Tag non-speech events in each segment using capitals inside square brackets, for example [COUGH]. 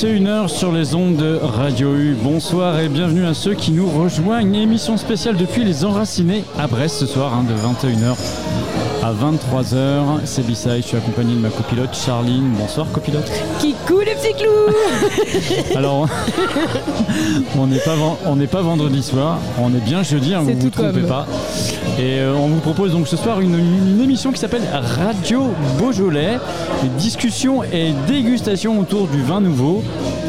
21h sur les ondes de Radio U. Bonsoir et bienvenue à ceux qui nous rejoignent. Émission spéciale depuis les Enracinés à Brest ce soir, hein, de 21h à 23h. C'est Bissai, je suis accompagné de ma copilote Charline. Bonsoir copilote. Qui coule les petits clous [LAUGHS] Alors, on n'est pas, on n'est pas vendredi soir, on est bien jeudi, hein, vous C'est vous trompez comme. pas. Et euh, on vous propose donc ce soir une, une émission qui s'appelle Radio Beaujolais, discussion et dégustation autour du vin nouveau.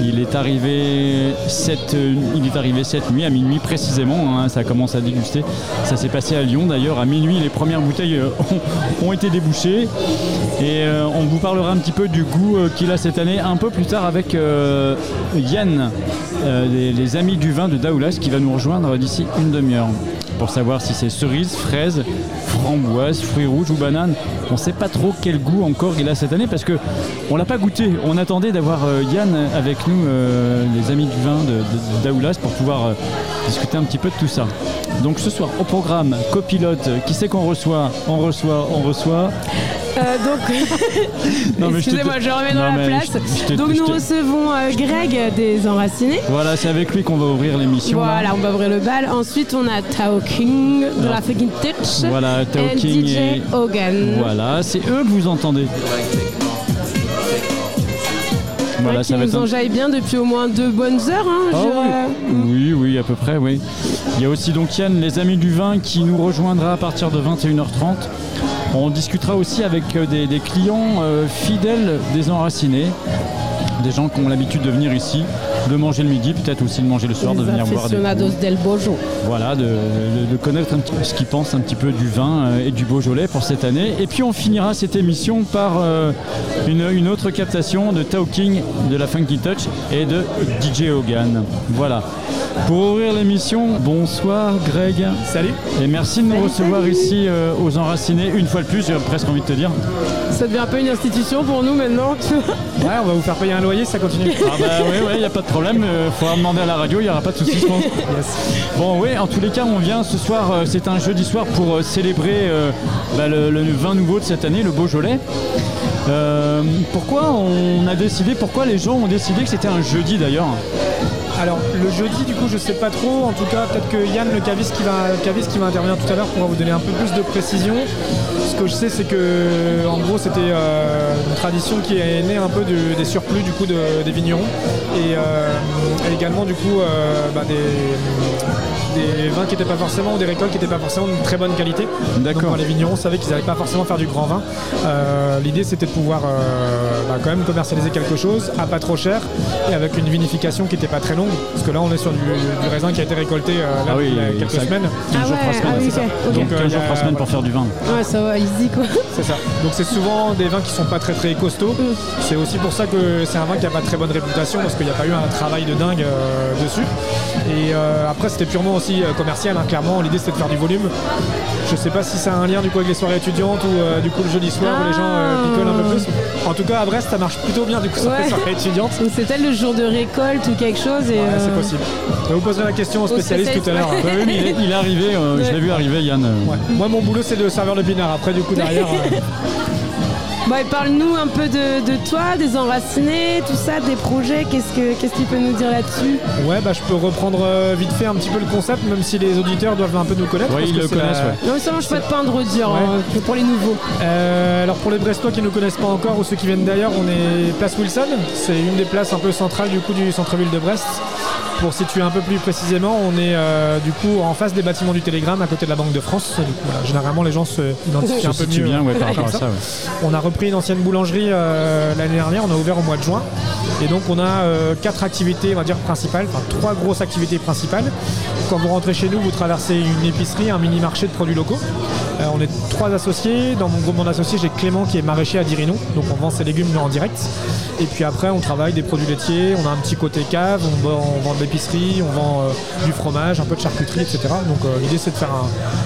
Il est arrivé cette, nuit, à minuit précisément, hein, ça commence à déguster. Ça s'est passé à Lyon d'ailleurs, à minuit les premières bouteilles euh, ont, été débouchées. Et euh, on vous parlera un petit peu du goût euh, qu'il a cette année un peu plus tard avec Yann, les, amis du vin de Daoulas, qui va nous rejoindre d'ici une demi-heure. Pour savoir si c'est cerise, fraise, framboise, fruits rouges ou banane. On ne sait pas trop quel goût encore il a cette année parce que on l'a pas goûté. On attendait d'avoir euh, Yann avec nous, euh, les amis du vin de, Daoulas, pour pouvoir euh, discuter un petit peu de tout ça. Donc ce soir au programme, copilote, qui c'est qu'on reçoit? On reçoit, on reçoit. Euh, Donc, je te- excusez-moi, je remets dans Non, la place. je te- je te- Donc, nous recevons euh, Greg des Enracinés. Voilà, c'est avec lui qu'on va ouvrir l'émission. là. Voilà, on va ouvrir le bal. Ensuite, on a Tao King de la Fucking Touch. Voilà, Tao et King DJ et- Hogan. Voilà, c'est eux que vous entendez. Voilà, Ouais, ça va nous un- enjaille bien depuis au moins deux bonnes heures. Hein, je- oui. oui, oui, à peu près, oui. Il y a aussi donc Yann, les amis du vin, qui nous rejoindra à partir de 21h30. On discutera aussi avec euh, des, clients euh, fidèles des enracinés, des gens qui ont l'habitude de venir ici, de manger le midi, peut-être aussi de manger le soir, de venir boire des coups. del Bojo. Voilà, de, de- de connaître un petit peu ce qu'ils pensent un petit peu du vin euh, et du Beaujolais pour cette année. Et puis on finira cette émission par euh, une, une autre captation de Tao King, de la Funky Touch et de DJ Hogan. Voilà. Pour ouvrir l'émission, bonsoir Greg. Salut. Et merci de nous Salut, recevoir salut. ici euh, aux Enracinés, une fois de plus, j'ai presque envie de te dire. Ça devient un peu une institution pour nous maintenant. Ouais, on va vous faire payer un loyer, ça continue. Ah bah oui, il n'y a pas de problème, il faudra demander à la radio, il n'y aura pas de soucis, je pense. Bon oui, en tous les cas, on vient ce soir, euh, c'est un jeudi soir pour euh, célébrer euh, bah, le, le vin nouveau de cette année, le Beaujolais. Euh, pourquoi on a décidé, pourquoi les gens ont décidé que c'était un jeudi d'ailleurs? Alors, le jeudi, du coup, je sais pas trop. En tout cas, peut-être que Yann, le caviste qui va, intervenir tout à l'heure, pourra vous donner un peu plus de précision. Ce que je sais, c'est que, en gros, c'était euh, une tradition qui est née un peu des surplus du coup de- des vignerons et, euh, et également du coup euh, bah, des, des vins qui n'étaient pas forcément ou des récoltes qui n'étaient pas forcément de très bonne qualité. D'accord. Les vignerons savaient qu'ils n'allaient pas forcément faire du grand vin. Euh, L'idée, c'était de pouvoir euh, bah, quand même commercialiser quelque chose à pas trop cher et avec une vinification qui n'était pas très longue. Parce que là, on est sur du, du raisin qui a été récolté euh, là, Ah oui, il y a quelques ça- semaines. 15 Ah jours, ouais, 3 semaines. ah oui, c'est ça. ok, ok. Donc 15 euh, il y jours, a- 3 semaines pour faire du vin. Ouais, ça va, easy quoi. C'est ça. Donc c'est souvent des vins qui sont pas très très costauds. C'est aussi pour ça que c'est un vin qui a pas très bonne réputation parce qu'il n'y a pas eu un travail de dingue euh, dessus. Et euh, après c'était purement aussi euh, commercial. hein. Clairement l'idée c'était de faire du volume. Je sais pas si ça a un lien du coup avec les soirées étudiantes ou euh, du coup le jeudi soir où les gens euh, picolent un peu plus. En tout cas à Brest ça marche plutôt bien du coup sur Ouais. les soirées étudiantes. Donc c'était le jour de récolte ou quelque chose et Ouais, euh, c'est possible. Vous poser la question au spécialiste tout à l'heure. Ouais, mais il, est, il est arrivé, euh, je l'ai vu arriver Yann. euh. Ouais. Moi mon boulot c'est de serveur de pinard. Après du coup derrière. [LAUGHS] Bon, parle-nous un peu de, de toi, des enracinés, tout ça, des projets. Qu'est-ce que qu'est-ce que tu peux nous dire là-dessus? Ouais, bah, je peux reprendre euh, vite fait un petit peu le concept, même si les auditeurs doivent un peu nous connaître. Parce ils que le connaissent, la- ouais. Non, mais ça mange pas de pain de redire Ouais. hein, que pour les nouveaux. Euh, alors pour les Brestois qui ne nous connaissent pas encore ou ceux qui viennent d'ailleurs, on est place Wilson. C'est une des places un peu centrales du coup du centre-ville de Brest. Pour situer un peu plus précisément, on est euh, du coup en face des bâtiments du Télégramme, à côté de la Banque de France. Du coup, voilà, généralement, les gens se identifient un peu mieux. bien ouais, par rapport à ça. ouais. On a repris une ancienne boulangerie euh, l'année dernière, on a ouvert au mois de juin. Et donc on a euh, quatre activités, on va dire principales, enfin trois grosses activités principales. Quand vous rentrez chez nous, vous traversez une épicerie, un mini-marché de produits locaux. Euh, on est trois associés. Dans mon groupement d'associés, j'ai Clément qui est maraîcher à Dirinou. Donc on vend ses légumes en direct. Et puis après, on travaille des produits laitiers. On a un petit côté cave. On vend, on vend de On vend euh, du fromage, un peu de charcuterie, etc. Donc euh, l'idée, c'est de faire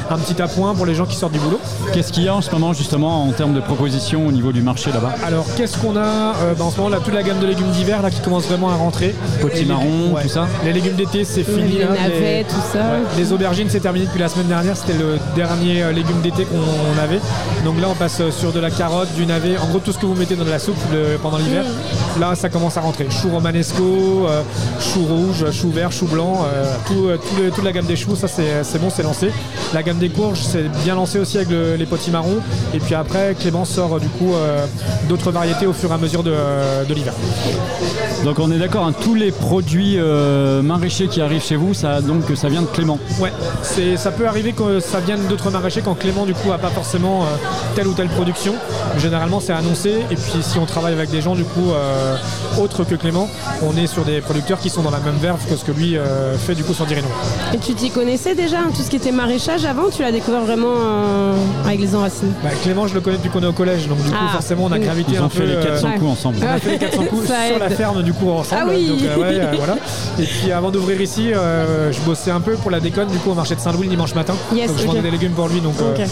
un, un petit appoint pour les gens qui sortent du boulot. Qu'est-ce qu'il y a en ce moment justement en termes de propositions au niveau du marché là-bas? Alors qu'est-ce qu'on a Euh, bah, En ce moment, là, toute la gamme de légumes d'hiver là qui commence vraiment à rentrer. Potimarron, légumes- tout ça Les légumes d'été, c'est fini. Les navets, tout ça. Ouais. Les aubergines, c'est terminé depuis la semaine dernière. C'était le dernier euh, légume d'été qu'on on avait. Donc là, on passe sur de la carotte, du navet. En gros, tout ce que vous mettez dans de la soupe le- pendant l'hiver. Là, ça commence à rentrer. Chou romanesco, euh, chou rouge, chou vert, chou blanc. euh, tout, euh, tout le- toute la gamme des choux, ça c'est bon, c'est lancé. La gamme des courges, c'est bien lancé aussi avec le- les potimarrons. Et puis après, Clément sort euh, du coup d'autres variétés au fur et à mesure de, de l'hiver. Donc on est d'accord, hein, tous les produits maraîchers qui arrivent chez vous, ça, donc ça vient de Clément. Ouais, ça peut arriver que ça vienne d'autres maraîchers quand Clément du coup a pas forcément euh, telle ou telle production. Généralement c'est annoncé et puis si on travaille avec des gens du coup euh, autres que Clément, on est sur des producteurs qui sont dans la même verve que ce que lui euh, fait du coup sur Dirino. Et tu t'y connaissais déjà, hein, tout ce qui était maraîchage avant Tu l'as découvert vraiment euh, avec les enracinés Bah, Clément je le connais depuis qu'on est au collège donc du coup Ah, forcément on a gravité Ils un ont peu. fait les euh, 400 ouais. coups ensemble. on a fait les 400 coups sur la ferme du coup ensemble. Ah oui. Donc, euh, ouais, euh, voilà. Et puis avant d'ouvrir ici, euh, je bossais un peu pour la déconne du coup au marché de Saint-Louis le dimanche matin. Yes, donc je vendais des légumes pour lui. Donc euh,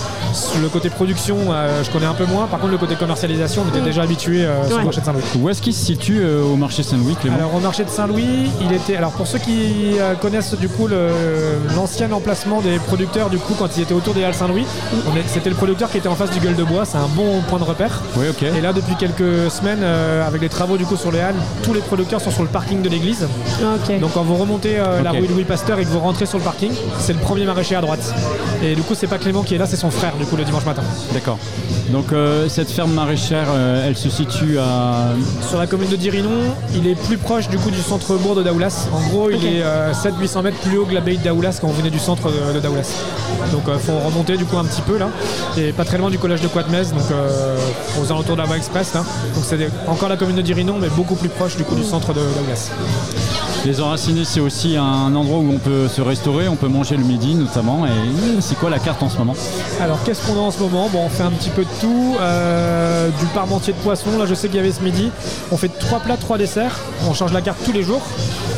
le côté production, euh, je connais un peu moins. Par contre le côté commercialisation, on était déjà habitué euh, sur Ouais. le marché de Saint-Louis. Où est-ce qu'il se situe euh, au marché Saint-Louis, Clément? Alors au marché de Saint-Louis, il était. Alors pour ceux qui euh, connaissent du coup l'ancien emplacement des producteurs du coup quand ils étaient autour des Halles Saint-Louis, est- c'était le producteur qui était en face du Gueule de Bois. C'est un bon point de repère. Oui, ok. Et là depuis quelques semaines, euh, avec les travaux du coup sur les Halles, tous les producteurs sont sur le parking de l'église. Ok. Donc quand vous remontez euh, la rue Louis Pasteur et que vous rentrez sur le parking, c'est le premier maraîcher à droite. Et du coup c'est pas Clément qui est là, c'est son frère du coup le dimanche matin. D'accord. Donc euh, cette ferme maraîchère, euh, elle se situe à... Sur la commune de Dirinon, il est plus proche du coup du centre-bourg de Daoulas. En gros, il est euh, 700-800 mètres plus haut que l'abbaye de Daoulas quand on venait du centre de, de Daoulas. Donc il faut remonter du coup un petit peu là. Et pas très loin du collège de Quatmez, donc euh, aux alentours de la voie express. Là. Donc c'est des- encore la commune de Dirinon, mais beaucoup plus proche du coup du centre de Daoulas. Les Enracinés, c'est aussi un endroit où on peut se restaurer, on peut manger le midi notamment. Et c'est quoi la carte en ce moment? Alors qu'est-ce qu'on a en ce moment? Bon, on fait un petit peu de tout. Euh, du parmentier de poisson, là je sais qu'il y avait ce midi. On fait trois plats, trois desserts. On change la carte tous les jours.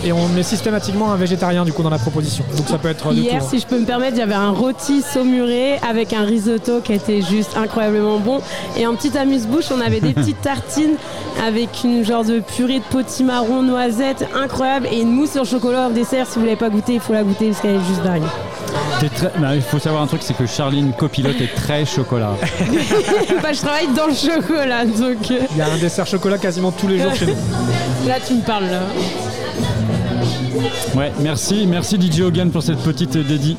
Et on met systématiquement un végétarien du coup dans la proposition. Donc ça peut être de Hier, tout. hein. si je peux me permettre, il y avait un rôti saumuré avec un risotto qui était juste incroyablement bon. Et en petite amuse-bouche, on avait des [LAUGHS] petites tartines avec une genre de purée de potimarron, noisette incroyable et une mousse au chocolat en dessert. Si vous l'avez pas goûté, il faut la goûter parce qu'elle est juste dingue. Très- bah, Il faut savoir un truc, c'est que Charline, copilote, est très chocolat. [LAUGHS] Bah, je travaille dans le chocolat, donc euh, Il y a un dessert chocolat quasiment tous les jours chez nous. là tu me parles. Là. Ouais, merci, merci DJ Hogan pour cette petite dédie.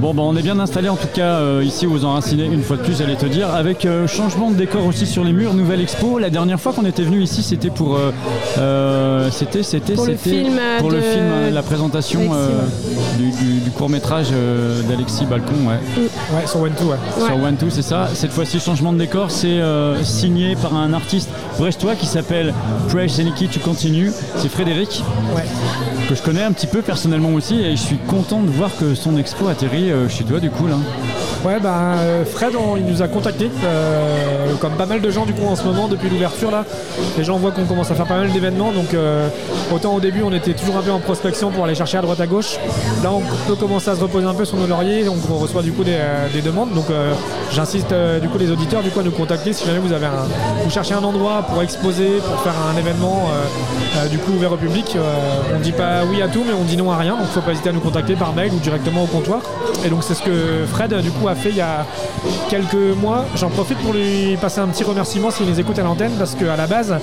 Bon, bah, on est bien installé en tout cas euh, ici aux Enracinés, une fois de plus, j'allais te dire, avec euh, changement de décor aussi sur les murs, nouvelle expo. La dernière fois qu'on était venu ici, c'était pour. euh, euh, c'était, c'était, Pour le c'était- film, euh, Pour le film, la présentation euh, du, court métrage d'Alexis Balcon, ouais. Ouais, sur One Two, ouais. Ouais. Sur One Two, c'est ça. Cette fois-ci, changement de décor, c'est euh, signé par un artiste brestois qui s'appelle Fresh Zeniki to Continue. C'est Frédéric, Ouais. que je connais un petit peu personnellement aussi, et je suis content de voir que son expo atterrit euh, chez toi, du coup, là. Ouais, bah, euh, Fred, il nous a contacté, euh, comme pas mal de gens du coup en ce moment depuis l'ouverture là. Les gens voient qu'on commence à faire pas mal d'événements, donc autant au début on était toujours un peu en prospection pour aller chercher à droite à gauche. Là on peut commencer à se reposer un peu sur nos lauriers, donc on reçoit du coup des, des demandes. Donc j'insiste du coup les auditeurs du coup à nous contacter si jamais vous avez un, vous cherchez un endroit pour exposer, pour faire un événement du coup ouvert au public. On dit pas oui à tout, mais on dit non à rien, donc faut pas hésiter à nous contacter par mail ou directement au comptoir. Et donc c'est ce que Fred du coup a fait il y a quelques mois. J'en profite pour lui passer un petit remerciement s'il nous écoute à l'antenne parce qu'à la base,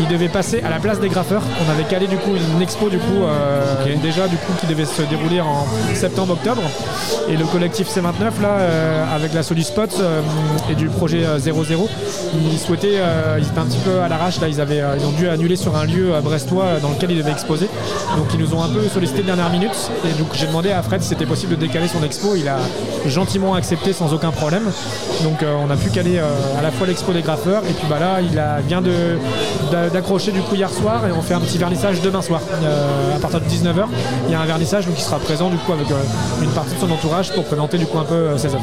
il devait passer à la place des graffeurs. On avait calé du coup une expo du coup euh, déjà du coup qui devait se dérouler en septembre-octobre. Et le collectif C29 là, euh, avec la Spot euh, et du projet euh, 00, ils souhaitaient, ils étaient un petit peu à l'arrache là, ils avaient, ils ont dû annuler sur un lieu à brestois dans lequel ils devaient exposer. Donc ils nous ont un peu sollicité de dernière minute. Et donc j'ai demandé à Fred si c'était possible de décaler son expo. Il a gentiment accepté sans aucun problème. Donc euh, on a pu caler euh, à la fois l'expo des graffeurs et puis bah là il a, vient d'accrocher du coup hier soir et on fait un petit vernissage demain soir Euh, à partir de 19h. Il y a un vernissage donc il sera présent du coup avec euh, une partie de son entourage pour présenter du coup un peu euh, ses œuvres.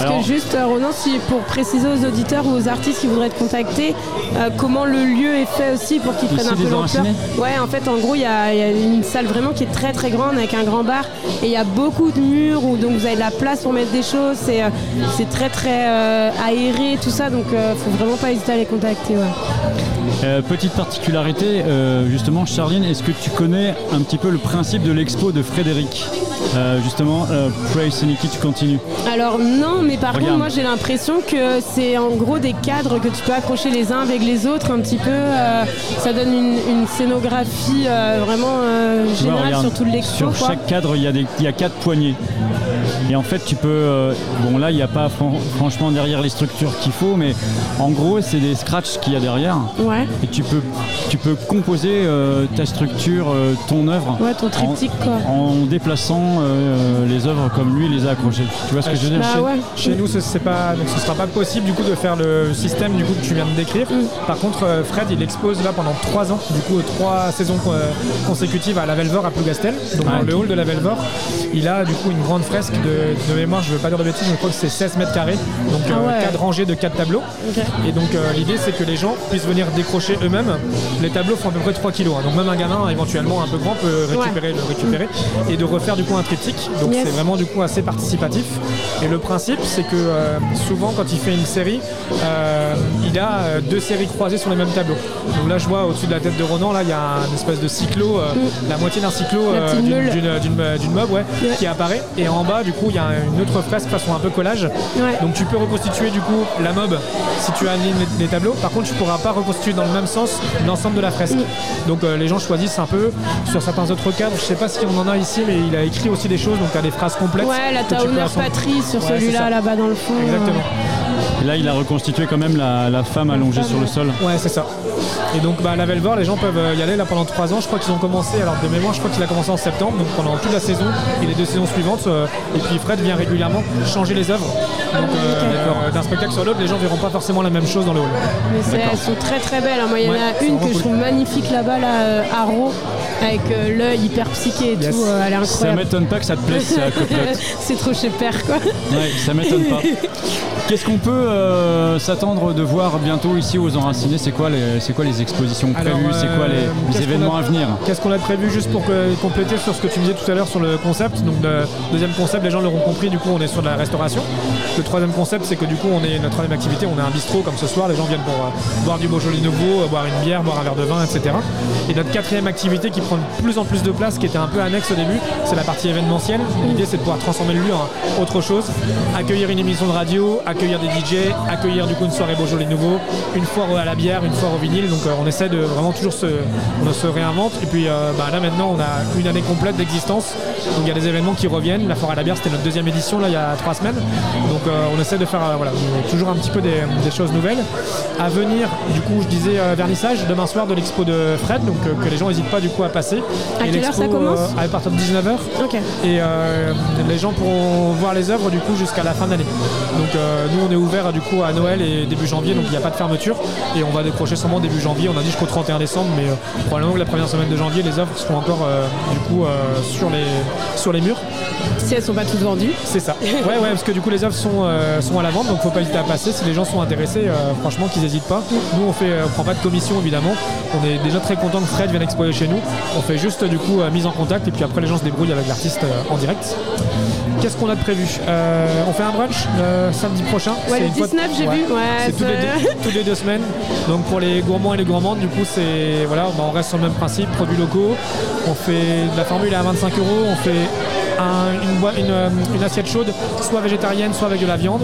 Alors- juste, euh, Ronan, si, pour préciser aux auditeurs ou aux artistes qui voudraient te contacter, euh, comment le lieu est fait aussi pour qu'ils prennent un peu l'ampleur? Ouais, en fait, en gros, il y, a il y a une salle vraiment qui est très très grande avec un grand bar et il y a beaucoup de murs où donc vous avez de la place pour mettre des choses. C'est euh, c'est très très euh, aéré, tout ça, donc euh, faut vraiment pas hésiter à les contacter. ouais. Euh, petite particularité, justement, Charline, est-ce que tu connais un petit peu le principe de l'expo de Frédéric? Justement, Pray Seniki, tu continues. Alors non, mais par Regarde. contre, moi j'ai l'impression que c'est en gros des cadres que tu peux accrocher les uns avec les autres un petit peu. ça donne une, une scénographie vraiment vois, générale sur tout l'expo. Sur quoi. chaque cadre, il y, a des- il y a quatre poignées. Et en fait, tu peux. euh, bon, là, il n'y a pas fran- franchement derrière les structures qu'il faut, mais en gros, c'est des scratchs qu'il y a derrière. Ouais, Et tu peux, tu peux composer euh, ta structure, euh, ton œuvre. ouais, ton triptyque quoi. En, en déplaçant euh, les œuvres comme lui les a accrochées. Tu vois ce que je veux dire? Bah ouais. Chez nous, ce ne pas, donc ce sera pas possible du coup de faire le système du coup que tu viens de décrire. Par contre, Fred, il expose là pendant trois ans, du coup trois saisons consécutives à la Velvor à Plougastel, donc Ah, dans le hall de la Velvor. Il a du coup une grande fresque de, de mémoire, je veux pas dire de bêtises, mais je crois que c'est 16 mètres carrés, donc Ah euh, ouais. quatre rangées de quatre tableaux. Ok. Et donc euh, l'idée c'est que les gens puissent venir décrocher eux-mêmes. Les tableaux font à peu près 3 kilos. hein. donc même un gamin éventuellement un peu grand peut récupérer, le récupérer et de refaire du coup un triptyque. Donc Yes. c'est vraiment du coup assez participatif. Et le principe c'est que euh, souvent quand il fait une série, euh, il a euh, deux séries croisées sur les mêmes tableaux. Donc là je vois au-dessus de la tête de Ronan, là il y a un espèce de cyclo, euh, la moitié d'un cyclo Mm. Euh, d'une- ouais, Ouais. qui apparaît. Et en bas du coup il y a une autre fresque façon un peu collage. Ouais. Donc tu peux reconstituer du coup la mob si tu alignes les, les tableaux. Par contre, tu pourras pas reconstituer dans le même sens l'ensemble de la fresque. Donc euh, les gens choisissent un peu sur certains autres cadres. Je sais pas si on en a ici, mais il a écrit aussi des choses. Donc tu as des phrases complètes. Ouais, peux Towner assembler. Patrie sur Ouais, celui-là là-bas dans le fond. Exactement. Et là, il a reconstitué quand même la, la femme allongée sur le sol. Ouais, c'est ça. Et donc bah, la Velvor, les gens peuvent euh, y aller là pendant 3 ans. Je crois qu'ils ont commencé, alors de mémoire, je crois qu'il a commencé en septembre, donc pendant toute la saison et les deux saisons suivantes. euh, et puis Fred vient régulièrement changer les œuvres. Donc euh, d'un spectacle sur l'autre, les gens verront pas forcément la même chose dans le hall. Mais elles sont très très belles. hein. Moi, il y en a une que je trouve magnifique là-bas, là, à Raux, avec euh, l'œil hyper psyché et Yes. tout. euh, elle est Ça incroyable. m'étonne pas que ça te plaise, [LAUGHS] c'est trop chez Père, quoi. Ouais, ça m'étonne pas. [LAUGHS] Qu'est-ce qu'on peut euh, s'attendre de voir bientôt ici aux Enracinés C'est quoi, les- c'est quoi les expositions Alors, prévues C'est quoi les, euh, les qu'est-ce qu'on événements a- à venir? Qu'est-ce qu'on a prévu juste pour que- compléter sur ce que tu disais tout à l'heure sur le concept? Donc le deuxième concept, les gens l'auront compris, du coup on est sur de la restauration. Le troisième concept, c'est que du coup on est notre troisième activité, on est un bistrot comme ce soir, les gens viennent pour euh, boire du Beaujolais nouveau, euh, boire une bière, boire un verre de vin, etc. Et notre quatrième activité qui prend de plus en plus de place, qui était un peu annexe au début, c'est la partie événementielle. L'idée c'est de pouvoir transformer le lieu en autre chose, accueillir une émission de radio, accueillir des DJ, accueillir du coup une soirée Beaujolais nouveau, une foire à la bière, une foire au vinyle. Donc euh, on essaie de vraiment toujours se, on se réinvente. Et puis euh, bah, là maintenant on a une année complète d'existence. Donc il y a des événements qui reviennent. La foire à la bière c'était notre deuxième édition là il y a trois semaines. Donc euh, on essaie de faire voilà, toujours un petit peu des, des choses nouvelles. À venir, du coup je disais vernissage demain soir de l'expo de Fred, donc que les gens n'hésitent pas du coup à passer. À Et quelle heure l'expo, ça commence À partir de 19h. Ok. Et les gens pourront voir les œuvres du coup jusqu'à la fin d'année. Donc euh, nous on est ouvert du coup à Noël et début janvier, donc il n'y a pas de fermeture. Et on va décrocher sûrement début janvier. On a dit jusqu'au 31 décembre, mais euh, probablement que la première semaine de janvier, les œuvres seront encore euh, du coup euh, sur, les, sur les murs. Si elles sont pas toutes vendues. C'est ça. [LAUGHS] Ouais, ouais, parce que du coup les œuvres sont, sont à la vente, donc faut pas hésiter à passer. Si les gens sont intéressés, franchement qu'ils n'hésitent pas. Nous on fait, on prend pas de commission évidemment. On est déjà très content que Fred vienne exposer chez nous. On fait juste du coup mise en contact et puis après les gens se débrouillent avec l'artiste en direct. Qu'est-ce qu'on a de prévu Euh, On fait un brunch euh, samedi prochain. Ouais, le une fois- 19, j'ai Ouais. vu. Ouais, C'est deux, toutes les deux semaines. Donc pour les gourmands et les gourmandes, du coup, c'est voilà, bah, on reste sur le même principe, produits locaux. On fait de la formule à 25 euros. On fait un- une, boi- une, euh, une assiette chaude, soit végétarienne, soit avec de la viande.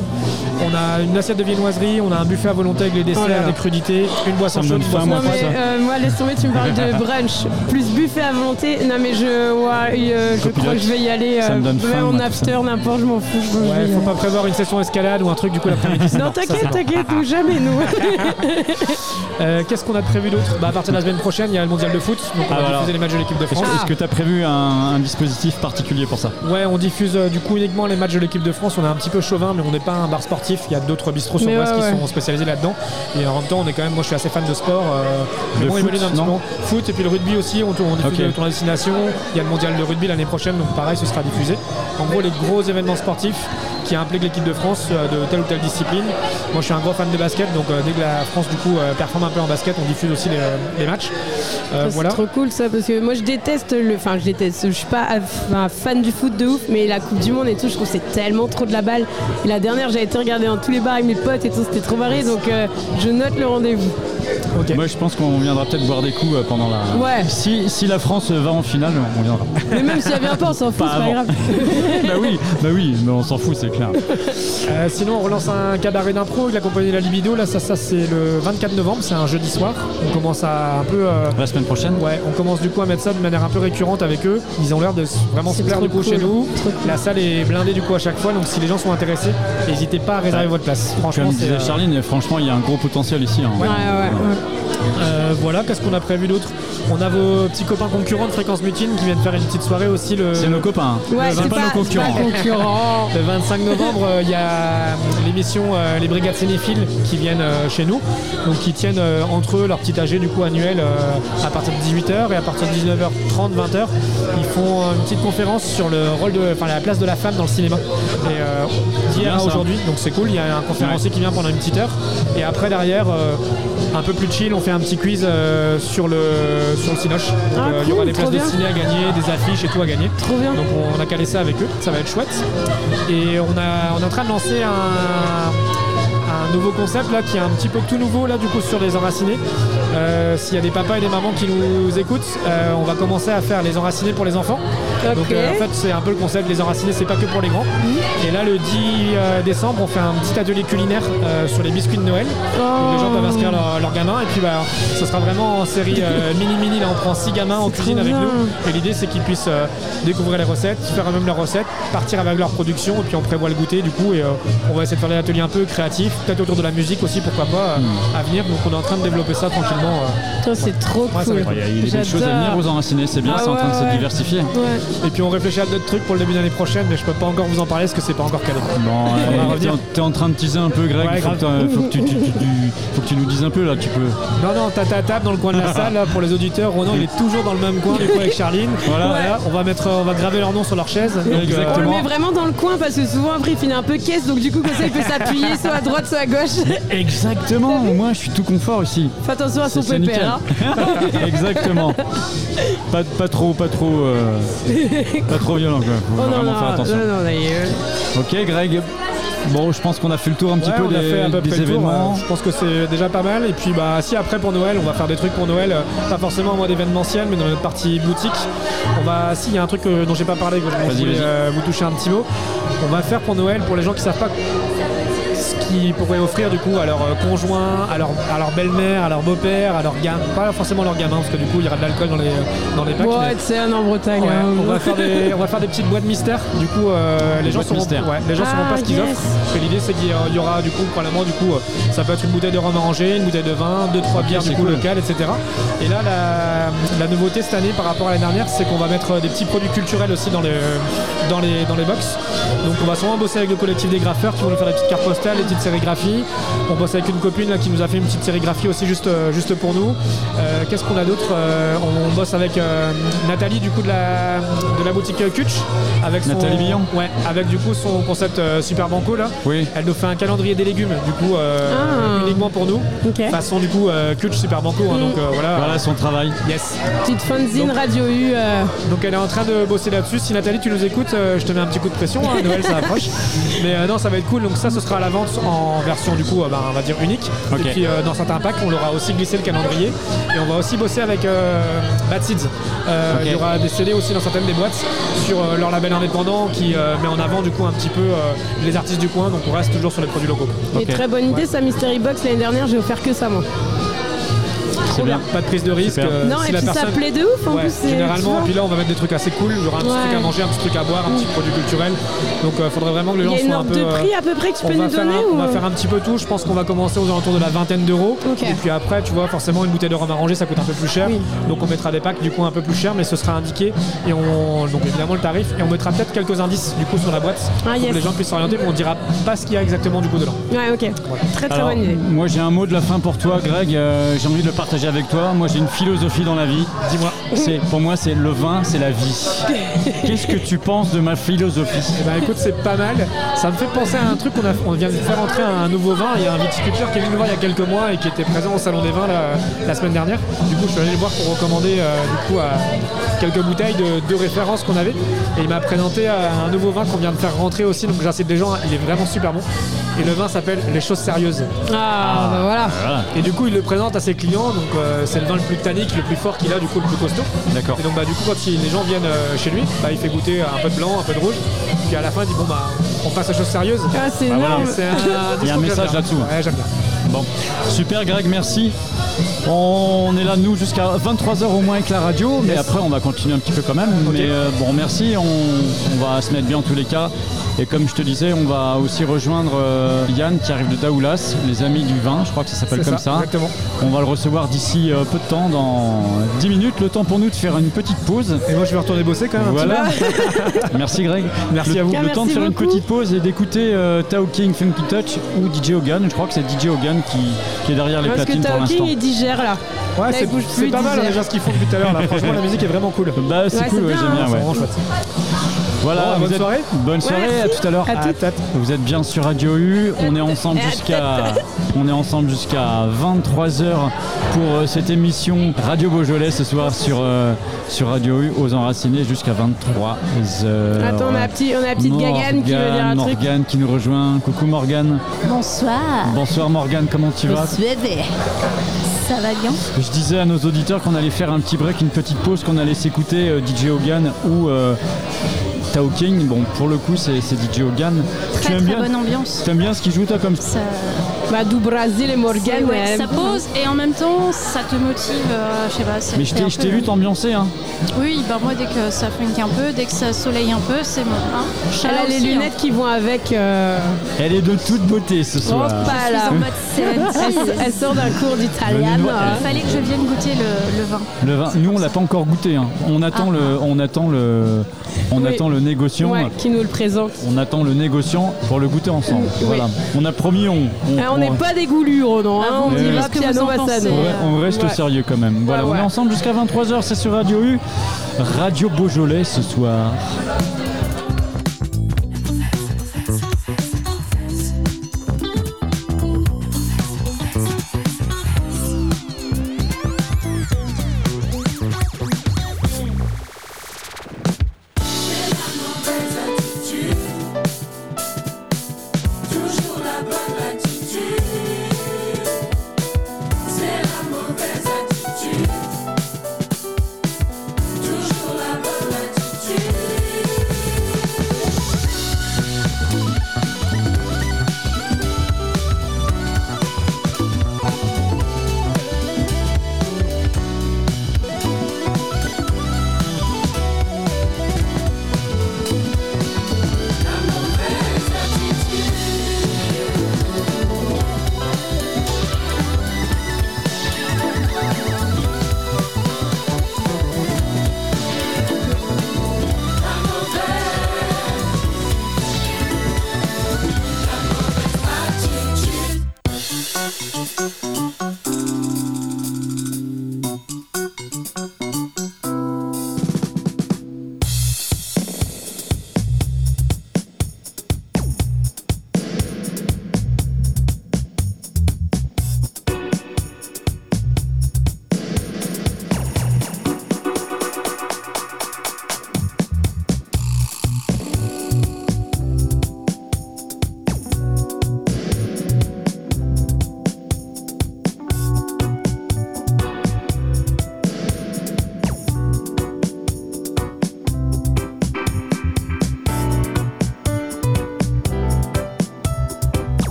On a une assiette de viennoiserie, on a un buffet à volonté avec les desserts, Oh là là. des crudités, une boisson chaude, une boisson moi, Non mais euh, moi laisse tomber, tu me parles de [LAUGHS] brunch plus buffet à volonté. Non mais je, ouais, euh, je crois que je vais y aller. Ça me donne même faim, en moi, after, n'importe, je m'en fous. je- Ouais, faut pas prévoir une session escalade ou un truc du coup l'après-midi. Non t'inquiète, t'inquiète, nous jamais nous. [LAUGHS] Euh, Qu'est-ce qu'on a de prévu d'autre? Bah, À partir de la semaine prochaine, il y a le mondial de foot, donc on Ah, va voilà. diffuser les matchs de l'équipe de France. est-ce que tu as prévu un, un dispositif particulier pour ça? Ouais, on diffuse euh, du coup uniquement les matchs de l'équipe de France. On est un petit peu chauvin, mais on n'est pas un bar sportif. Il y a d'autres bistrots sur Mais Brest ouais, qui ouais. sont spécialisés là-dedans. Et en même temps, on est quand même, moi je suis assez fan de sport. Euh, Le bon, foot, évolue un petit non peu. Foot et puis le rugby aussi. On, tourne- on diffuse Ok. le tournoi destination. Il y a le mondial de rugby l'année prochaine, donc pareil, ce sera diffusé. En gros, les gros événements sportifs qui impliquent l'équipe de France euh, de telle ou telle discipline. Moi, je suis un gros fan de basket, donc euh, dès que la France du coup euh, performe un peu en basket, on diffuse aussi les, les matchs. Euh, voilà. C'est trop cool ça parce que moi je déteste le. Enfin, je déteste. Je suis pas enfin, fan du foot de ouf, mais la Coupe du Monde et tout, je trouve que c'est tellement trop de la balle. Et la dernière, j'ai été regarder dans tous les bars avec mes potes et tout, c'était trop barré. Donc euh, je note le rendez-vous. Ok. Moi, je pense qu'on viendra peut-être boire des coups pendant la. Ouais. Si, si la France va en finale, on viendra. Mais même si elle vient pas, on s'en fout, Pas c'est pas grave. [LAUGHS] bah oui, bah oui, mais on s'en fout, c'est clair. Euh, sinon, on relance un cabaret d'impro avec la compagnie La Libido. Là, ça, ça c'est le 24 novembre, c'est un jeudi soir. On commence à un peu. euh, La semaine prochaine Ouais, on commence du coup à mettre ça de manière un peu récurrente avec eux. Ils ont l'air de s- vraiment se C'est plaire trop du coup cool. chez nous. Trop cool. La salle est blindée du coup à chaque fois, donc si les gens sont intéressés, n'hésitez pas à réserver Ouais. votre place. Franchement, Comme c'est. disait euh, Charline, franchement, il y a un gros potentiel ici. hein. Ouais, ouais, ouais. Euh, voilà, qu'est-ce qu'on a prévu d'autre On a vos petits copains concurrents de Fréquence Mutine qui viennent faire une petite soirée aussi le. C'est nos copains. Ouais, c'est pas, pas, nos concurrents. pas concurrents. Le 25 novembre, euh, il y a l'émission euh, Les Brigades Cinéphiles qui viennent euh, chez nous, donc qui tiennent euh, entre eux leur petit AG du coup annuel euh, à partir de 18h et à partir de 19h30, 20h, ils font une petite conférence sur le rôle de, enfin la place de la femme dans le cinéma. Et euh, d'hier à aujourd'hui, donc c'est cool. Il y a un conférencier qui vient pendant une petite heure et après derrière. euh, un peu plus chill, on fait un petit quiz euh, sur le sur le Cinoche. Ah, euh, il y aura des places trop de bien. ciné à gagner, des affiches et tout à gagner. Trop bien. Donc on a calé ça avec eux, ça va être chouette. Et on, a, on est en train de lancer un, un nouveau concept là qui est un petit peu tout nouveau là du coup sur les enracinés. Euh, S'il y a des papas et des mamans qui nous écoutent, euh, on va commencer à faire les enracinés pour les enfants. Donc euh, en fait c'est un peu le concept, les enracinés c'est pas que pour les grands. Et là le 10 euh, décembre on fait un petit atelier culinaire sur les biscuits de Noël. Donc, les gens peuvent inscrire leurs leur gamins et puis bah, ce sera vraiment en série [LAUGHS] mini mini là on prend 6 gamins en cuisine avec bien. nous et l'idée c'est qu'ils puissent découvrir les recettes, faire eux-mêmes leurs recettes, partir avec leur production et puis on prévoit le goûter du coup et on va essayer de faire des ateliers un peu créatifs, peut-être autour de la musique aussi pourquoi pas euh, à venir donc on est en train de développer ça tranquillement. euh. Toi, c'est trop Ouais, cool. Il y a, des belles choses à venir aux enracinés, c'est bien, Ah c'est en train de se diversifier. Ouais. Et puis on réfléchit à d'autres trucs pour le début d'année prochaine mais je peux pas encore vous en parler parce que c'est pas encore calé. Bon, [LAUGHS] On va euh, t'es en- train de teaser un peu, Greg. Ouais, faut, que faut tu, tu- tu- tu- faut que tu nous dises un peu là. Tu peux. Non non t'as ta table dans le coin de la salle là, pour les auditeurs, Ronan il est toujours dans le même coin du coup avec Charline. Voilà. on va mettre on va graver leur nom sur leur chaise. Donc, On le met vraiment dans le coin parce que souvent après il finit un peu caisse donc du coup comme ça il peut s'appuyer soit à droite à gauche. Exactement. Moi, je suis tout confort ici. Fais attention à son C'est- pépère. hein. [LAUGHS] Exactement. Pas, pas trop, pas trop, euh, [LAUGHS] pas trop violent quoi. Faut Oh non, vraiment non, faire attention. non, non, d'ailleurs. Ok, Greg. Bon, je pense qu'on a fait le tour un petit Ouais, peu on a des, fait à peu des près le tour, événements. Je pense que c'est déjà pas mal. Et puis bah si après pour Noël, on va faire des trucs pour Noël, euh, pas forcément en mode événementiel, mais dans notre partie boutique. On va, si il y a un truc euh, dont j'ai pas parlé, que je Vas-y, voulais vas-y. euh, vous toucher un petit mot. On va faire pour Noël pour les gens qui savent pas qu'ils pourraient offrir du coup à leur euh, conjoint, à leur, à leur belle-mère, à leur beau-père, à leur gamin, pas forcément leur gamin parce que du coup il y aura de l'alcool dans les dans les packs. Ouais, c'est un en Bretagne. Ouais, hein. on, va faire des, on va faire des petites boîtes mystères. Du coup, euh, les gens mystères. ouais, les gens Ah, pas ce qu'ils yes. offrent. Parce que l'idée, c'est qu'il y aura du coup, probablement, du coup, euh, ça peut être une bouteille de rhum arrangé, une bouteille de vin, deux trois bières du coup cool. locales, etc. Et là, la, la nouveauté cette année par rapport à l'année dernière, c'est qu'on va mettre des petits produits culturels aussi dans les dans les dans les box. Donc, on va sûrement bosser avec le collectif des graffeurs qui vont nous faire des petites cartes postales, des petites sérigraphies. On bosse avec une copine là, qui nous a fait une petite sérigraphie aussi juste euh, juste pour nous. Euh, Qu'est-ce qu'on a d'autre Euh, on, on bosse avec euh, Nathalie du coup de la de la boutique Kutch avec son, Nathalie Billon Ouais, avec du coup son concept euh, Super Banco là. Oui. Elle nous fait un calendrier des légumes du coup euh, Ah. uniquement pour nous. Ok. Façon du coup euh, Kutch Super Banco hein, donc euh, voilà. Voilà son travail. Yes. Petite fanzine Radio U. euh, Donc elle est en train de bosser là-dessus. Si Nathalie tu nous écoutes, euh, je te mets un petit coup de pression. hein, Noël ça approche. [LAUGHS] Mais euh, non, ça va être cool. Donc ça, ce sera à la vente en version du coup, euh, bah, on va dire unique. Et puis euh, dans certains packs, on leur a aussi glissé le calendrier. Et on va aussi bosser avec euh, Bad Seeds. Euh. Il y aura des CD aussi dans certaines des boîtes sur euh, leur label indépendant qui euh, met en avant du coup un petit peu euh, les artistes du coin. Donc on reste toujours sur les produits locaux. Et très bonne idée, ça Mystery Box l'année dernière, j'ai offert que ça moi. Bien. Pas de prise de risque. Euh, non, si et la puis ça plaît de ouf en Ouais, plus. généralement, puis là on va mettre des trucs assez cool, il y aura un petit Ouais. truc à manger, un petit truc à boire, un petit produit culturel. Donc il faudrait vraiment que les Il gens y a une soient un ordre peu. de euh, prix à peu près que tu on peux va nous faire donner un, ou... on va faire un petit peu tout, je pense qu'on va commencer aux alentours de la vingtaine d'euros. Et puis après, tu vois, forcément une bouteille de rhum arrangé ça coûte un peu plus cher. Oui. Donc on mettra des packs du coup un peu plus cher, mais ce sera indiqué. Et on donc évidemment le tarif. Et on mettra peut-être quelques indices du coup sur la boîte Ah, pour yes. que les gens puissent s'orienter, mais on dira pas ce qu'il y a exactement du coup dedans. Ouais, ok. Très très bonne idée. moi j'ai un mot de la fin pour toi, Greg. Euh, j'ai envie de le partager avec toi. Moi j'ai une philosophie dans la vie. Dis-moi. C'est pour moi c'est le vin, c'est la vie. Qu'est-ce que tu penses de ma philosophie? Eh ben écoute, c'est pas mal. Ça me fait penser à un truc qu'on a, on vient de faire entrer un nouveau vin. Il y a un viticulteur qui est venu nous voir il y a quelques mois et qui était présent au salon des vins la, la semaine dernière. Du coup, je suis allé le voir pour recommander euh, du coup à quelques bouteilles de, de référence qu'on avait. Et il m'a présenté un nouveau vin qu'on vient de faire rentrer aussi. Donc j'incite les gens. Il est vraiment super bon. Et le vin s'appelle Les choses sérieuses. Ah, bah voilà. Voilà, Et du coup, il le présente à ses clients. Donc euh, c'est le vin le plus tannique, le plus fort qu'il a, du coup le plus costaud. d'accord. Et donc bah, du coup quand il- les gens viennent euh, chez lui, bah, il fait goûter un peu de blanc, un peu de rouge. Puis à la fin il dit bon bah on passe aux choses sérieuses. Ah, c'est Bah voilà. C'est un, Il y a un message là-dessous. Ouais, j'aime bien. Bon, super Greg, merci. On est là nous jusqu'à 23h au moins avec la radio, mais Yes. après on va continuer un petit peu quand même. Mais euh, bon, merci, on, on va se mettre bien en tous les cas. Et comme je te disais, on va aussi rejoindre euh, Yann qui arrive de Daoulas, les amis du vin, je crois que ça s'appelle comme ça, ça. exactement. On va le recevoir d'ici euh, peu de temps, dans 10 minutes, le temps pour nous de faire une petite pause. Et moi je vais retourner bosser quand même. un petit Voilà. [LAUGHS] merci Greg. Merci le, à vous. Le temps de faire une petite pause et d'écouter euh, Tao King Funky Touch ou DJ Hogan. Je crois que c'est DJ Hogan qui, qui est derrière les Parce que platines pour l'instant. Là. Ouais, c'est pas mal déjà ce qu'ils font depuis tout à l'heure. là. [LAUGHS] Franchement la musique est vraiment cool. Bah c'est Ouais, cool, ouais, j'aime bien. C'est ouais. vraiment chouette. Voilà, Bon, vous bonne êtes- soirée. Bonne soirée, Ouais, à tout à l'heure. À À tête. Vous êtes bien sur Radio U, on est ensemble jusqu'à on est ensemble jusqu'à 23h pour euh, cette émission Radio Beaujolais ce soir sur euh, sur Radio U aux enracinés jusqu'à 23h. Attends, on a la petite, Gagane qui veut dire un truc. Morgane qui nous rejoint. Coucou Morgane. Bonsoir. Bonsoir Morgane, comment tu vas? Je disais à nos auditeurs qu'on allait faire un petit break, une petite pause, qu'on allait s'écouter euh, DJ Hogan ou euh, Tao King. Bon, pour le coup, c'est DJ Hogan. tu aimes très bien bonne ambiance. T'aimes bien ce qu'il joue toi comme Ça, Bah, du Brésil et Morgan. ouais, ça pose et en même temps ça te motive, euh, je sais pas. Mais je t'ai je t'ai peu- vu t'ambiancer. Hein. Oui, bah moi dès que ça funk un peu, dès que ça soleille un peu, c'est bon. Hein. Elle a les aussi, lunettes qui vont avec. euh, Elle est de toute beauté ce soir. Hein. Là. Elle, 70s. elle sort d'un cours d'italien. Venez-nous- Il fallait que je vienne goûter le, le vin. Le vin, nous on l'a pas encore goûté. hein. On attend le, on attend le, on Oui. attend le négociant. Ouais, qui nous le présente. On attend le négociant pour le goûter ensemble. Oui. Voilà. On a promis, on, on, n'est on- pas des goulures, non. hein, Ah, on va ce que piano vous en bassano. pensez. on re- on reste Ouais. sérieux quand même. Voilà, Ouais, on est ensemble jusqu'à 23h, c'est sur Radio U. Radio Beaujolais ce soir.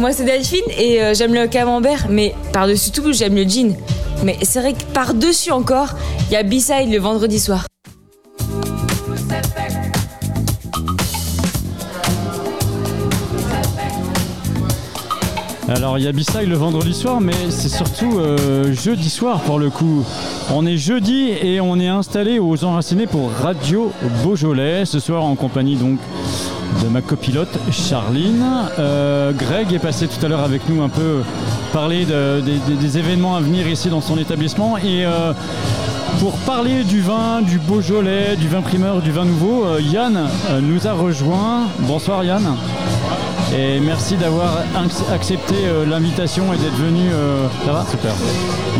Moi c'est Delphine et euh, j'aime le camembert, mais par-dessus tout, j'aime le jean. Mais c'est vrai que par-dessus encore, il y a B-Side le vendredi soir. Alors il y a B-Side le vendredi soir, mais c'est surtout euh, jeudi soir pour le coup. On est jeudi et on est installé aux Enracinés pour Radio Beaujolais. Ce soir en compagnie donc de ma copilote Charline. Euh, Greg est passé tout à l'heure avec nous un peu parler de- des- événements à venir ici dans son établissement. Et euh, pour parler du vin, du Beaujolais, du vin primeur, du vin nouveau, euh, Yann nous a rejoint. Bonsoir Yann. Et merci d'avoir ac- accepté l'invitation et d'être venu. ça va Super.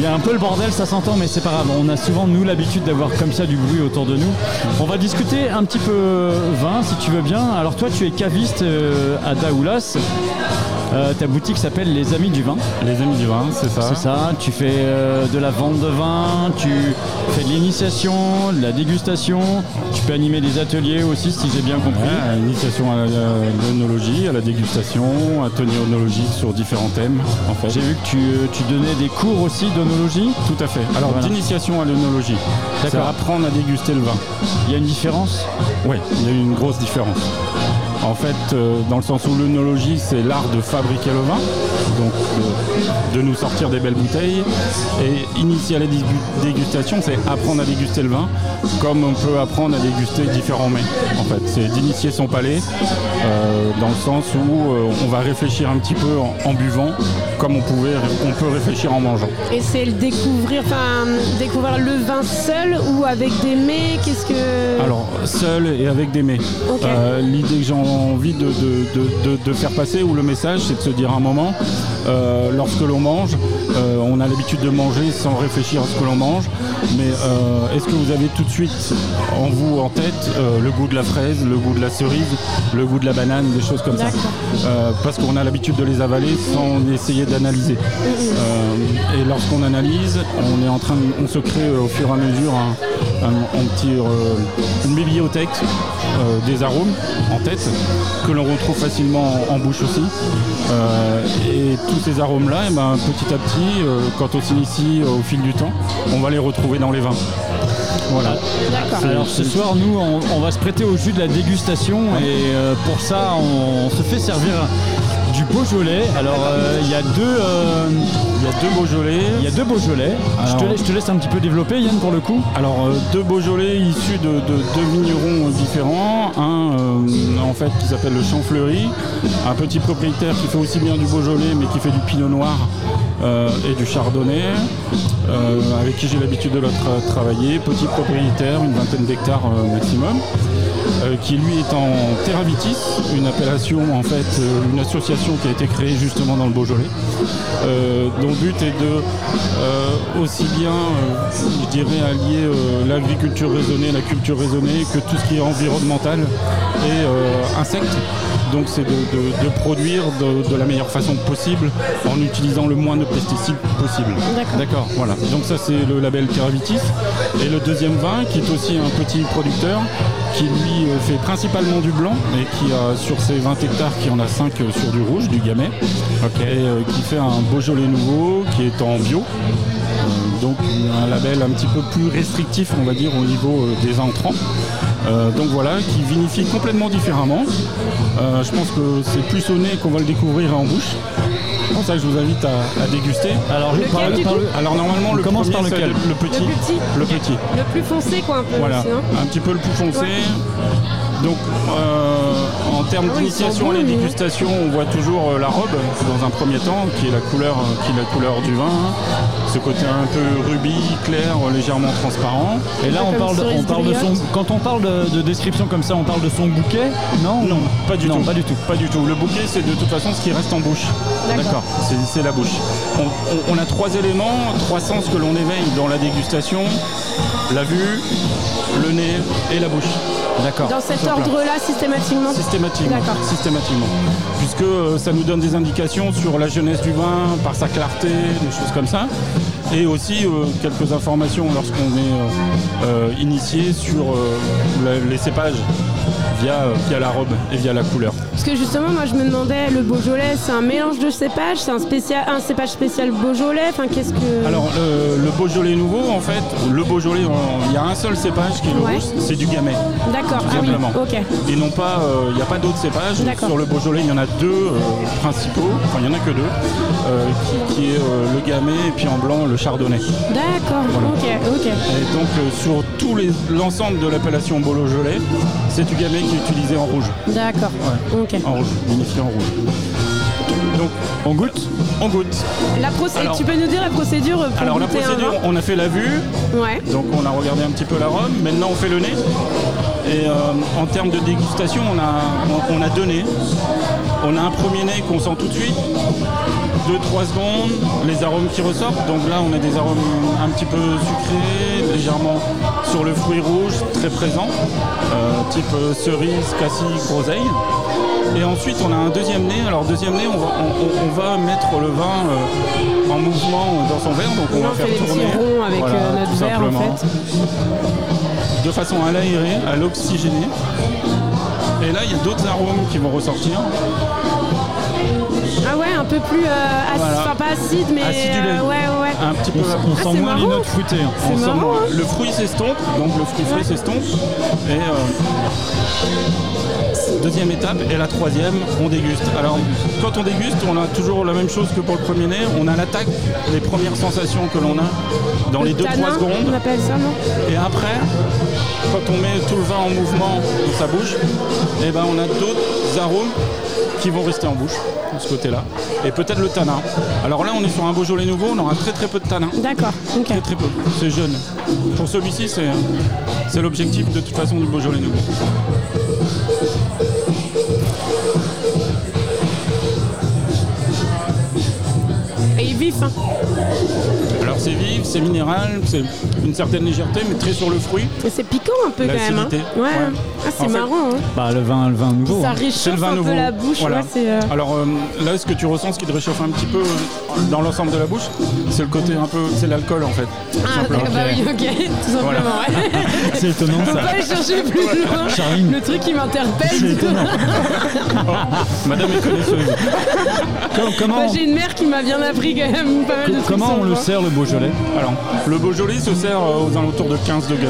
Il y a un peu le bordel, ça s'entend, mais c'est pas grave. On a souvent, nous, l'habitude d'avoir comme ça du bruit autour de nous. On va discuter un petit peu vin, si tu veux bien. Alors, toi, tu es caviste euh, à Daoulas. Euh, ta boutique s'appelle Les Amis du Vin. Les amis du vin, c'est ça. C'est ça, tu fais euh, de la vente de vin, tu fais de l'initiation, de la dégustation, tu peux animer des ateliers aussi si j'ai bien compris. Ouais, initiation à la- à la dégustation, atelier œnologique sur différents thèmes, en fait. J'ai vu que tu, euh, tu donnais des cours aussi d'onologie. Tout à fait. Alors, Voilà. d'initiation à l'œnologie, c'est D'accord. apprendre à déguster le vin. Il y a une différence? Oui, il y a une grosse différence. En fait, euh, dans le sens où l'œnologie, c'est l'art de fabriquer le vin, donc de, de nous sortir des belles bouteilles. Et initier la dégu- dégustation, c'est apprendre à déguster le vin, comme on peut apprendre à déguster différents mets. Fait, c'est d'initier son palais, euh, dans le sens où euh, on va réfléchir un petit peu en, en buvant, comme on, pouvait, on peut réfléchir en mangeant. Et c'est le découvrir, enfin, découvrir le vin seul ou avec des mets? Qu'est-ce que. Alors, seul et avec des mets. Euh, L'idée que j'ai envie de, de- de- de- faire passer, ou le message, c'est de se dire un moment, lorsque l'on mange, on a l'habitude de manger sans réfléchir à ce que l'on mange, mais est-ce que vous avez tout de suite en vous, en tête, le goût de la fraise, le goût de la cerise, le goût de la banane, des choses comme ça Euh, Parce qu'on a l'habitude de les avaler sans essayer d'analyser. Euh, et lorsqu'on analyse, on est en train, de- on se crée euh, au fur et à mesure un, un- un petit, une bibliothèque des arômes en tête que l'on retrouve facilement en, en bouche aussi. Et tous ces arômes-là, eh ben, petit à petit, quand on s'initie au fil du temps, on va les retrouver dans les vins. Voilà. Alors ce soir, nous, on, on va se prêter au jus de la dégustation et euh, pour ça, on, se fait servir du Beaujolais. Alors euh, il y a deux, euh, Il y a deux Beaujolais. il y a deux Beaujolais. Je, te laisse, je te laisse un petit peu développer, Yann, pour le coup. Alors euh, deux Beaujolais issus de, de deux vignerons différents. Un euh, en fait qui s'appelle le Champfleury, un petit propriétaire qui fait aussi bien du Beaujolais mais qui fait du Pinot Noir euh, et du Chardonnay, euh, avec qui j'ai l'habitude de tra- travailler. Petit propriétaire, une vingtaine d'hectares euh, maximum. euh, qui lui est en Terravitis, une appellation en fait, euh, une association qui a été créée justement dans le Beaujolais, euh, dont le but est de euh, aussi bien, euh, je dirais, allier euh, l'agriculture raisonnée, la culture raisonnée, que tout ce qui est environnemental et euh, insectes. Donc c'est de, de- de produire de, de la meilleure façon possible en utilisant le moins de pesticides possible. D'accord. Voilà, donc ça c'est le label Terravitis. Et le deuxième vin, qui est aussi un petit producteur, qui lui euh, fait principalement du blanc, et qui a sur ses 20 hectares, qui en a 5 sur du rouge, du gamay, et euh, qui fait un Beaujolais nouveau, qui est en bio. Euh, donc un label un petit peu plus restrictif, on va dire, au niveau euh, des entrants. Euh, donc voilà, qui vinifie complètement différemment. Euh, je pense que c'est plus au nez qu'on va le découvrir en bouche. C'est pour ça que je vous invite à, à déguster. Alors, Lequel, Alors normalement, On le commence premier, par lequel le, le petit. Le plus petit. Le petit. Le plus foncé, quoi, un peu. Voilà, aussi, hein. un petit peu le plus foncé. Donc, euh, en termes Ah d'initiation à la dégustation, on voit toujours euh, la robe dans un premier temps, qui est la couleur, euh, qui est la couleur du vin. hein. Ce côté un peu rubis, clair, légèrement transparent. Et là, on parle, de- on cerise parle de son. Quand on parle de, de description comme ça, on parle de son bouquet? Non? Non, pas du Non, tout. pas du tout. Pas du tout. Le bouquet, c'est de toute façon ce qui reste en bouche. D'accord. C'est c'est la bouche. On, on- on a trois éléments, trois sens que l'on éveille dans la dégustation la vue, le nez et la bouche. D'accord. Dans cet ordre-là, systématiquement. Systématiquement. Systématiquement. Puisque euh, ça nous donne des indications sur la jeunesse du vin, par sa clarté, des choses comme ça. Et aussi euh, quelques informations lorsqu'on est euh, initié sur les cépages via, via la robe et via la couleur. Parce que justement, moi je me demandais, le Beaujolais, c'est un mélange de cépages, c'est un, spécial, un cépage spécial Beaujolais, enfin qu'est-ce que. Alors le, le Beaujolais nouveau, en fait, le Beaujolais, il y a un seul cépage qui est le Ouais. rouge, c'est du gamay. D'accord, ah oui, ok. Et non pas, euh, il n'y a pas d'autres cépages. Sur le Beaujolais, il y en a deux euh, principaux, enfin il n'y en a que deux, euh, qui, qui est le gamay et puis en blanc le chardonnay. D'accord, ok, ok. Et donc sur tout l'ensemble de l'appellation Beaujolais, c'est du gamay utilisé en rouge. D'accord, ok. En rouge, vinifié en rouge. Donc on goûte On goûte. La Alors- tu peux nous dire la procédure pour Alors la procédure, on a fait la vue, Ouais. donc on a regardé un petit peu l'arôme, maintenant on fait le nez. Et euh, en termes de dégustation, on a, on, on a deux nez. On a un premier nez qu'on sent tout de suite, 2-3 secondes, les arômes qui ressortent. Donc là on a des arômes un petit peu sucrés, légèrement sur le fruit rouge, très présent, euh, type euh, cerise, cassis, groseille. Et ensuite on a un deuxième nez. Alors deuxième nez, on va, on- on- on va mettre le vin euh, en mouvement dans son verre. Donc on va faire fait des tourner. ronds avec Voilà, euh, notre tout verre en fait. de façon à l'aérer, à l'oxygéner. Et là, il y a d'autres arômes qui vont ressortir. Ah ouais, un peu plus euh, acide, Voilà. enfin pas acide, mais Acidulé. euh, ouais, ouais. Un petit peu. On Ah, sent c'est moins les marrant. notes fruitées. hein. C'est on sent marrant, moins- hein. Le fruit s'estompe, donc le fruit frais s'estompe. Et euh, deuxième étape, et la troisième, on déguste. Alors, quand on déguste, on a toujours la même chose que pour le premier nez. On a l'attaque, les premières sensations que l'on a dans les Le 2-3 tanin, secondes. On appelle ça, non? Et après, quand on met tout le vin en mouvement dans sa bouche, eh ben on a d'autres arômes qui vont rester en bouche de ce côté-là. Et peut-être le tanin. Alors là, on est sur un Beaujolais nouveau, on aura très très peu de tanin. D'accord, ok. Très très peu. C'est jeune. Pour celui-ci, c'est c'est l'objectif de toute façon du Beaujolais nouveau. Et vif, hein. C'est vif, c'est minéral, c'est une certaine légèreté, mais très sur le fruit. Et c'est piquant un peu quand même. Hein. Ouais. ouais. Ah, c'est fait- marrant. Hein. Bah, le vin, le vin nouveau. Ça hein. C'est le vin un nouveau. peu la bouche. Voilà. Ouais, c'est, euh, Alors euh, là, ce que tu ressens, ce qui te réchauffe un petit peu euh, dans l'ensemble de la bouche, c'est le côté un peu, c'est l'alcool en fait. Ah, bah oui, ok, tout simplement. Voilà. Ouais. [LAUGHS] C'est étonnant On peut ça. pas aller chercher plus loin. Charline. Le truc qui m'interpelle. C'est étonnant. [LAUGHS] Madame est connaisseuse. Com- comment J'ai une mère qui m'a bien appris quand même pas mal de trucs comment sur on le vin. sert le Beaujolais Alors, le Beaujolais se sert euh, aux alentours de 15 degrés.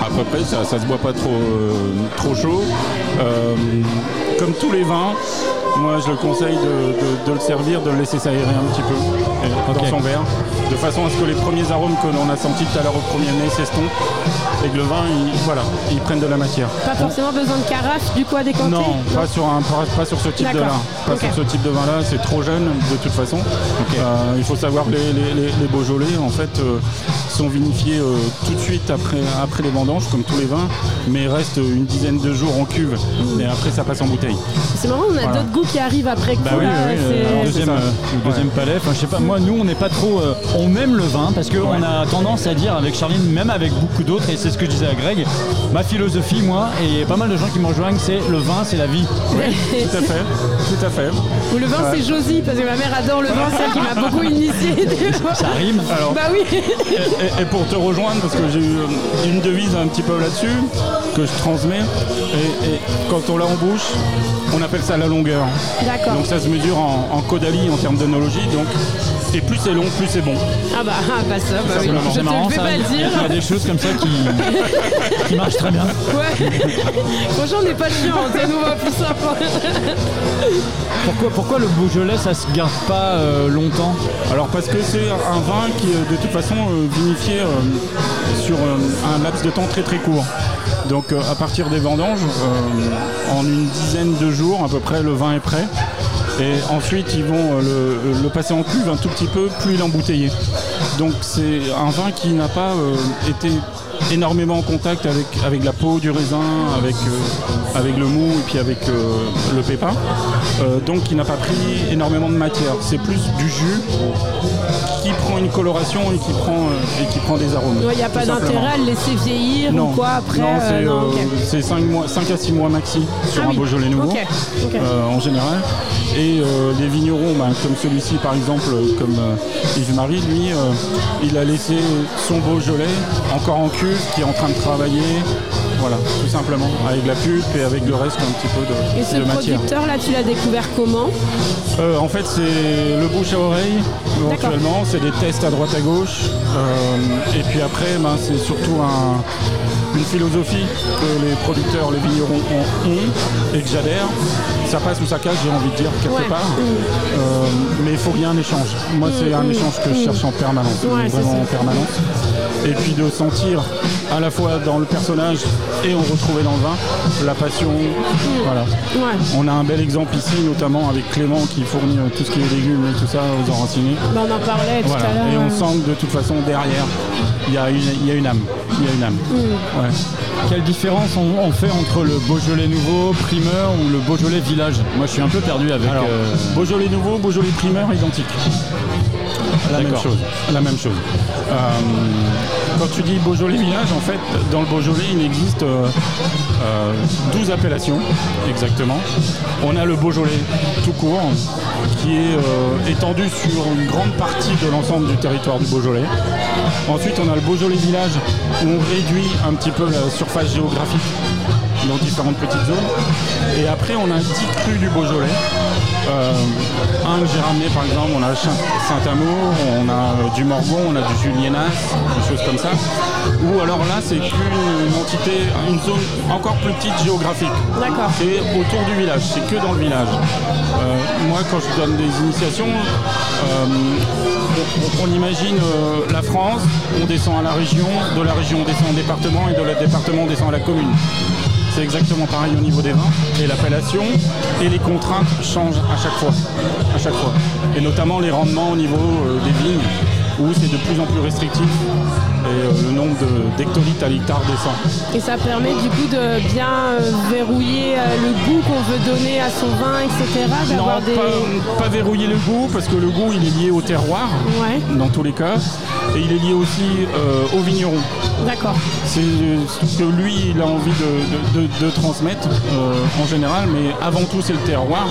À peu près, ça, ça se boit pas trop, euh, trop chaud. Euh, comme tous les vins, moi je le conseille de, de- de le servir, de le laisser s'aérer un petit peu dans son verre, de façon à ce que les premiers arômes que l'on a sentis tout à l'heure au premier nez s'estompent et que le vin, il, voilà, il prenne de la matière. Pas forcément besoin de carafe du coup à décanter Non, pas sur, un, pas, pas sur ce type de vin. Pas sur ce type de vin-là, c'est trop jeune de toute façon. Euh, il faut savoir que les, les- les- les Beaujolais, en fait, euh, sont vinifiés euh, tout de suite après, après les vendanges, comme tous les vins, mais restent une dizaine de jours en cuve. Et après, ça passe en bouteille. C'est marrant, on a Voilà. d'autres goûts qui arrivent après que Bah vous, oui, là, oui, deuxième, euh, deuxième palais. Enfin, je sais pas. Moi, nous, on n'est pas trop. euh, on aime le vin parce qu'on a tendance à dire avec Charline, même avec beaucoup d'autres, et c'est ce que je disais à Greg. Ma philosophie, moi, et il y a pas mal de gens qui me rejoignent, c'est le vin, c'est la vie. Tout à fait, tout à fait. Ou le vin c'est Josie, parce que ma mère adore le vin, c'est elle qui m'a beaucoup [LAUGHS] initié. Ça rime. Alors, Bah oui. et, et- et pour te rejoindre, parce que j'ai eu euh, une devise un petit peu là-dessus, que je transmets, et, et quand on l'a en bouche, on appelle ça la longueur. D'accord. Donc ça se mesure en, en caudalie en termes d'onologie. Donc et plus c'est long, plus c'est bon. Ah bah, ah bah ça, bah oui. Je te marrant, le ça. pas Il dire. y a des choses comme ça qui, qui marchent très bien. Ouais. Franchement, on n'est pas chiant, c'est nous plus simple. Pourquoi, pourquoi le Beaujolais, ça se garde pas euh, longtemps? Alors parce que c'est un vin qui est de toute façon euh, vinifié euh, sur euh, un laps de temps très très court. Donc euh, à partir des vendanges, euh, en une dizaine de jours à peu près, le vin est prêt. Et ensuite, ils vont euh, le, passer en cuve un tout petit peu, plus embouteillé. Donc c'est un vin qui n'a pas euh, été énormément en contact avec, avec la peau du raisin, avec, euh, avec le mou et puis avec euh, le pépin. Euh, donc il n'a pas pris énormément de matière. C'est plus du jus qui prend une coloration et qui prend, et qui prend des arômes. Il n'y a pas d'intérêt à le laisser vieillir Non, ou quoi après. non, c'est non, euh, ok. c'est 5, mois, 5 à 6 mois maxi sur Ah un oui. Beaujolais nouveau. En général. Et les vignerons, bah, comme celui-ci par exemple, comme Yves-Marie, lui, il a laissé son Beaujolais encore en qui est en train de travailler. Voilà, tout simplement, avec la pulpe et avec le reste un petit peu de, Et ce de matière. producteur là, tu l'as découvert comment Euh, en fait, c'est le bouche à oreille, éventuellement. C'est des tests à droite à gauche. Euh, et puis après, ben, c'est surtout un- une philosophie que les producteurs, les vignerons ont, et que j'adhère. Ça passe ou ça casse, j'ai envie de dire, quelque Ouais. part. Euh, mais il faut qu'il y ait un échange. Moi, c'est un échange que je cherche en permanence. Ouais, vraiment en permanence. Et puis de sentir à la fois dans le personnage et en retrouver dans le vin la passion. Voilà. Ouais. On a un bel exemple ici, notamment avec Clément qui fournit euh, tout ce qui est légumes et tout ça aux enracinés. Bah, on en parlait tout Voilà. à l'heure. Et on ouais. sent que de toute façon derrière, il y, a une- il y a une âme. Il y a une âme. Mm. Ouais. Quelle différence on, on fait entre le Beaujolais nouveau, primeur ou le Beaujolais village? Moi je suis un peu perdu avec. Alors, euh, Beaujolais nouveau, Beaujolais primeur, identique. La même chose. La même chose. Euh, quand tu dis Beaujolais village, en fait, dans le Beaujolais, il existe euh, euh, 12 appellations, exactement. On a le Beaujolais tout court, qui est euh, étendu sur une grande partie de l'ensemble du territoire du Beaujolais. Ensuite, on a le Beaujolais village, où on réduit un petit peu la surface géographique dans différentes petites zones. Et après, on a 10 crus du Beaujolais. Euh, un que j'ai ramené par exemple, on a Saint- Saint-Amour, on a euh, du Morgon, on a du Julienas, des choses comme ça. Ou alors là, c'est qu'une entité, une zone encore plus petite géographique. D'accord. C'est autour du village, c'est que dans le village. Euh, moi, quand je donne des initiations, euh, on, on imagine euh, la France, on descend à la région, de la région on descend au département et de la département on descend à la commune. C'est exactement pareil au niveau des vins. Et l'appellation et les contraintes changent à chaque fois. À chaque fois. Et notamment les rendements au niveau euh, des vignes, où c'est de plus en plus restrictif. Et euh, le nombre d'hectolitres à l'hectare descend. Et ça permet du coup de bien euh, verrouiller euh, le goût qu'on veut donner à son vin, etc. Non, des. pas, pas verrouiller le goût, parce que le goût, il est lié au terroir, Ouais, dans tous les cas. Et il est lié aussi euh, au vigneron. d'accord. C'est ce que lui, il a envie de, de- de- de transmettre euh, en général, mais avant tout, c'est le terroir.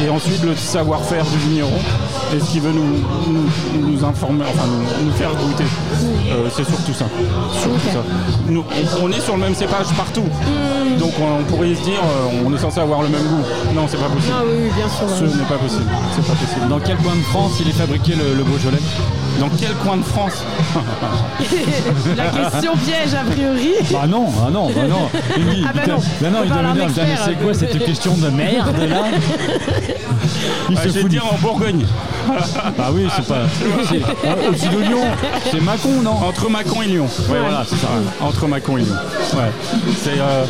Et, et ensuite, le savoir-faire du vigneron. Et ce qu'il veut nous, nous, nous informer, enfin nous, nous faire goûter. Euh, c'est surtout ça. Surtout ça. Nous, on, on est sur le même cépage partout. Donc on, on pourrait se dire, euh, on est censé avoir le même goût. Non, c'est pas possible. Ah oui, bien sûr. Ce n'est pas possible. C'est pas possible. Dans quel coin de France il est fabriqué le, le Beaujolais? Dans quel coin de France? [LAUGHS] La question piège, a priori. Ah non, ah non, bah non. [LAUGHS] Il Ah bah non, bah non, on il doit me dire, mais c'est quoi cette question de merde là? [LAUGHS] Il Ah, se Je vais fout dire en Bourgogne. Ah oui, c'est pas. Au-dessus de Lyon, c'est Macon, non Entre Mâcon et Lyon. Ouais, voilà, c'est ça. Entre Mâcon et Lyon. Ouais. Euh,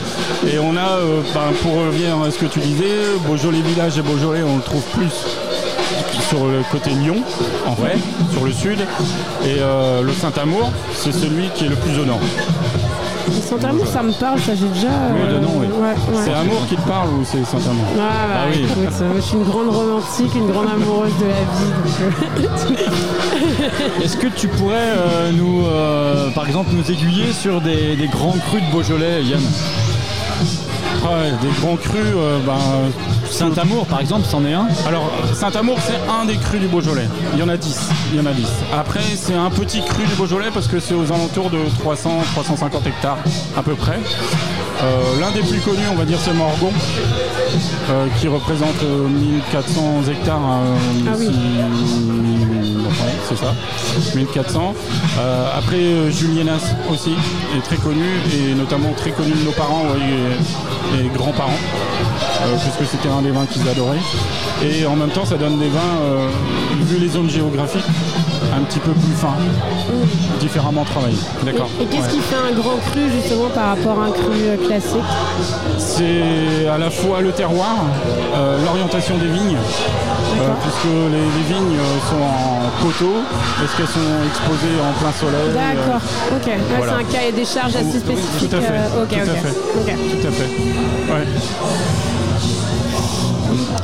et on a, euh, ben, pour revenir à ce que tu disais, Beaujolais village et Beaujolais, on le trouve plus sur le côté Lyon, en vrai, sur le sud. Et euh, le Saint-Amour, c'est celui qui est le plus au nord. Saint-Amour, ça me parle, ça j'ai déjà. Oui, de nom, oui. Ouais, ouais. C'est Amour qui te parle ou c'est Saint-Amour Ah, bah, Ah oui. écoute, euh, je suis une grande romantique, une grande amoureuse de la vie. donc, euh, Est-ce que tu pourrais euh, nous, euh, par exemple, nous aiguiller sur des, des grands crus de Beaujolais, Yann? Ouais, des grands crus, euh, ben, Saint-Amour, par exemple, c'en est un. Alors, Saint-Amour, c'est un des crus du Beaujolais. Il y en a 10. Il y en a 10. Après, c'est un petit cru du Beaujolais parce que c'est aux alentours de 300-350 hectares à peu près. Euh, L'un des plus connus, on va dire, c'est Morgon, euh, qui représente euh, 1400 hectares. euh, Ah oui. si- enfin, c'est ça, 1400. Après, Julienas aussi est très connu, et notamment très connu de nos parents ouais, et, et grands-parents, puisque c'était un des vins qu'ils adoraient. Et en même temps, ça donne des vins, vu les zones géographiques, un petit peu plus fins, différemment travaillés. D'accord. Et, et qu'est-ce Ouais. qui fait un grand cru justement par rapport à un cru euh, classique C'est à la fois le terroir, euh, l'orientation des vignes, euh, puisque les, les vignes sont en poteau, est-ce qu'elles sont exposées en plein soleil euh, D'accord, ok. Ouais, voilà. C'est un cahier des charges assez spécifique. Tout à fait. euh, ok, tout à ok. fait. Tout à fait. Ouais. [LAUGHS]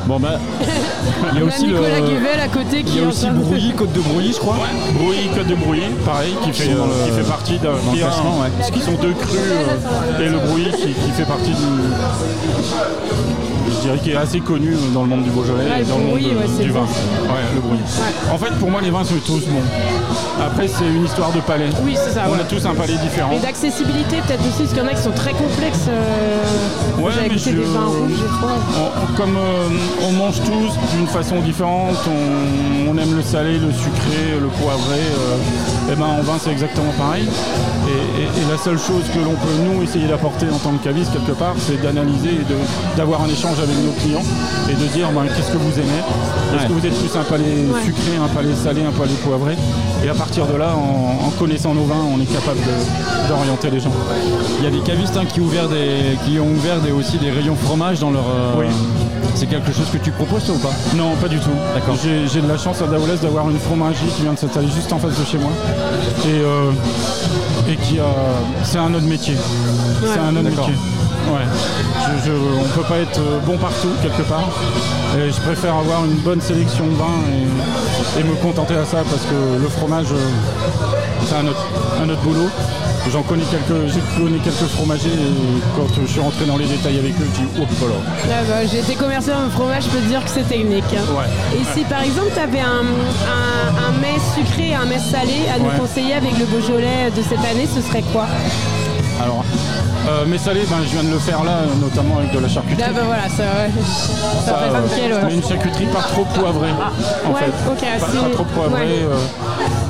Bon bah, Il y a aussi a le. Nicolas Guével à côté qui Il y a aussi Brouilly, Côte de Brouilly, je crois. Brouilly, Côte de Brouilly, pareil, qui fait, Dans euh, le- qui fait partie d'un. ouais. Parce qu'ils sont deux crus euh, et le Brouilly qui, qui fait partie du. Je dirais qu'il est assez connu dans le monde du Beaujolais Ouais, et le dans le monde Brouilly, de- ouais, c'est du vin. Ouais, le. En fait, pour moi, les vins sont tous bons. Après, c'est une histoire de palais. Oui, c'est ça. On a tous un palais différent. Et d'accessibilité peut-être aussi, parce qu'il y en a qui sont très complexes. Euh... Je- des vins rouges. On- on- comme euh, on mange tous d'une façon différente, on, on aime le salé, le sucré, le poivré, et ben en vin c'est exactement pareil. Et, et- et la seule chose que l'on peut nous essayer d'apporter en tant que caviste quelque part, c'est d'analyser et d'avoir un échange avec nos clients et de dire ben, qu'est-ce que vous aimez? Est-ce Ouais. que vous êtes plus un palais Ouais. sucré, un palais salé, un palais poivré? Et à partir de là, en, en connaissant nos vins, on est capable d'orienter les gens. Il y a des cavistes hein, qui, ont ouvert des, qui ont ouvert des, aussi des rayons fromage dans leur. euh, Oui. C'est quelque chose que tu proposes toi ou pas? Non, pas du tout. D'accord. J'ai j'ai de la chance à Daoulas d'avoir une fromagerie qui vient de s'installer juste en face de chez moi. Et, euh, et qui a. C'est un autre métier. c'est un autre d'accord. métier. Ouais. Je, je- on peut pas être euh, bon partout quelque part. Et je préfère avoir une bonne sélection de vins et, et me contenter à ça parce que le fromage, euh, c'est un autre, un autre boulot. J'en connais quelques, j'ai connu quelques fromagers et quand je suis rentré dans les détails avec eux, je dis oh là là. Ah bah, J'ai été commercial en fromage, je peux te dire que c'est technique. hein. Ouais. Et si par exemple tu avais un, un, un mets sucré et un mets salé à nous Ouais. conseiller avec le Beaujolais de cette année, ce serait quoi? Alors, euh, mes salés, ben, je viens de le faire là, notamment avec de la charcuterie. Ah bah voilà, ça, ouais. ça Ça, fait euh, nickel, ouais. Mais une charcuterie pas trop poivrée, en Ouais, fait. pas, trop poivrée. ouais. euh,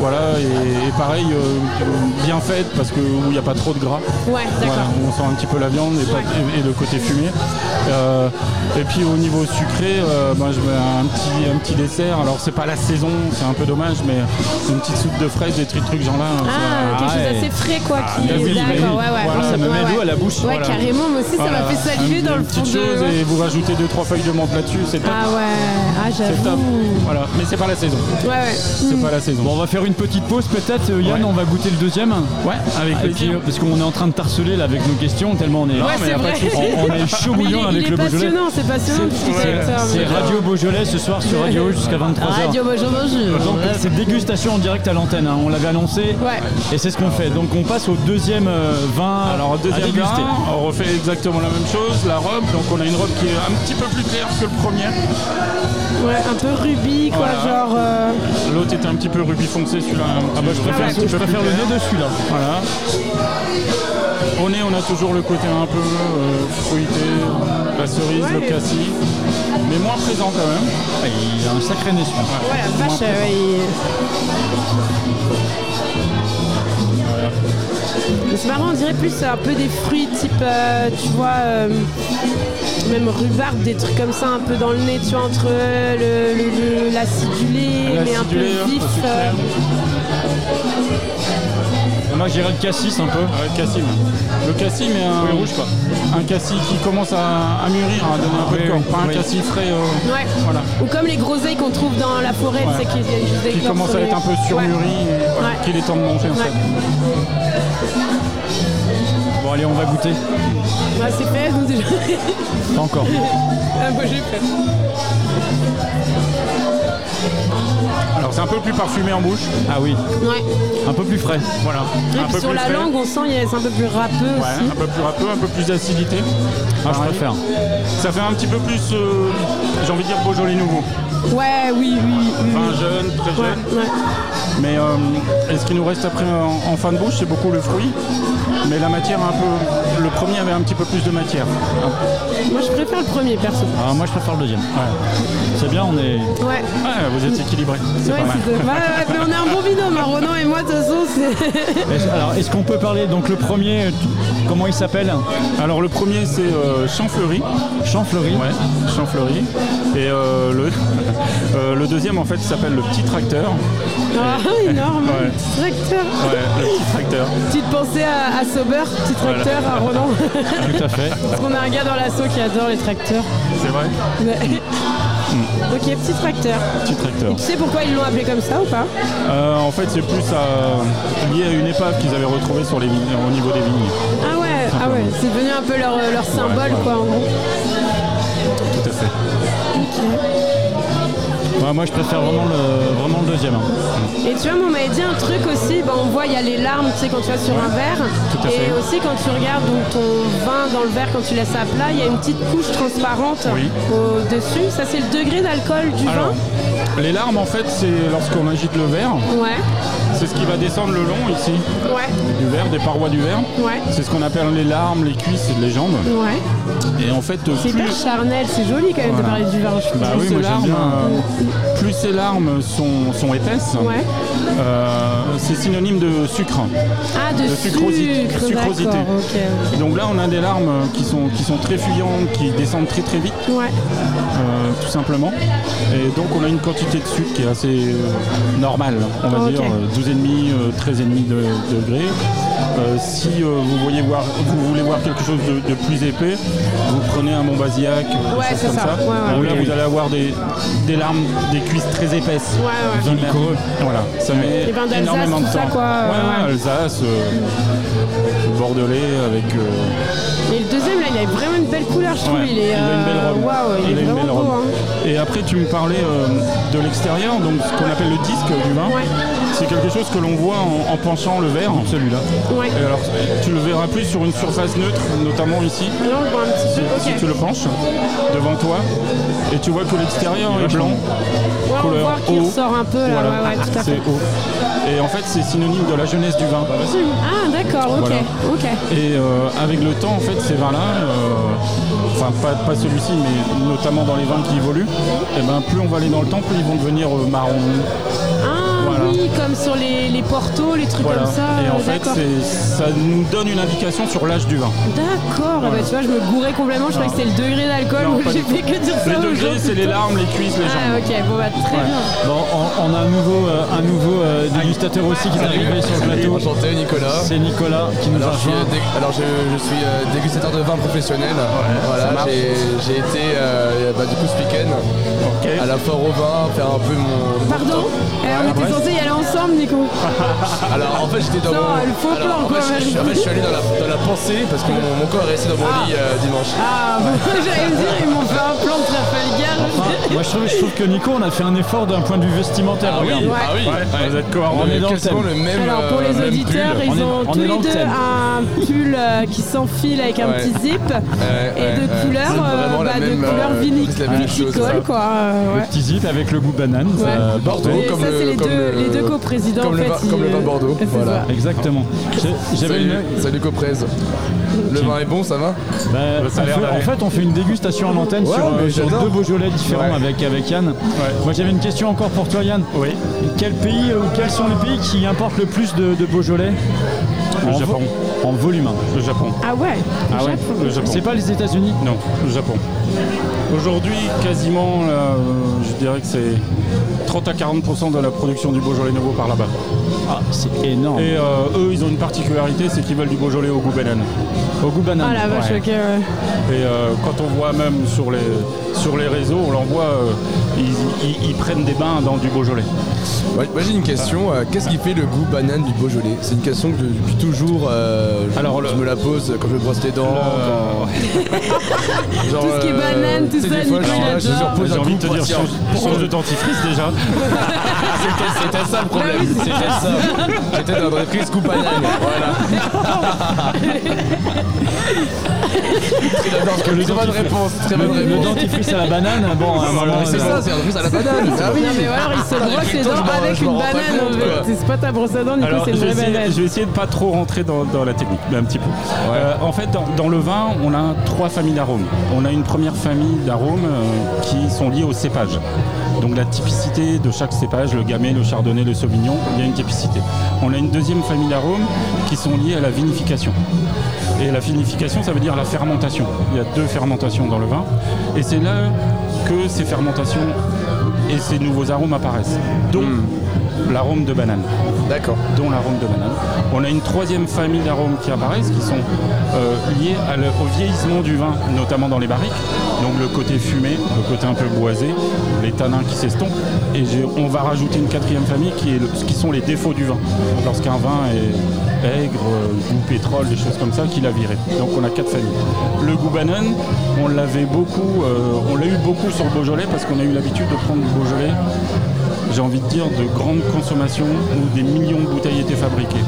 voilà, et, et pareil, euh, bien faite parce que où il n'y a pas trop de gras. Ouais, d'accord. Voilà, on sent un petit peu la viande et, pas- et- et le côté fumé. Euh, et puis au niveau sucré, euh, ben, je mets un petit, un petit dessert. Alors c'est pas la saison, c'est un peu dommage, mais une petite soupe de fraises, des trucs, trucs genre là. hein, Ah, quelque Ah, chose ouais. d'assez frais quoi. qui... bah oui, bah oui. D'accord, ouais, ouais. Voilà, Ça me Ouais, met ouais. l'eau à la bouche. Ouais, Voilà. carrément, moi aussi ça m'a fait saliver Un- dans le une fond petite chose ouais. et vous rajoutez deux trois feuilles de menthe là-dessus, c'est top. Ah ouais, ah C'est top. j'avoue. Voilà, mais c'est pas la saison. Ouais, ouais. C'est pas la saison. Bon, on va faire une petite pause peut-être. euh, Yann, Ouais. on va goûter le deuxième. Ouais, avec plaisir. euh, parce qu'on est en train de tarceler là avec nos questions tellement on est, Ouais, mais c'est on, on est [LAUGHS] chaud bouillant avec le Beaujolais. passionnant, c'est passionnant avec ça. C'est Radio Beaujolais ce soir sur Radio jusqu'à 23h. Radio. Donc c'est dégustation en direct à l'antenne, hein. on l'avait annoncé Ouais. et c'est ce qu'on fait. Donc on passe au deuxième euh, vin Alors à deuxième déguster. vin, on refait exactement la même chose, la robe, donc on a une robe qui est un petit peu plus claire que le premier. Ouais, un peu rubis quoi, Voilà. genre. euh, L'autre était un petit peu rubis foncé, celui-là Ah bah je préfère, ouais, je préfère le nez dessus là. Voilà. Au nez, on a toujours le côté un peu euh, fruité, la cerise, le cassis, mais moins présent quand même. Ah, il a un sacré nez celui-là. Ouais, la vache, il- Mais C'est marrant, on dirait plus un peu des fruits type, euh, tu vois, euh, même rhubarbe, des trucs comme ça, un peu dans le nez, tu vois, entre le, le- le- l'acidulé, mais un peu L'acidulé, un peu vif. Moi j'irais le cassis un peu. Ouais, le cassis. ouais. Le cassis, mais un Oui, rouge, quoi. Un cassis qui commence à, à mûrir, à donner un peu Oui, de corps. oui, Pas un cassis frais. euh, Ouais. Voilà. Ou comme les groseilles qu'on trouve dans la forêt, Ouais. c'est qu'il y a juste des Qui fleurs commence à être un peu surmûri, Ouais. et voilà, Ouais. qu'il est temps de manger en fait. Bon allez on va goûter. C'est fait, nous déjà. Pas encore. [LAUGHS] Ah, moi j'ai fait. Alors c'est un peu plus parfumé en bouche. Ah oui, Ouais. un peu plus frais. Voilà. Et un puis peu sur plus la frais. langue, on sent c'est un peu plus râpeux Ouais, aussi. un peu plus râpeux, un peu plus d'acidité. Ah je préfère. Ça fait un petit peu plus, euh, j'ai envie de dire Beaujolais nouveau. Ouais, oui, oui. oui. jeune, très jeune. ouais. Mais euh, et ce qui nous reste après en, en fin de bouche, c'est beaucoup le fruit. Mais la matière un peu. Le premier avait un petit peu plus de matière. Moi je préfère le premier perso. Ah, moi je préfère le deuxième. Ouais. C'est bien, on est. Ouais. Ouais, vous êtes équilibré. C'est Ouais, pas mal. c'est de- ouais, ouais, mais on est un bon binôme, hein, Ronan et moi de toute façon. c'est- [LAUGHS] Est-ce- Alors est-ce qu'on peut parler donc le premier, comment il s'appelle? Alors le premier c'est euh, Champfleury. Champfleury. Ouais, Champfleury. Et euh, le, [LAUGHS] euh, le deuxième en fait s'appelle le petit tracteur. Ah, énorme. [LAUGHS] Ouais. Petit tracteur. Ouais, le petit tracteur. Petite pensée à, à Sauber, petit tracteur, à Ronan. [LAUGHS] Tout à fait. Parce qu'on a un gars dans l'assaut qui adore les tracteurs. C'est vrai Ouais. Ok, petit tracteur. Petit tracteur. Et tu sais pourquoi ils l'ont appelé comme ça ou pas? Euh, en fait c'est plus à- lié à une épave qu'ils avaient retrouvée sur les vignes, au niveau des vignes. Ah ouais, ah ouais, c'est devenu un peu leur, leur symbole ouais. quoi en gros. Tout à fait. Ouais, moi, je préfère vraiment le, vraiment le deuxième. hein. Et tu vois, on m'avait dit un truc aussi, bah, on voit, il y a les larmes, tu sais, quand tu vas sur un verre. tout à et fait. aussi, quand tu regardes donc, ton vin dans le verre, quand tu laisses à plat, il y a une petite couche transparente Oui. au-dessus. Ça, c'est le degré d'alcool du Alors, vin les larmes, en fait, c'est lorsqu'on agite le verre, Ouais, c'est ce qui va descendre le long ici ouais, du verre, des parois du verre. ouais, C'est ce qu'on appelle les larmes, les cuisses et les jambes. ouais. Et en fait, C'est plus, charnel, c'est joli quand même de parler du vin. bah oui, ces moi j'aime larmes, bien. euh, plus ces larmes sont, sont épaisses, Ouais. euh, c'est synonyme de sucre. Ah, de, De sucrosité- sucre, sucrosité. Donc là, on a des larmes qui sont, qui sont très fuyantes, qui descendent très très vite, Ouais, euh, tout simplement. Et donc, on a une quantité de sucre qui est assez normale, on va dire euh, 12,5, euh, 13,5 de, degrés. Euh, si euh, vous, voyez voir, vous voulez voir quelque chose de, de plus épais, vous prenez un Montbazillac, des Ouais, choses c'est comme ça. ça. Ouais, ouais. Où là, vous allez avoir des, des larmes, des cuisses très épaisses. ouais. Voilà, ça met énormément de ça, temps. quoi, Ouais, ouais, ouais. Alsace, euh, Bordelais avec. euh, Et le deuxième, là, il a vraiment une belle couleur, je trouve. Ouais, il est. a une belle euh, robe. Waouh, il, Il a est une vraiment belle beau. robe. hein. Et après, tu me parlais euh, de l'extérieur, donc ce qu'on appelle le disque du vin. C'est quelque chose que l'on voit en, en penchant le verre, celui-là. Ouais. Et alors, tu le verras plus sur une surface neutre, notamment ici. Là, on le voit un petit Si, peu. si Ok. tu le penches devant toi, et tu vois que l'extérieur est blanc, Ouais, on couleur voit ressort un peu là. Voilà. Ouais, ouais, tout à fait. c'est eau. Et en fait, c'est synonyme de la jeunesse du vin. Ah, d'accord, ok. Voilà. Et euh, avec le temps, en fait, ces vins-là, euh, enfin pas, pas celui-ci, mais notamment dans les vins qui évoluent, et ben plus on va aller dans le temps, plus ils vont devenir euh, marron. Ah, oui, comme sur les, les portos, les trucs Voilà. comme ça. Et en fait, ça nous donne une indication sur l'âge du vin. D'accord, bah, tu vois, je me gourais complètement. Je croyais que c'était le degré d'alcool. Non, J'ai fait que dire ça. Degrés, gens c'est les larmes, les cuisses, les Ah, jambes. ok, bon, bah, très Ouais. bien. Bon, on, on a un nouveau, euh, un nouveau euh, dégustateur aussi qui est arrivé sur le plateau. Enchanté Nicolas. C'est Nicolas qui nous a Alors, je suis, rejoint. dé- alors, je, je suis euh, dégustateur de vin professionnel. voilà, j'ai été bah, du coup ce week-end à la foire au vin faire un peu mon. Pardon On était censé y aller ensemble, Nico. [LAUGHS] Alors en fait j'étais dans Non, mon. le faux alors, plan, en, fait, quoi, je, je- en fait, je suis allé dans la, dans la pensée parce que mon, mon corps est resté dans mon Ah. lit euh, dimanche. Ah, bon, [LAUGHS] j'allais me dire, ils m'ont fait un plan de Trafalgar. Enfin, moi je trouve, je trouve que Nico on a fait un effort d'un point de vue vestimentaire. Ah oui, ah oui. Ouais, vous êtes On coordonnés. est dans le quasiment thème. le même. Alors pour euh, les même auditeurs, pull. On ils est- ont on tous est les dans le deux thème. un pull euh, qui s'enfile avec un Ouais. petit zip Ouais, et ouais, de ouais. couleur, euh, bah, de même, couleur euh, vinicole quoi. euh, Le petit zip avec le goût banane. Ouais. euh, Bordeaux. Et comme ça le- c'est les deux, le- les deux coprésidents comme en le fait. vin- comme le ils- vin Bordeaux, voilà. ça. Exactement. J'avais Salut, une. salut Coprez. Le vin est bon, ça va Bah, Ça fait- en fait, on fait une dégustation en antenne Ouais, sur, euh, deux Beaujolais différents Ouais. avec, avec Yann. Moi, j'avais une question encore pour toi, Yann. Oui, Quel pays ou quels sont les pays qui importent le plus de, de Beaujolais? Le en, vo- Japon. en volume. Le Japon. Ah ouais. Ah ouais, le Japon. C'est pas les États-Unis? Non, le Japon. Aujourd'hui, quasiment, euh, je dirais que c'est 30 à 40% de la production du Beaujolais nouveau par là-bas. Ah, c'est énorme. Et euh, eux, ils ont une particularité, c'est qu'ils veulent du Beaujolais au goût banane. Au goût banane. Ah la vache, Ouais. ok. ouais. Et euh, quand on voit même sur les, sur les réseaux, on l'en voit, euh, ils, ils- ils prennent des bains dans du Beaujolais. Ouais, moi j'ai une question. euh, Qu'est-ce qui fait le goût banane du Beaujolais? C'est une question que depuis toujours euh, je, Alors, je le- me la pose quand je me brosse les dents. quand- Genre, Tout ce qui est euh, banane, tout ça, je, je surpose J'ai envie de te dire, change, change de dentifrice déjà. [LAUGHS] C'était ça le problème. C'était ça. J'étais dans la prise goût banane. Voilà. [LAUGHS] Très bonne réponse. Très bonne Le réponse. dentifrice à la banane, bon, un moment, C'est euh, ça, c'est un dentifrice à la [LAUGHS] banane. Ah oui. Non mais alors il se brosse depuis les le dents je avec je une banane. C'est pas ta brosse à dents, Nico, c'est je une vraie banane. je vais essayer de pas trop rentrer dans, dans la technique, mais un petit peu. Euh, en fait, dans, dans le vin, on a trois familles d'arômes. On a une première famille d'arômes euh, qui sont liés au cépage. Donc la typicité de chaque cépage, le gamay, le chardonnay, le sauvignon, il y a une typicité. On a une deuxième famille d'arômes qui sont liés à la vinification. Et la vinification, ça veut dire la fermentation. Il y a deux fermentations dans le vin. Et c'est là que ces fermentations et ces nouveaux arômes apparaissent. Donc l'arôme de banane D'accord. dont l'arôme de banane. On a une troisième famille d'arômes qui apparaissent, qui sont euh, liés à le- au vieillissement du vin, notamment dans les barriques. Donc le côté fumé, le côté un peu boisé, les tanins qui s'estompent. Et on va rajouter une quatrième famille qui, est le- qui sont les défauts du vin. Lorsqu'un vin est aigre, euh, goût pétrole, des choses comme ça, qu'il a viré. Donc on a quatre familles. Le goût banane, on l'avait beaucoup, euh, on l'a eu beaucoup sur le Beaujolais parce qu'on a eu l'habitude de prendre du Beaujolais j'ai envie de dire, de grande consommation où des millions de bouteilles étaient fabriquées.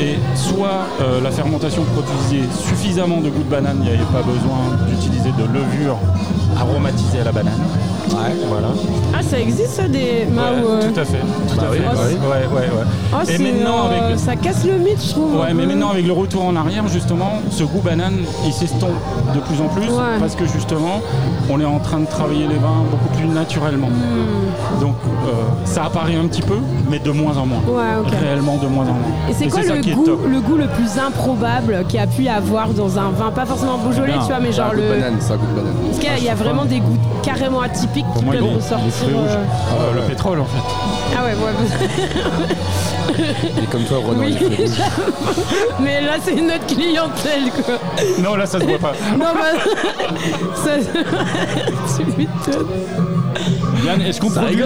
Et soit euh, la fermentation produisait suffisamment de goût de banane, il n'y avait pas besoin d'utiliser de levure aromatisée à la banane. Voilà. Ah, ça existe ça, des Ouais, Mao euh, Tout à fait. Tout Bah à oui, fait. bah oui. Ouais, ouais, ouais. oh, Et maintenant, euh, avec- Ça casse le mythe, je trouve. Ouais, mais maintenant avec le retour en arrière, justement, ce goût banane, il s'estompe de plus en plus Ouais. parce que justement, on est en train de travailler les vins beaucoup plus naturellement. Hmm. Donc, euh, ça apparaît un petit peu, mais de moins en moins. Ouais. Réellement de moins en moins. Et c'est quoi ça le goût, le goût le plus improbable qu'il y a pu y avoir dans un vin? Pas forcément Beaujolais, Bien. tu vois, mais genre le. banane, un goût de banane. Est-ce qu'il y a- il y a vraiment des goûts carrément atypiques qui Pour moi, peuvent fruits rouges. euh, Euh, le pétrole en fait. Ah ouais, ouais. Il est comme toi, Renan, Oui. [LAUGHS] mais là, c'est notre clientèle, quoi. Non, là ça se voit pas. Non, bah. [LAUGHS] ça... [LAUGHS] tu m'étonnes. Yann, est-ce qu'on produit,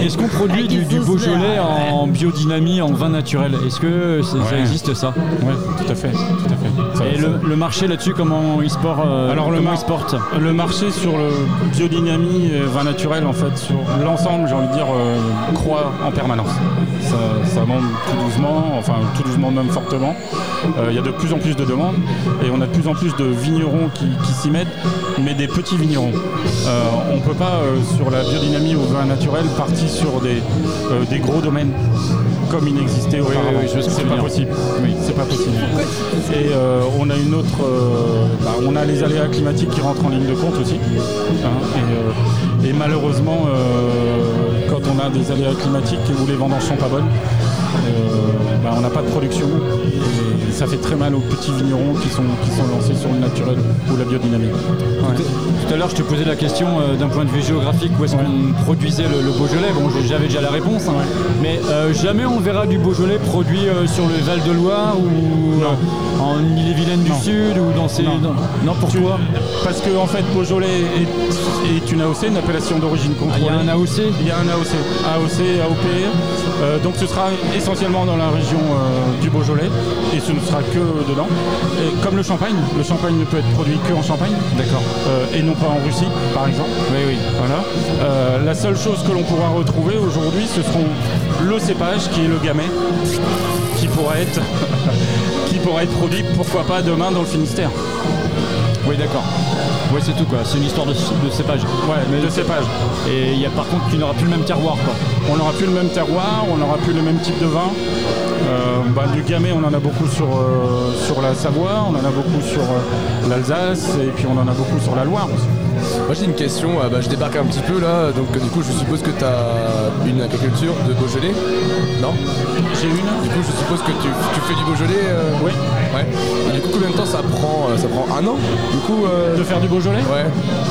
est-ce qu'on du, du Beaujolais en biodynamie, en vin naturel? Est-ce que c'est- ça Ouais. existe ça? Ouais, tout à fait. Tout à fait. Ça- Et ça- le, le marché là-dessus, comment il se porte euh, Alors, le comment mar- il se porte? Le marché sur le biodynamie et vin naturel, en fait, sur l'ensemble, j'ai envie de dire, euh, croît en permanence. Ça, ça monte tout doucement, enfin tout doucement même fortement. Euh, Il y a de plus en plus de demandes et on a de plus en plus de vignerons qui, qui s'y mettent, mais des petits vignerons. Euh, on ne peut pas, euh, sur la biodynamie ou vin naturel, partir sur des, euh, des gros domaines comme il n'existait auparavant. oui, c'est pas possible. Oui, c'est pas possible. Et euh, on a une autre, euh, bah, on a les aléas climatiques qui rentrent en ligne de compte aussi. hein, et, euh, et malheureusement, euh, quand on a des aléas climatiques où les vendanges sont pas bonnes, euh, bah, on n'a pas de production. Et ça fait très mal aux petits vignerons qui sont, qui sont lancés sur le naturel ou la biodynamie. Ouais. Tout à l'heure, je te posais la question euh, d'un point de vue géographique, où est-ce qu'on produisait le, le Beaujolais? Bon, j'avais déjà la réponse, hein. mais euh, jamais on verra du Beaujolais produit euh, sur le Val-de-Loire ou euh, en Ille-et-Vilaine du Non. Sud ou dans ces. Non. Non, non, pourquoi Parce que en fait, Beaujolais est, est une AOC, une appellation d'origine Ah, Il contrôlée. y a un AOC Il y a un AOC, AOC, AOP. Euh, donc ce sera essentiellement dans la région euh, du Beaujolais et ce ne sera que dedans. Et comme le champagne, le champagne ne peut être produit que en Champagne. D'accord. et non pas en Russie, par exemple. Oui, oui. Voilà. Euh, la seule chose que l'on pourra retrouver aujourd'hui, ce seront le cépage qui est le gamay, qui pourra être, [LAUGHS] qui pourra être produit, pourquoi pas demain dans le Finistère. Oui, d'accord. Oui, c'est tout quoi. C'est une histoire de, de cépage. Ouais, Mais- de cépage. Et il y a par contre, tu n'auras plus le même terroir quoi. On n'aura plus le même terroir, on n'aura plus le même type de vin. Bah, du gamay, on en a beaucoup sur, euh, sur la Savoie, on en a beaucoup sur euh, l'Alsace et puis on en a beaucoup sur la Loire aussi. Moi j'ai une question, euh, bah, je débarque un petit peu là, donc du coup je suppose que tu as une agriculture de Beaujolais Non? J'ai une Du coup je suppose que tu, tu fais du Beaujolais euh, Oui. Ouais. Et du coup combien de temps ça prend Ça prend un an Du coup De faire du Beaujolais? Ouais.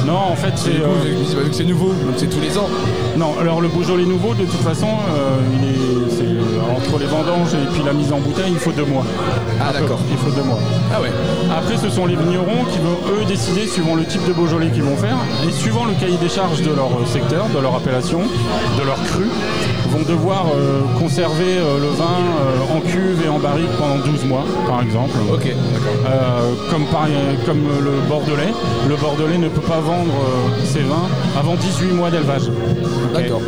Non, en fait, c'est. du coup, je me dis, vu que c'est nouveau, donc c'est tous les ans. Non, alors le Beaujolais nouveau, de toute façon, il est, entre les vendanges et puis la mise en bouteille, il faut deux mois. Ah d'accord. Il faut deux mois. Ah ouais. Après, ce sont les vignerons qui vont, eux, décider, suivant le type de Beaujolais qu'ils vont faire, et suivant le cahier des charges de leur euh, secteur, de leur appellation, de leur cru, vont devoir euh, conserver euh, le vin euh, en cuve et en barrique pendant 12 mois, par exemple. Ok, d'accord. Comme, par- comme le Bordelais. Le Bordelais ne peut pas vendre ses vins avant 18 mois d'élevage. D'accord.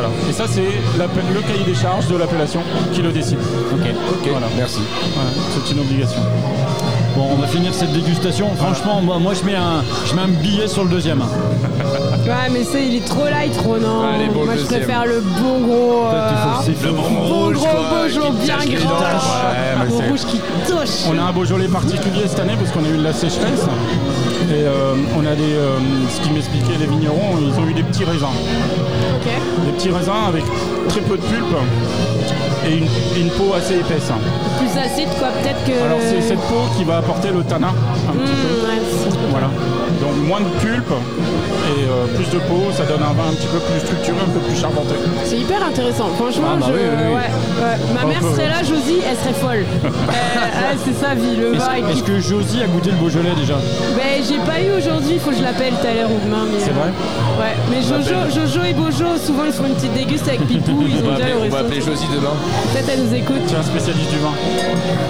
Voilà. Et ça, c'est le cahier des charges de l'appellation qui le décide. Ok. Ok, Voilà. merci. Ouais, c'est une obligation. Bon, on va finir cette dégustation. Franchement, moi, moi je, mets un, je mets un billet sur le deuxième. [LAUGHS] Ouais, mais c'est, il est trop light, Ronan. Bon, Moi, le je deuxième. préfère le bon gros. euh, c'est- bon bon rouge, gros Beaujolais bien grand. Ouais, mais Bon rouge qui touche. On a un Beaujolais particulier cette année parce qu'on a eu de la sécheresse. Et euh, on a des. euh, ce qui m'expliquait les vignerons, ils ont eu des petits raisins. Des petits raisins avec très peu de pulpe et une, et une peau assez épaisse. Plus acide, quoi, peut-être que. Alors c'est cette peau qui va apporter le tanin un petit peu. Mmh, ouais, c'est- Voilà. Donc moins de pulpe et euh, plus de peau, ça donne un vin un petit peu plus structuré, un peu plus charpenté. C'est hyper intéressant. Franchement, Ah bah je... oui, oui, oui. ouais, ouais. ma mère peu, serait là, Josie, elle serait folle. [LAUGHS] Euh, c'est sa vie, le vin. est-ce que Josie a goûté le Beaujolais déjà Ben, j'ai pas eu aujourd'hui, il faut que je l'appelle tout à l'heure ou demain. C'est euh, vrai Ouais, mais Jojo, Jojo et Bojo, souvent ils font une petite déguste avec Pipou, ils [LAUGHS] ont déjà appeler, au on va appeler Josie demain. Peut-être elle nous écoute. Tu es un spécialiste du vin.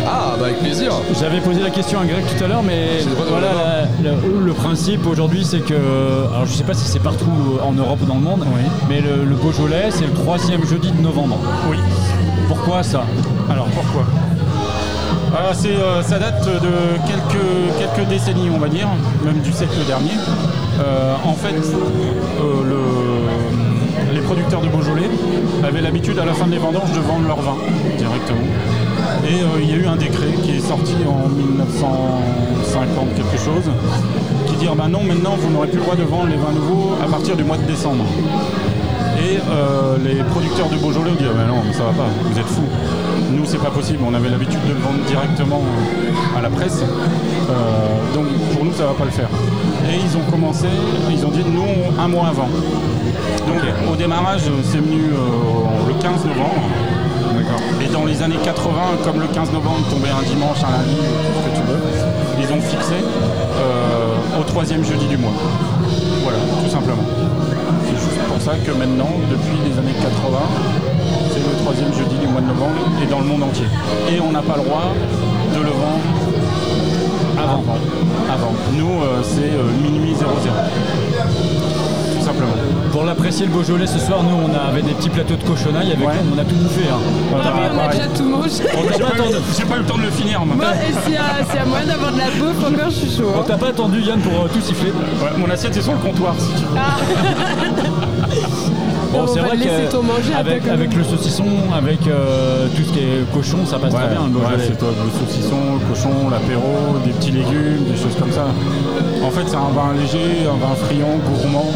Ah, bah avec plaisir. J'avais posé la question à Greg tout à l'heure, mais voilà, la- la- le principe aujourd'hui, c'est que, alors je sais pas si c'est partout en Europe ou dans le monde, mais le, le Beaujolais, c'est le troisième jeudi de novembre. Oui. Pourquoi ça? Alors pourquoi? Ah, c'est, euh, Ça date de quelques, quelques décennies, on va dire, même du siècle dernier. Euh, en fait, euh, le- les producteurs de Beaujolais avaient l'habitude à la fin des vendanges de vendre leur vin directement. Et euh, il y a eu un décret qui est sorti en 1950 quelque chose, qui dit ah ben non maintenant vous n'aurez plus le droit de vendre les vins nouveaux à partir du mois de décembre. Et euh, les producteurs de Beaujolais ont dit ah ben non mais ça va pas, vous êtes fous. Nous c'est pas possible, on avait l'habitude de le vendre directement à la presse. Euh, donc pour nous ça va pas le faire. Et ils ont commencé, ils ont dit nous un mois avant. Donc au démarrage c'est venu euh, le 15 novembre. Et dans les années 80, comme le 15 novembre tombait un dimanche, un lundi, tout ce que tu veux, ils ont fixé euh, au troisième jeudi du mois. Voilà, tout simplement. C'est juste pour ça que maintenant, depuis les années 80, c'est le troisième jeudi du mois de novembre et dans le monde entier. Et on n'a pas le droit de le vendre avant. Avant. Nous, euh, c'est euh, minuit 00. Tout simplement. Pour l'apprécier le Beaujolais ce soir, nous on avait des petits plateaux de cochonaille avec Ouais. nous, on a tout bouffé. hein. Ah oui, on a déjà tout mangé. On J'ai pas eu- le temps de le finir, moi. Moi, s'il y a moyen d'avoir de la bouffe, encore, je suis chaud. On hein. t'a pas attendu Yann pour euh, tout siffler. Ouais, mon assiette est sur le comptoir si tu veux. [LAUGHS] Bon, on c'est va vrai peu avec, le saucisson, avec euh, tout ce qui est cochon, ça passe très bien le ouais, Beaujolais. c'est toi, le saucisson, le cochon, l'apéro, des petits légumes, des choses comme ça. En fait, c'est un vin léger, un vin friand, gourmand.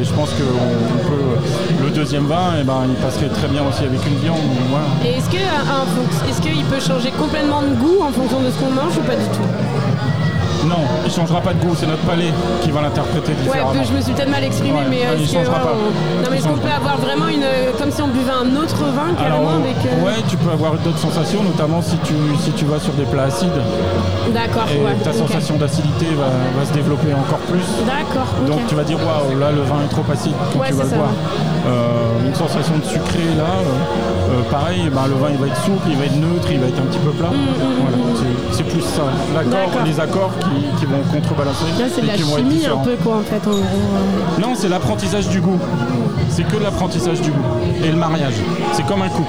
Et je pense que on peut. Le deuxième vin, eh ben, il passerait très bien aussi avec une viande. voilà. Et est-ce que un- un fonc- est-ce qu'il peut changer complètement de goût en fonction de ce qu'on mange ou pas du tout? Non, il changera pas de goût, c'est notre palais qui va l'interpréter Ouais, je me suis peut-être mal exprimé, Ouais, mais il est-ce changera ouais, qu'on changera peut avoir vraiment une comme si on buvait un autre vin carrément Alors, avec euh, ouais, tu peux avoir d'autres sensations, notamment si tu, si tu vas sur des plats acides. D'accord, Et ouais. ta sensation d'acidité va, va se développer encore plus. D'accord. Donc tu vas dire waouh là le vin est trop acide quand Ouais, tu vas le ça. boire. Euh, une sensation de sucré là, euh, euh, pareil, ben, le vin il va être souple, il va être neutre, il va être un petit peu plat. Voilà, c'est- c'est plus ça. L'accord, Mm, les accords qui, qui vont contrebalancer Là, c'est de la chimie un peu quoi en fait en gros. Non, c'est l'apprentissage du goût. C'est que l'apprentissage du goût. Et le mariage. C'est comme un couple.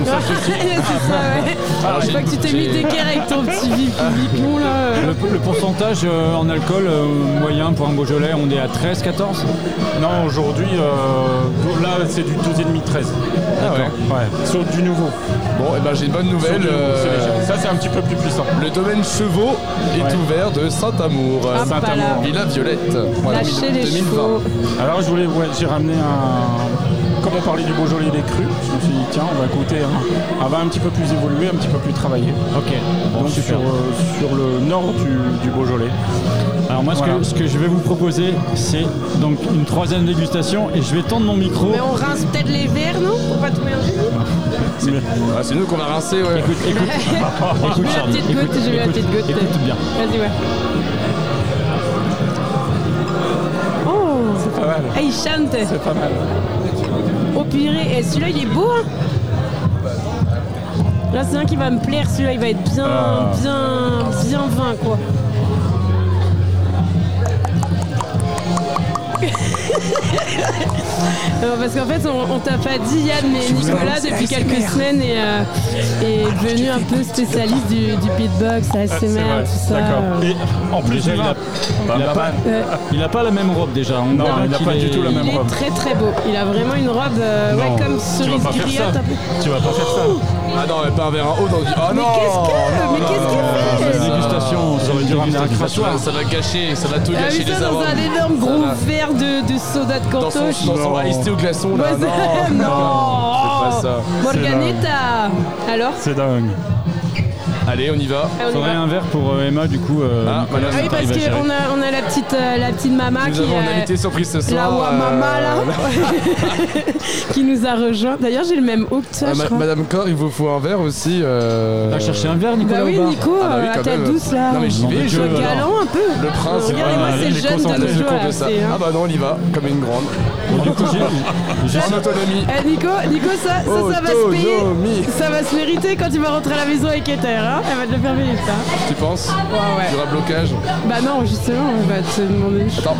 On s'associe. [LAUGHS] c'est ça, ouais. Alors, je j'ai- crois que tu t'es mis j'ai- d'équerre avec ton petit vipon là. [LAUGHS] euh. Le, le pourcentage euh, en alcool euh, moyen pour un Beaujolais, on est à 13-14 Non, aujourd'hui, euh, là c'est du 12,5-13. Ah ouais. Ouais, sur du nouveau. Bon, et ben j'ai une bonne nouvelle. du euh. Ça c'est un petit peu plus puissant. le domaine chevaux est Ouais. ouvert de Saint-Amour. Saint-Amour. Villa Violette. Voilà, Lâchez les 2020. chevaux. Alors je voulais, ouais, j'ai ramené un. Comme on parlait du Beaujolais des crus, je me suis dit tiens, on va goûter un, un vin un petit peu plus évolué, un petit peu plus travaillé. Ok, Donc sur, euh, sur le nord du, du Beaujolais. Alors moi, ce, Voilà. que, ce que je vais vous proposer, c'est donc une troisième dégustation et je vais tendre mon micro. Mais on rince peut-être les verres, non Pour pas tout mélanger Ah, c'est nous qu'on a rincé, ouais. Écoute, écoute, [LAUGHS] écoute, J'ai vu la petite écoute, goutte, j'ai vu la écoute, petite goutte. écoute bien. Vas-y, ouais. Oh C'est pas mal. Ah, il chante C'est pas mal. Purée, et celui-là il est beau hein Là c'est un qui va me plaire, celui-là il va être bien, Ah. bien, bien vin quoi. [LAUGHS] Euh, parce qu'en fait on, on t'a pas dit Yann mais Nicolas depuis quelques semaines est, euh, est devenu un peu spécialiste du, du beatbox, ASMR, tout ça. D'accord. Et en plus il vin, a- pas a pas- Ouais. Il a pas la même robe déjà. On Non, dirait il a qu'il pas du est- tout la même Il est robe. très très beau. Il a vraiment une robe euh, ouais, comme cerise griotte un. Tu vas pas faire ça. Ah non, mais pas un verre à eau dans du. Ah Mais non qu'est-ce que Mais qu'est-ce qu'il La fait dégustation, ça aurait dû ramener un ça, crachoir. va- ça va gâcher, ça va tout Ah gâcher ça les dans un énorme gros verre de, soda de cantoche. dans son iced tea au glaçon là. Non, c'est- [LAUGHS] non. c'est pas ça. Morganetta Alors C'est dingue. Allez, on y va. On Faudrait va. un verre pour euh, Emma, du coup. euh, Ah, Nicolas. Ah oui, parce va qu'on a, on a la petite, euh, la petite mama Nous qui avons euh, invité surprise ce soir. la Wamama là, [LAUGHS] qui nous a rejoint. D'ailleurs, j'ai le même toi, Ah, ma-. Madame Cor, il vous faut un verre aussi. euh, T'as cherché un verre, Nicolas Bah oui, Nico, Ah bah oui, à quand tête même. douce là. Non, mais j'y vais, je galant un peu. Le prince, Regardez-moi ces il est jeunes de. Ah bah non, on y va, comme une grande. En autonomie. Eh, Nico, Nico, ça, ça, ça va se payer. Ça va se mériter quand tu vas rentrer à la maison avec Ether. Hein Elle va te le faire payer, ça. Tu penses Ouais, ouais. Il y aura blocage. Bah non, justement, on va te demander. Attends.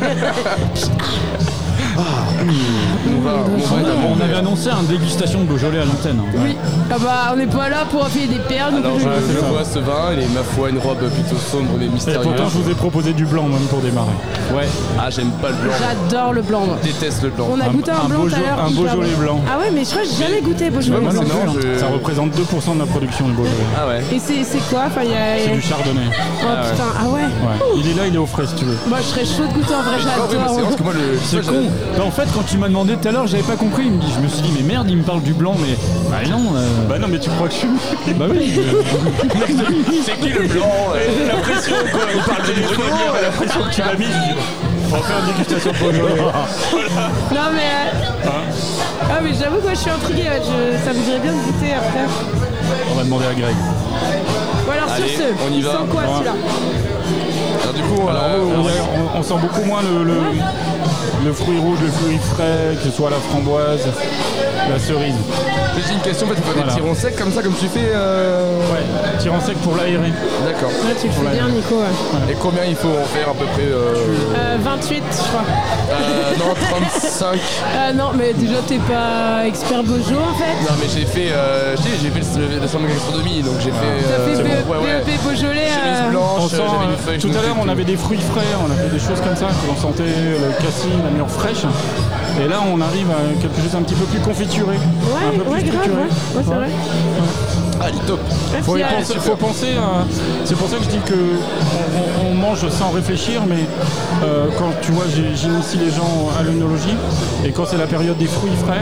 [LAUGHS] [LAUGHS] On va, on va être à on mon avait annoncé un dégustation de Beaujolais à l'antenne. hein. Oui. Ah bah, on n'est pas là pour appuyer des perles. Alors je, je- vois ce vin, il est ma foi une robe plutôt sombre mais Et mystérieuse. pourtant, je vous ai proposé du blanc même pour démarrer. Ouais. Ah j'aime pas le blanc. J'adore le blanc. Je déteste le blanc. On a goûté un, un blanc tout à Beaujolais- l'heure. un Beaujolais blanc. Ah ouais, mais je crois que j'ai jamais goûté Beaujolais. blanc. non plus, je- Ça représente 2% de la production du Beaujolais. Ah ouais. Et c'est c'est quoi Enfin, il y a. C'est du chardonnay. Oh Ah ouais. putain, ah ouais. Ouais. Il est là, il est au frais si tu veux. Moi, je serais chaud de goûter en vrai, j'adore. C'est moi, con. Bah, en fait, quand tu m'as demandé tout à l'heure, j'avais pas compris. Il me dit- Je me suis dit, mais merde, il me parle du blanc, mais. Bah non. euh, Bah non, mais tu crois que je suis. Bah oui. [LAUGHS] C'est qui le blanc euh, la pression, quoi. On parle de la pression que tu m'as mise. On va faire une dégustation Beaujolais. [LAUGHS] Non, mais. euh, Ah, mais j'avoue que moi, je suis intriguée. ouais, je- Ça me dirait bien de goûter après. On va demander à Greg. Bon, alors, Allez, sur ce, on y va. sent quoi celui-là Alors du coup, Alors, euh, on, on- on sent beaucoup moins le, le, le fruit rouge, le fruit frais, que ce soit la framboise, la cerise. j'ai une question, en fait, faut des Voilà. tirons secs comme ça, comme tu fais. euh, Ouais, tirant sec pour l'aérer. D'accord. Ouais, tu le fais bien, Nico. ouais. Et combien il faut en faire à peu près euh, Euh, 28, je crois. euh, Non, 35. [LAUGHS] Euh, non, mais déjà, t'es pas expert Bojo en fait. Non, mais j'ai fait, euh, je sais, j'ai fait le, le centre de gastronomie, donc j'ai fait. T'as fait euh, BE- ouais, ouais. BEP Beaujolais. Chemise euh, blanche, On sent, j'avais euh, une feuille. tout à l'heure, on avait des fruits frais, on avait des choses comme ça, que l'on sentait le cassis, la mûre fraîche. Et là, on arrive à quelque chose un petit peu plus confituré. un Ouais, peu plus ouais, grave, structuré. ouais. Ouais, c'est vrai. Ah, il est top. Faut, y penser, faut penser à. C'est pour ça que je dis que on, mange sans réfléchir, mais euh, quand tu vois, j'ai- j'initie les gens à l'œnologie, et quand c'est la période des fruits frais,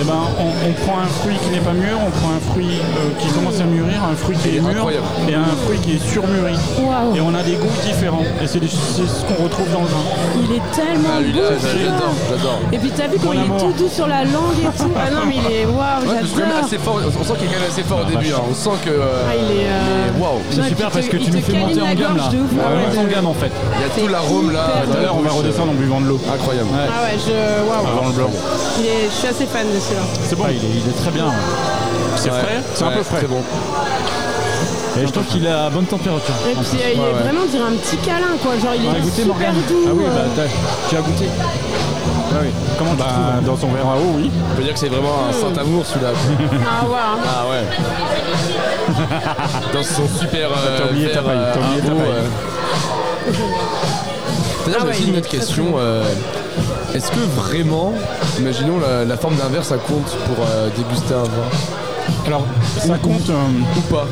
eh ben, on, on prend un fruit qui n'est pas mûr, on prend un fruit euh, qui commence à mûrir, un fruit qui est mûr, Incroyable. et un fruit qui est surmûri. Et on a des goûts différents, et c'est ce qu'on retrouve dans le vin. Il est tellement Ah, j'adore, j'adore. Et puis t'as vu quand il est tout doux sur la langue et tout. Ah non mais il est waouh, Ouais, j'adore. on sent qu'il est quand même assez fort au début. Hein. On sent que. euh, Ah il est. euh, Waouh. C'est super parce que tu nous fais monter en gamme là. Ouais, ouais, en de- gamme en fait. Il y a tout l'arôme là. Tout à l'heure, on va bouche, redescendre en buvant de l'eau. euh, Incroyable. Ah ouais, je waouh. Avant le blanc. Il est- Je suis assez fan de celui-là. C'est bon, Ah, il, est, il est très bien. c'est Ouais, frais, c'est un peu frais. Très bon. Et je trouve qu'il est à bonne température. Et puis euh, il est vraiment on dirait un petit câlin quoi. Genre il est goûté super doux. Ah oui, euh. bah tu as goûté. Ah oui. Comment tu Bah, trouves dans son verre à eau, oui. On peut dire que c'est vraiment un Saint-Amour celui-là. Ah ouais. hein. Ah ouais. Dans son super. Euh, T'as oublié ta verre, paille, euh, t'as oublié ta paille. euh. D'ailleurs, Ah j'ai ouais, aussi une autre question. euh, Est-ce que vraiment, imaginons la, la forme d'un verre, ça compte pour euh, déguster un vin? Alors, ça compte. euh, ou pas?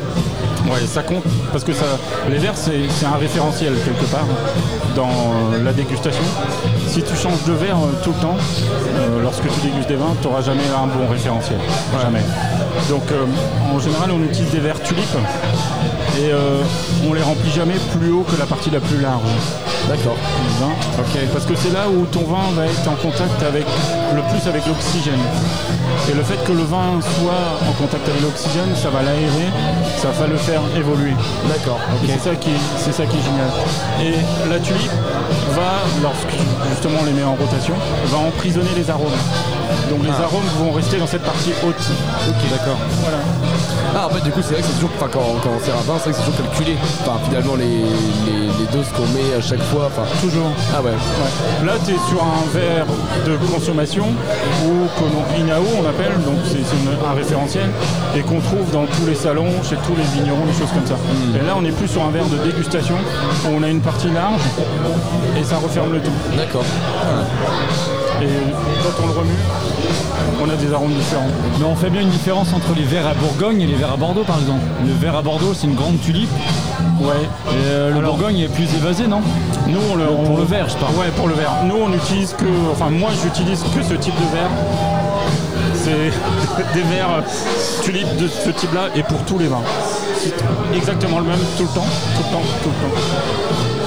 Ouais, ça compte parce que ça, les verres c'est c'est un référentiel quelque part dans euh, la dégustation. Si tu changes de verre euh, tout le temps, euh, lorsque tu dégustes des vins, tu n'auras jamais un bon référentiel. Jamais. Donc euh, en général, on utilise des verres tulipes et euh, on les remplit jamais plus haut que la partie la plus large. D'accord. vin. Parce que c'est là où ton vin va être en contact avec le plus avec l'oxygène. Et le fait que le vin soit en contact avec l'oxygène, ça va l'aérer, ça va le faire évoluer. D'accord. Et c'est ça, qui est- c'est ça qui est génial. Et la tulipe va, lorsque justement on les met en rotation, va emprisonner les arômes. Donc les Ah. arômes vont rester dans cette partie haute. Ok, d'accord. Voilà. Ah, en fait, du coup, c'est vrai que c'est toujours. Enfin, quand, quand on sert un vin, c'est vrai que c'est toujours calculé. Enfin, finalement, les, les, les doses qu'on met à chaque fois. Enfin, Toujours. ah ouais. Ouais. Là, tu es sur un verre de consommation ou qu'on INAO, on appelle, donc c'est un référentiel, et qu'on trouve dans tous les salons, chez tous les vignerons, des choses comme ça. Et là, on est plus sur un verre de dégustation où on a une partie large et ça referme le tout. D'accord. Et quand on le remue, on a des arômes différents. Mais on fait bien une différence entre les verres à Bourgogne et les verres à Bordeaux par exemple. Le verre à Bordeaux c'est une grande tulipe. Ouais. Et euh, le Alors- Bourgogne est plus évasé, non? Nous, on le, Pour le verre, je parle. Ouais, pour le verre. Nous, on utilise que, enfin, moi, j'utilise que ce type de verre. c'est [LAUGHS] des verres tulipes de ce type-là et pour tous les vins. C'est exactement le même tout le temps, tout le temps, tout le temps.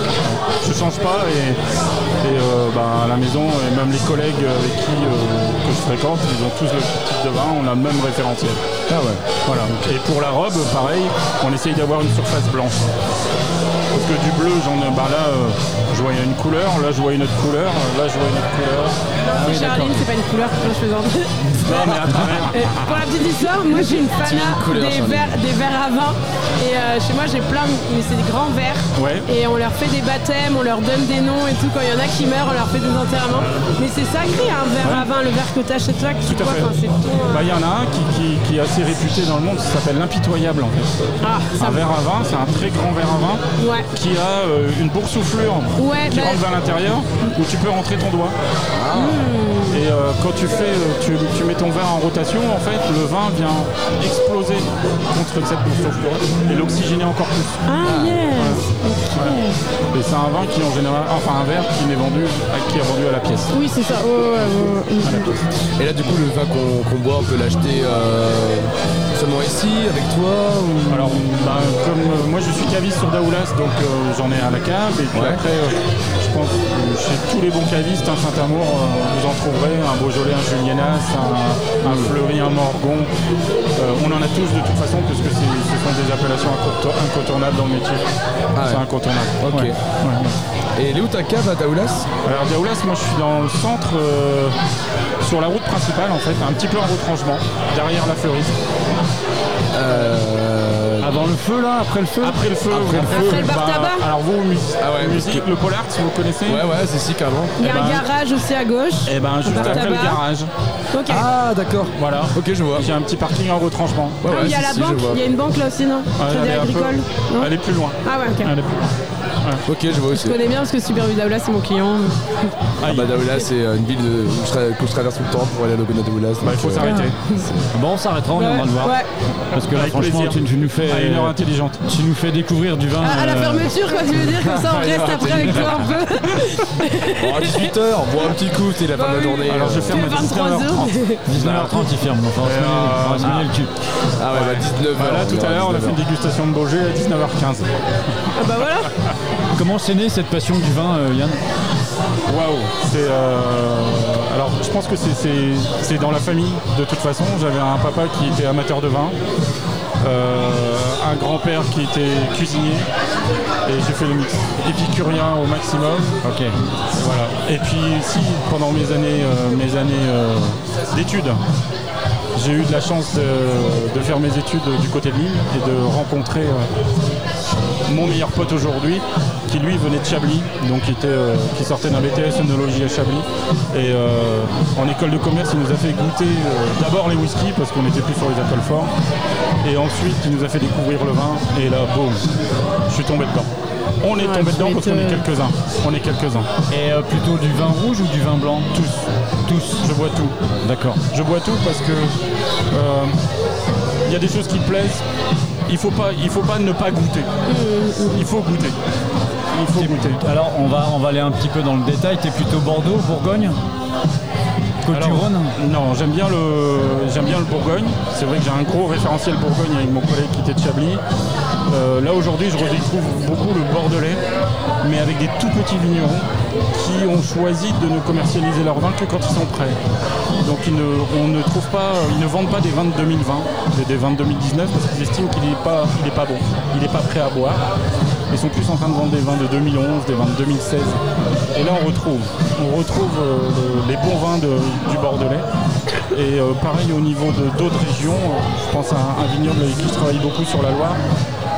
Je change pas et, et, euh, bah, à la maison et même les collègues avec qui euh, que je fréquente, ils ont tous le type de vin, on a le même référentiel. Ah ouais. Voilà. Et pour la robe, pareil, on essaye d'avoir une surface blanche. Parce que du bleu, j'en ai. Bah là, euh, je vois une couleur, là je vois une autre couleur, là je vois une autre couleur. Charline, c'est pas une couleur que je faisante. Non mais à travers. [LAUGHS] Et pour la petite histoire, moi suis une fana couleur, des verres, des verres à vin. Et euh, chez moi j'ai plein, mais c'est des grands verres. Ouais. Et on leur fait des baptêmes, on leur donne des noms et tout. Quand il y en a qui meurent, on leur fait des enterrements. Mais c'est sacré un verre à vin, le verre que t'as chez toi, que tu Tout fait. Enfin, c'est ton. euh, Bah, Il y en a un qui, qui- qui est assez réputé dans le monde, ça s'appelle l'impitoyable en fait. Ah, Un verre à vin, c'est un très grand verre à vin Ouais. Qui a euh, une boursouflure Ouais, qui bah- rentre vers l'intérieur où tu peux rentrer ton doigt. Hmm. Et euh, quand tu fais, euh, tu, tu mets ton verre en rotation, en fait, le vin vient exploser contre cette boursouflure et l'oxygéner encore plus. Ah, yes. Ouais. Et c'est un vin qui en général, enfin un verre qui n'est vendu, qui est vendu à la pièce. Oui, c'est ça. Ouais, ouais, ouais, ouais. Et là, du coup, le vin qu'on boit, on peut l'acheter euh, seulement ici, avec toi ou... Alors, bah, comme euh, moi je suis caviste sur Daoulas, donc euh, j'en ai à la cave. Et puis Ouais. après, euh, je pense que chez tous les bons cavistes, un Saint-Amour, euh, vous en trouverez un Beaujolais, un Julienas, un, un Fleury, un Morgon. On en a tous de toute façon, puisque c'est- ce sont des appellations incontour- incontournables dans le métier. Ah c'est ouais. incontournable. Ok. Ouais. Et elle est où ta cave à Daoulas? Alors Daoulas, moi je suis dans le centre, sur la route principale en fait, un petit peu en retranchement, derrière la fleuriste. Euh... Avant le feu là, après le feu Après le feu, Après le feu. Après le bar tabac Alors vous, musique, Ah ouais, musique parce que- le polar, si vous connaissez Ouais, ouais, c'est si, carrément. Il y a Eh un ben, garage aussi à gauche. Et ben juste après le garage. Ok. Ah, d'accord. Voilà. Ok, je vois. J'ai un petit parking en retranchement. Ouais, Ah, ouais, il y a la si, banque, il y a une banque là aussi, non Crédit elle, est agricole non elle est plus loin. Ah ouais, ok. Elle est plus loin. Ok, je vois aussi. Je connais bien parce que Super Vidaoula c'est mon client. Ah bah Daoulas, c'est euh, une ville de- où je tra- que je traverse tout le temps pour aller à l'Ogona Daoulas. Bah, il faut euh, s'arrêter. Bon, on s'arrêtera, on viendra le voir. Ouais. Parce que là, Avec franchement, plaisir. tu, tu nous fais, À une heure intelligente. tu nous fais découvrir du vin. À, à la euh, fermeture, quoi, tu veux dire Comme ça, on reste après avec toi un peu. Bon, à 18h, bois un petit coup, c'est la fin de la oui. journée. Alors je euh. ferme à 23 19h30. heures. 19h30, il ferme. Enfin, on va se mêler- on va se euh, mêler le cul. Ah ouais, bah 19h. Bah, là tout à l'heure on a fait une dégustation de Beaujolais à 19h15. Ah bah voilà. Comment c'est né cette passion du vin, euh, Yann? Waouh C'est euh, alors je pense que c'est- dans la famille de toute façon. J'avais un papa qui était amateur de vin, euh, un grand-père qui était cuisinier et j'ai fait le mix épicurien au maximum. Ok. Et Voilà. Et puis si pendant mes années euh, mes années euh, d'études j'ai eu de la chance de, de faire mes études du côté de Lille et de rencontrer euh, mon meilleur pote aujourd'hui, qui lui venait de Chablis, donc qui, était, euh, qui sortait d'un BTS œnologie à Chablis. Et euh, en école de commerce, il nous a fait goûter euh, d'abord les whisky, parce qu'on était plus sur les alcools forts. Et ensuite, il nous a fait découvrir le vin. Et là, boum, je suis tombé dedans. On est tombé dedans parce qu'on est quelques-uns. On est quelques-uns. Et euh, plutôt du vin rouge ou du vin blanc? Tous. Tous. Je bois tout. D'accord. Je bois tout parce que euh, il y a des choses qui plaisent. Il faut pas, il faut pas ne pas goûter. Il faut goûter. Il faut goûter. Alors, on va, on va aller un petit peu dans le détail. T'es plutôt Bordeaux, Bourgogne? Côte du Rhône? Non, j'aime bien le, j'aime bien le Bourgogne. C'est vrai que j'ai un gros référentiel Bourgogne avec mon collègue qui était de Chablis. Euh, là aujourd'hui, je retrouve beaucoup le Bordelais, mais avec des tout petits vignerons qui ont choisi de ne commercialiser leur vin que quand ils sont prêts. Donc ils ne, on ne trouve pas, ils ne vendent pas des vins de 2020, mais des vins de 2019 parce qu'ils estiment qu'il n'est pas, il est pas bon, il n'est pas prêt à boire. Ils sont plus en train de vendre des vins de 2011, des vins de 2016. Et là, on retrouve, on retrouve euh, le- les bons vins de- du Bordelais. Et euh, pareil au niveau de d'autres régions, je pense à un, un vignoble avec qui je travaille beaucoup sur la Loire,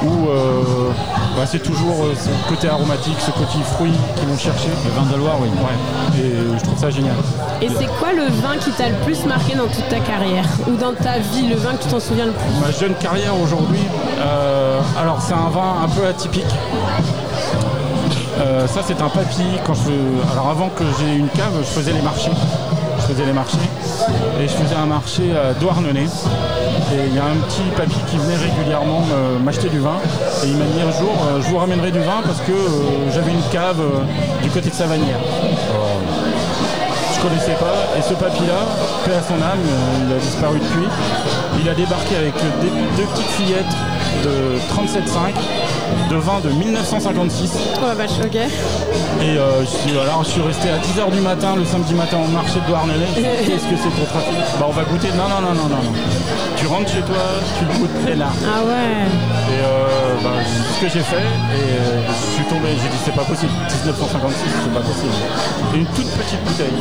où euh, bah, c'est toujours euh, ce côté aromatique, ce côté fruit qu'ils vont chercher. Le vin de Loire, oui. Ouais. Et je trouve ça génial. Et c'est quoi le vin qui t'a le plus marqué dans toute ta carrière Ou dans ta vie, le vin que tu t'en souviens le plus? Ma jeune carrière aujourd'hui, euh, alors c'est un vin un peu atypique. Euh, ça c'est un papy. Quand je, alors avant que j'ai une cave, je faisais les marchés. Je faisais les marchés et je faisais un marché à Douarnenez. Et il y a un petit papy qui venait régulièrement me- m'acheter du vin et il m'a dit un jour, euh, je vous ramènerai du vin parce que j'avais une cave du côté de Savanière. Je connaissais pas. Et ce papy-là, paix à son âme, il a disparu depuis. Il a débarqué avec des- deux petites fillettes de 37,5 de vin de 1956. Oh la vache, ok. Et euh, je, suis, alors, je suis resté à 10h du matin le samedi matin au marché de Douarnenez. Qu'est-ce que c'est pour trafic? Bah on va goûter. Non, non, non, non, non. non. Tu rentres chez toi, tu le goûtes et là. Ah ouais. Et euh, bah, c'est ce que j'ai fait et euh, je suis tombé, j'ai c'est pas possible, 1956 c'est pas possible. Une toute petite bouteille.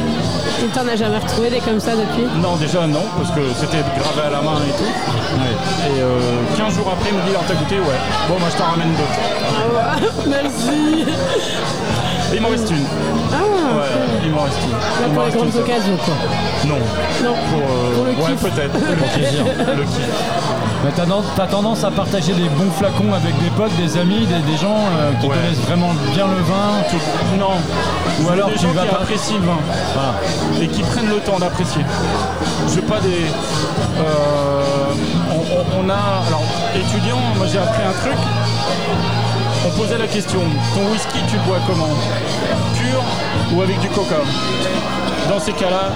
Et t'en as jamais retrouvé des comme ça depuis? Non déjà non, parce que c'était gravé à la main et tout. Et euh, 15 jours après il me dit alors t'as goûté? Ouais. Bon moi je t'en ramène d'autres. Ah ouais, [LAUGHS] merci. Et il m'en reste une. Ah Ouais, il m'en reste une. Là pour les grandes occasions quoi. Non. Non. Pour, euh, Pour le ouais peut-être. Plaisir. [LAUGHS] Le kiff. T'as, ten- t'as tendance à partager des bons flacons avec des potes, des amis, des, des gens euh, qui Ouais. connaissent vraiment bien le vin. Non. Ou alors des tu gens vas qui pas- apprécient le vin Voilà. et qui prennent le temps d'apprécier. Je veux pas des. euh, on, on- on a. Alors, étudiant, moi j'ai appris un truc. On posait la question ton whisky, tu le bois comment? Pur ou avec du coca? Dans ces cas-là,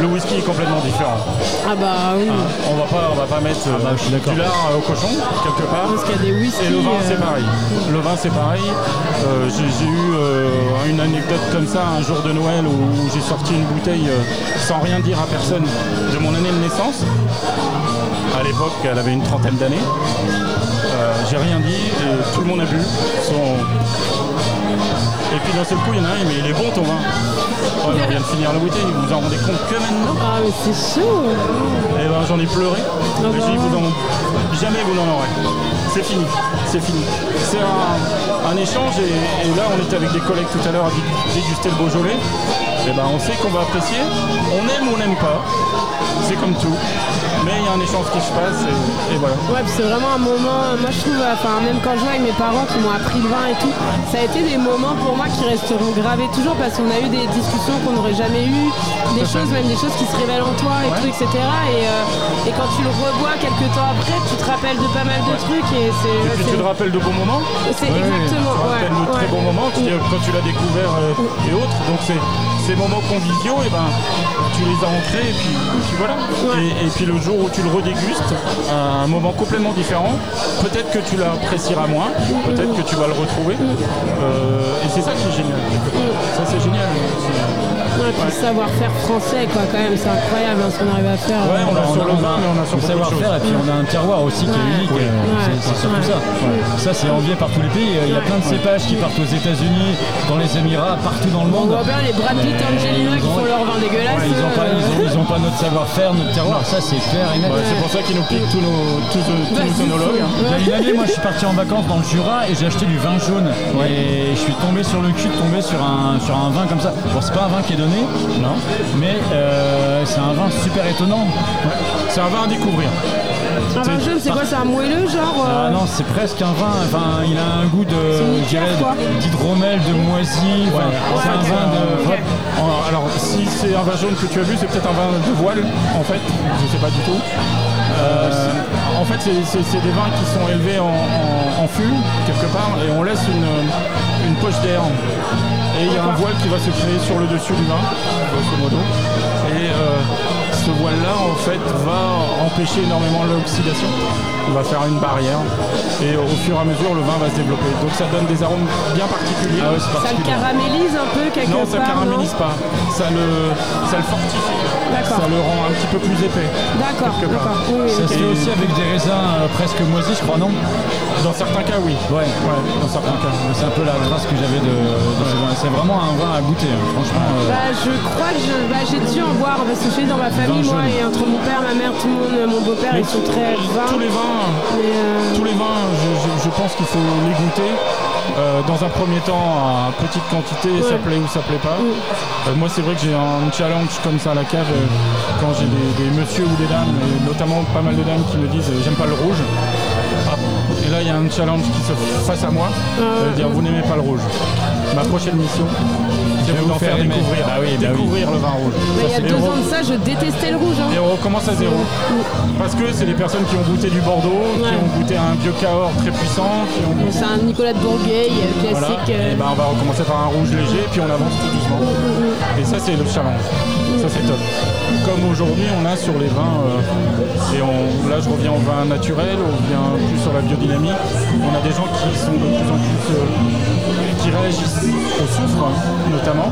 le whisky est complètement différent. Ah bah oui. Hein, on va pas, on va pas mettre euh, bah, je suis d'accord. du lard euh, au cochon quelque part. Parce qu'il y a des whisky. Et le vin, c'est euh, pareil. Le vin, c'est pareil. Euh, j'ai eu euh, une anecdote comme ça un jour de Noël où, j'ai sorti une bouteille euh, sans rien dire à personne de mon année de naissance. À l'époque, elle avait une trentaine d'années. Euh, j'ai rien dit et tout le monde a bu. Son- Et puis d'un seul coup, il y en a un, dit, il est bon ton vin. Oh, on vient de finir la bouteille, vous vous en rendez compte que maintenant Ah mais c'est chaud. et ben j'en ai pleuré. Ah bah vous en- jamais vous n'en aurez. C'est fini, c'est fini. C'est un, un échange et, et là on était avec des collègues tout à l'heure à dé- déguster le Beaujolais. Et ben on sait qu'on va apprécier. On aime ou on n'aime pas. C'est comme tout. Mais il y a un échange qui se passe et, et voilà. Ouais, c'est vraiment un moment, moi je trouve, enfin même quand je vois avec mes parents qui m'ont appris le vin et tout, ça a été des moments pour moi qui resteront gravés toujours parce qu'on a eu des discussions qu'on n'aurait jamais eues, des choses, même des choses qui se révèlent en toi et tout, etc. Et, euh, et quand tu le rebois quelques temps après, tu te rappelles de pas mal de trucs et c'est... Et puis tu te rappelles de bons moments. C'est exactement, Tu te rappelles ouais, de très ouais. bons moments tu dis, quand tu l'as découvert euh, et autres. Donc c'est ces moments conviviaux, et ben tu les as ancrés et puis, voilà. Et, et puis le jour où tu le redégustes, à un moment complètement différent, peut-être que tu l'apprécieras moins, peut-être que tu vas le retrouver. Euh, et c'est ça qui est génial. Ça c'est génial. Puis le savoir-faire français, quoi, quand même, c'est incroyable hein, ce qu'on arrive à faire. Ouais, on a On sur a- le on a- vin, mais on a sur le savoir-faire et puis on a un terroir aussi qui est unique. Euh, Ouais. c'est- surtout ça. Ça c'est envié par tous les pays. Il y a plein de cépages qui partent aux États-Unis, dans les Émirats, partout dans le On monde. voit bien les Brad Pitt, Angelina qui font leur vin dégueulasse. Ouais, ils n'ont pas, euh, ils pas notre savoir-faire, notre terroir. Ça c'est clair et net. Ouais, c'est pour ça qu'ils nous piquent tous nos, tous, tous Bah, nos. Il y a une année, moi je suis parti en vacances dans le Jura et j'ai acheté du vin jaune. Et je suis tombé sur le cul de tomber sur un, sur un vin comme ça. Bon, c'est pas un vin qui est donné, Non. mais euh, c'est un vin super étonnant. C'est un vin à découvrir. Un vin jaune, c'est quoi C'est un moelleux, genre euh, Ah non, c'est presque un vin. Enfin, il a un goût de, d'hydromel, de moisi. C'est un vin de. En- Alors, si c'est un vin jaune que tu as vu, c'est peut-être un vin de voile, en fait. Je sais pas du tout. Euh, en fait, c'est- des vins qui sont élevés en, en, en fût, quelque part, et on laisse une, une poche d'air. Et il y a un voile qui va se créer sur le dessus du vin, grosso modo. Et euh, voile-là, en fait, va empêcher énormément l'oxydation. Il va faire une barrière. Et au fur et à mesure, le vin va se développer. Donc ça donne des arômes bien particuliers. Ah ouais, Ça le caramélise un peu quelque Non, part ça ne caramélise non pas. Ça le, ça le fortifie. D'accord. Ça le rend un petit peu plus épais. D'accord. Oui, Ça ok. se fait aussi avec des raisins euh, presque moisis, je crois, non? Dans certains cas, oui. Ouais. Ouais, dans certains cas. C'est un peu la trace que j'avais de, de ce vin. C'est vraiment un vin à goûter, hein. franchement. euh, Bah, je crois que bah, j'ai dû en boire parce que je suis dans ma famille, moi, et entre mon père, ma mère, tout le monde, mon beau-père, ils sont très vins. Tous les vins, Euh, tous les vins, je, je- je pense qu'il faut les goûter. Euh, dans un premier temps, à petite quantité, ça plaît ou ça plaît pas. Euh, moi, c'est vrai que j'ai un challenge comme ça à la cave euh, quand j'ai des, des messieurs ou des dames, et notamment pas mal de dames qui me disent j'aime pas le rouge. Ah. Et là, il y a un challenge qui se face à moi, Ah dire vous n'aimez pas le rouge. Ma prochaine mission, c'est Je vais vous vous d'en faire découvrir, Bah oui, bah oui. découvrir le vin rouge. Mais il y a deux ans de ça, je détestais le rouge. hein. Et on recommence à zéro. Parce que c'est des personnes qui ont goûté du Bordeaux, qui ont goûté un vieux Cahors très puissant, qui ont goûté C'est un Nicolas de Bourgueil euh, Voilà. classique. euh, Et ben on va recommencer par un rouge léger, puis on avance tout doucement. Et ça, c'est le challenge. Ça, c'est top. Comme aujourd'hui, on a sur les vins, euh, et on- là, je reviens au vin naturel, on revient plus sur la biodynamie. On a des gens qui sont de plus en plus. euh, qui réagissent au soufre, notamment,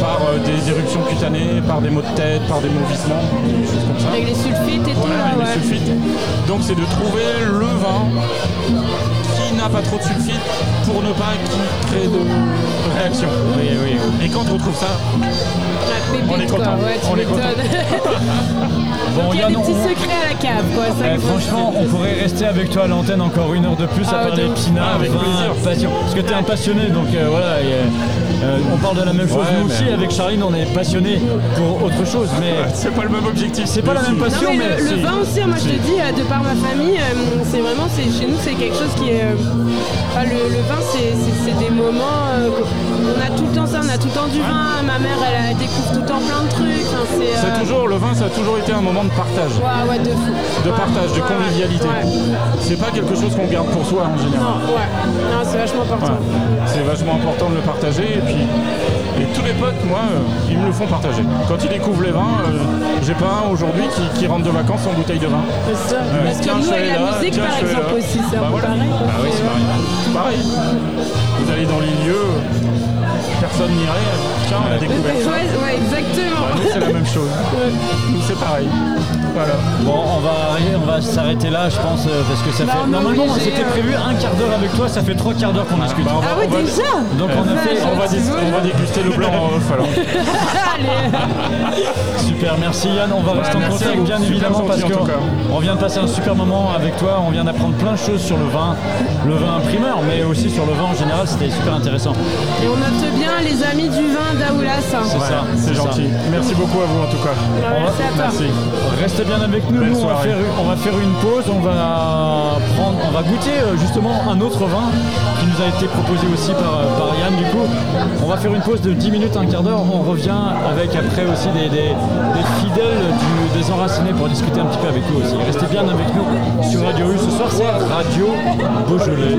par euh, des éruptions cutanées, par des maux de tête, par des mauvissements, des choses comme ça. Avec les sulfites et tout. Là, avec les sulfites. Donc c'est de trouver le vin n'a pas trop de sulfite pour ne pas qu'il crée de réaction. Oui, oui. Et quand on trouve ça, La pépite, On est quoi. content. Ouais, On est content. [LAUGHS] Bon, Donc il y a des petits on- secrets à la cave, quoi. ça Eh, franchement, on pourrait rester avec toi à l'antenne encore une heure de plus Ah, à parler de pinard, Avec vin, plaisir. passion. Parce que tu es un passionné, donc euh, voilà. et, euh, on parle de la même chose. Ouais, Nous mais- aussi, avec Charline, on est passionné pour autre chose, mais c'est pas le même objectif. c'est pas la même Non, passion, mais mais, le, vin aussi, moi je te dis, euh, de par ma famille, euh, c'est vraiment, c'est, chez nous, c'est quelque chose qui est. euh, enfin, le, le vin, c'est des moments. Euh, on a tout le temps ça, on a tout le temps du vin. Ma mère, elle, elle découvre tout le temps plein de trucs. enfin, c'est, C'est euh, toujours, le vin, ça a toujours été un moment de partage. Ouais, ouais, de fou. De Ouais, partage, de convivialité. C'est pas quelque chose qu'on garde pour soi en général. Non, ouais. Non, c'est vachement important. C'est vachement important de le partager et puis et tous les potes, moi, euh, ils me le font partager. Quand ils découvrent les vins, euh, j'ai pas un aujourd'hui qui, qui rentre de vacances sans bouteille de vin. C'est ça. Parce que nous, allé la là, musique, tiens, par exemple, aussi, c'est un Bah peu voilà. pareil. quoi. Bah oui, c'est pareil. Pareil. Vous allez dans les lieux, personne n'irait. Tiens, on a découvert ça. Ouais, ouais, exactement. Bah, nous, c'est la même chose. Nous, c'est pareil. Voilà. Bon, on va, arrêter- on va s'arrêter là, je pense, euh, parce que ça Bah, fait. Normalement, c'était euh. prévu un quart d'heure avec toi, ça fait trois quarts d'heure qu'on discute. Bah, on va- Ah ouais, on va- déjà Donc on a fait. On va, dis- on va déguster le blanc en off alors. [LAUGHS] Super, merci Yann. On va rester en contact vous. bien Super évidemment parce qu'on vient de passer un super moment avec toi. On vient d'apprendre plein de choses sur le vin, le vin primeur, mais aussi sur le vin en général. C'était super intéressant. Et on note bien les amis du vin d'Aoulas. hein. C'est ça, C'est ça. gentil. Merci beaucoup à vous en tout cas. Ouais, Merci à toi. Merci. Restez bien avec nous. Nous, on va, faire, on va faire une pause. On va prendre, on va goûter euh, justement un autre vin qui nous a été proposé aussi par, euh, par Yann. Du coup, on va faire une pause de 10 minutes, un quart d'heure. On revient avec après aussi des, fidèles des enracinés pour discuter un petit peu avec eux aussi. Restez bien avec nous sur Radio U. Ce soir, c'est Radio Beaujolais.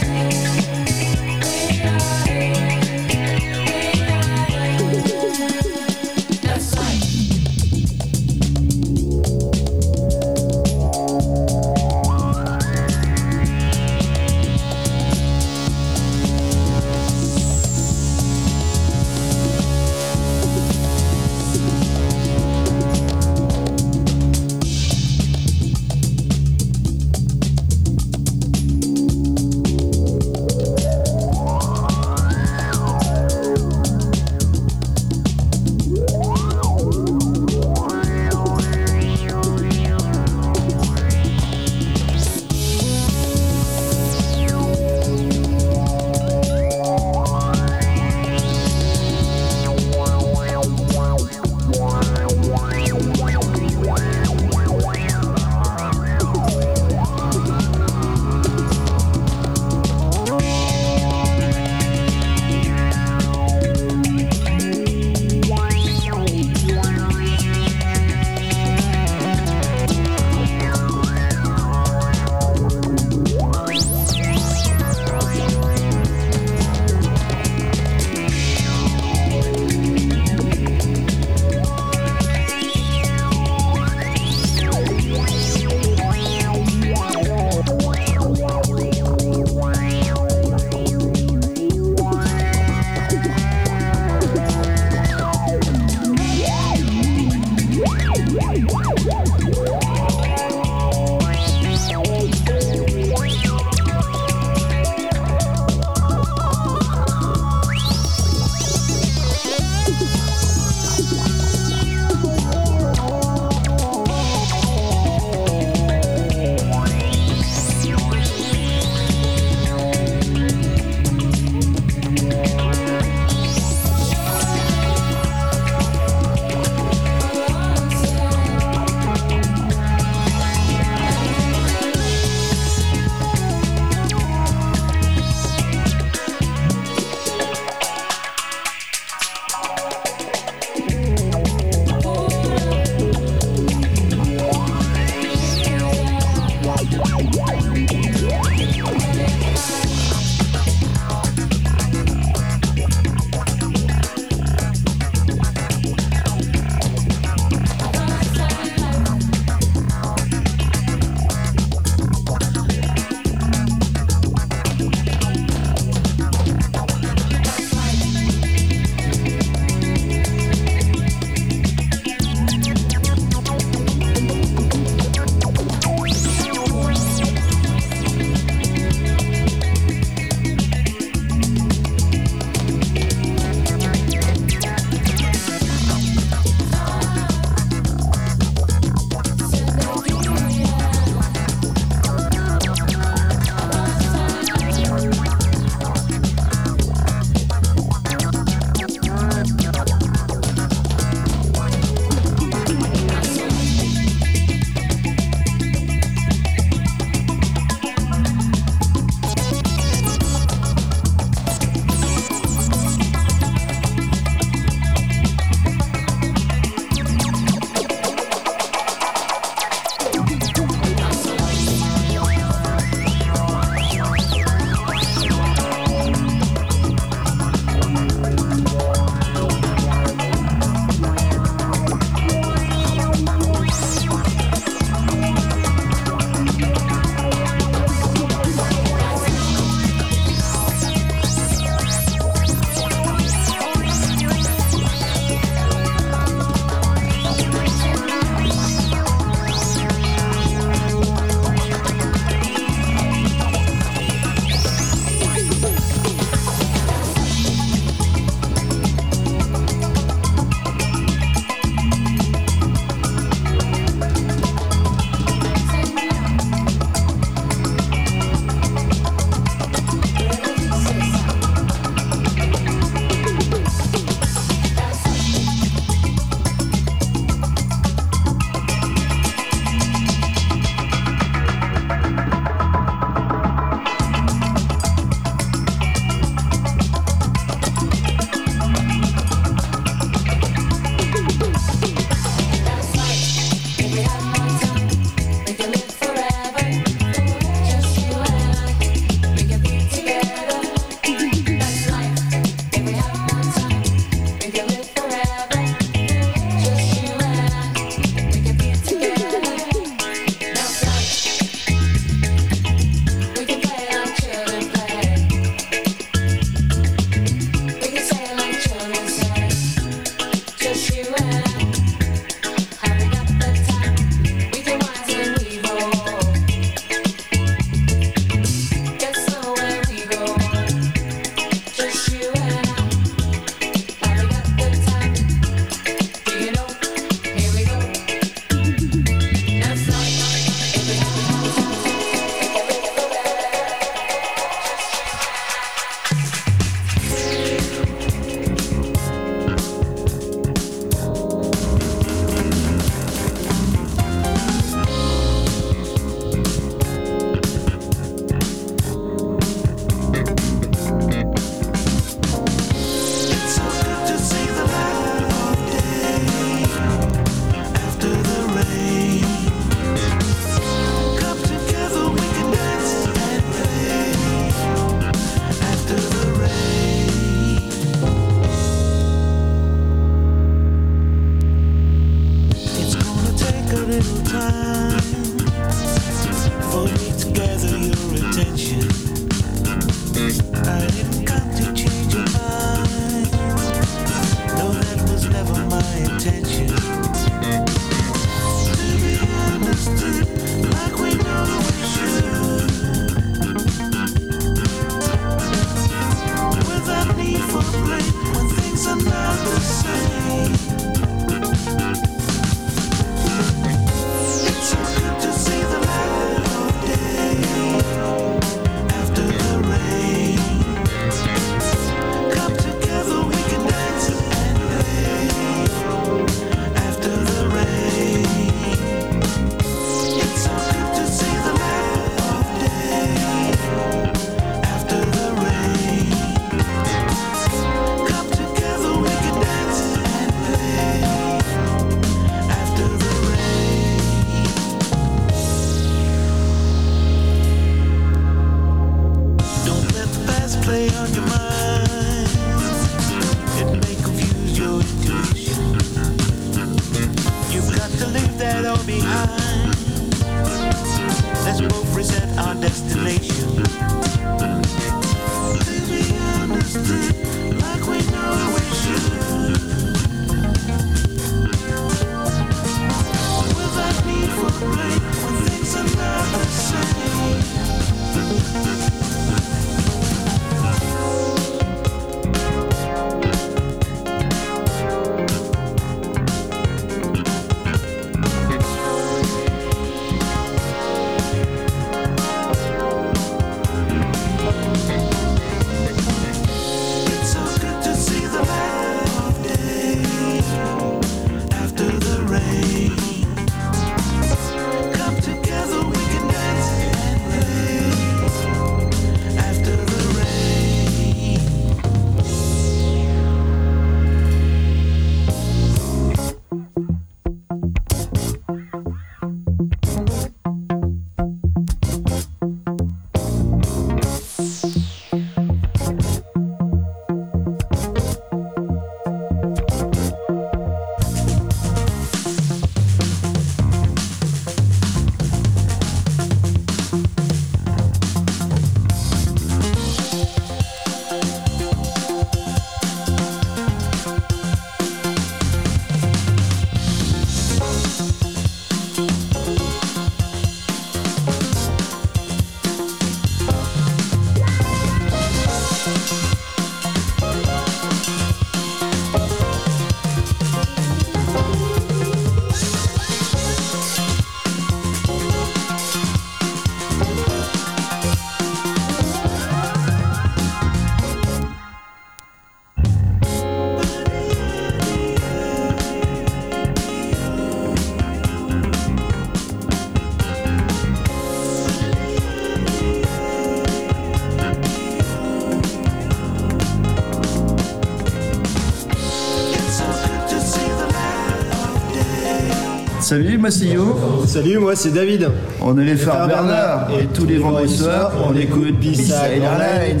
Salut, moi c'est Yo. Salut, moi c'est David. On est les frères Bernard. Bernard. Et tous les vendredis soirs, on écoute B-Side Airlines.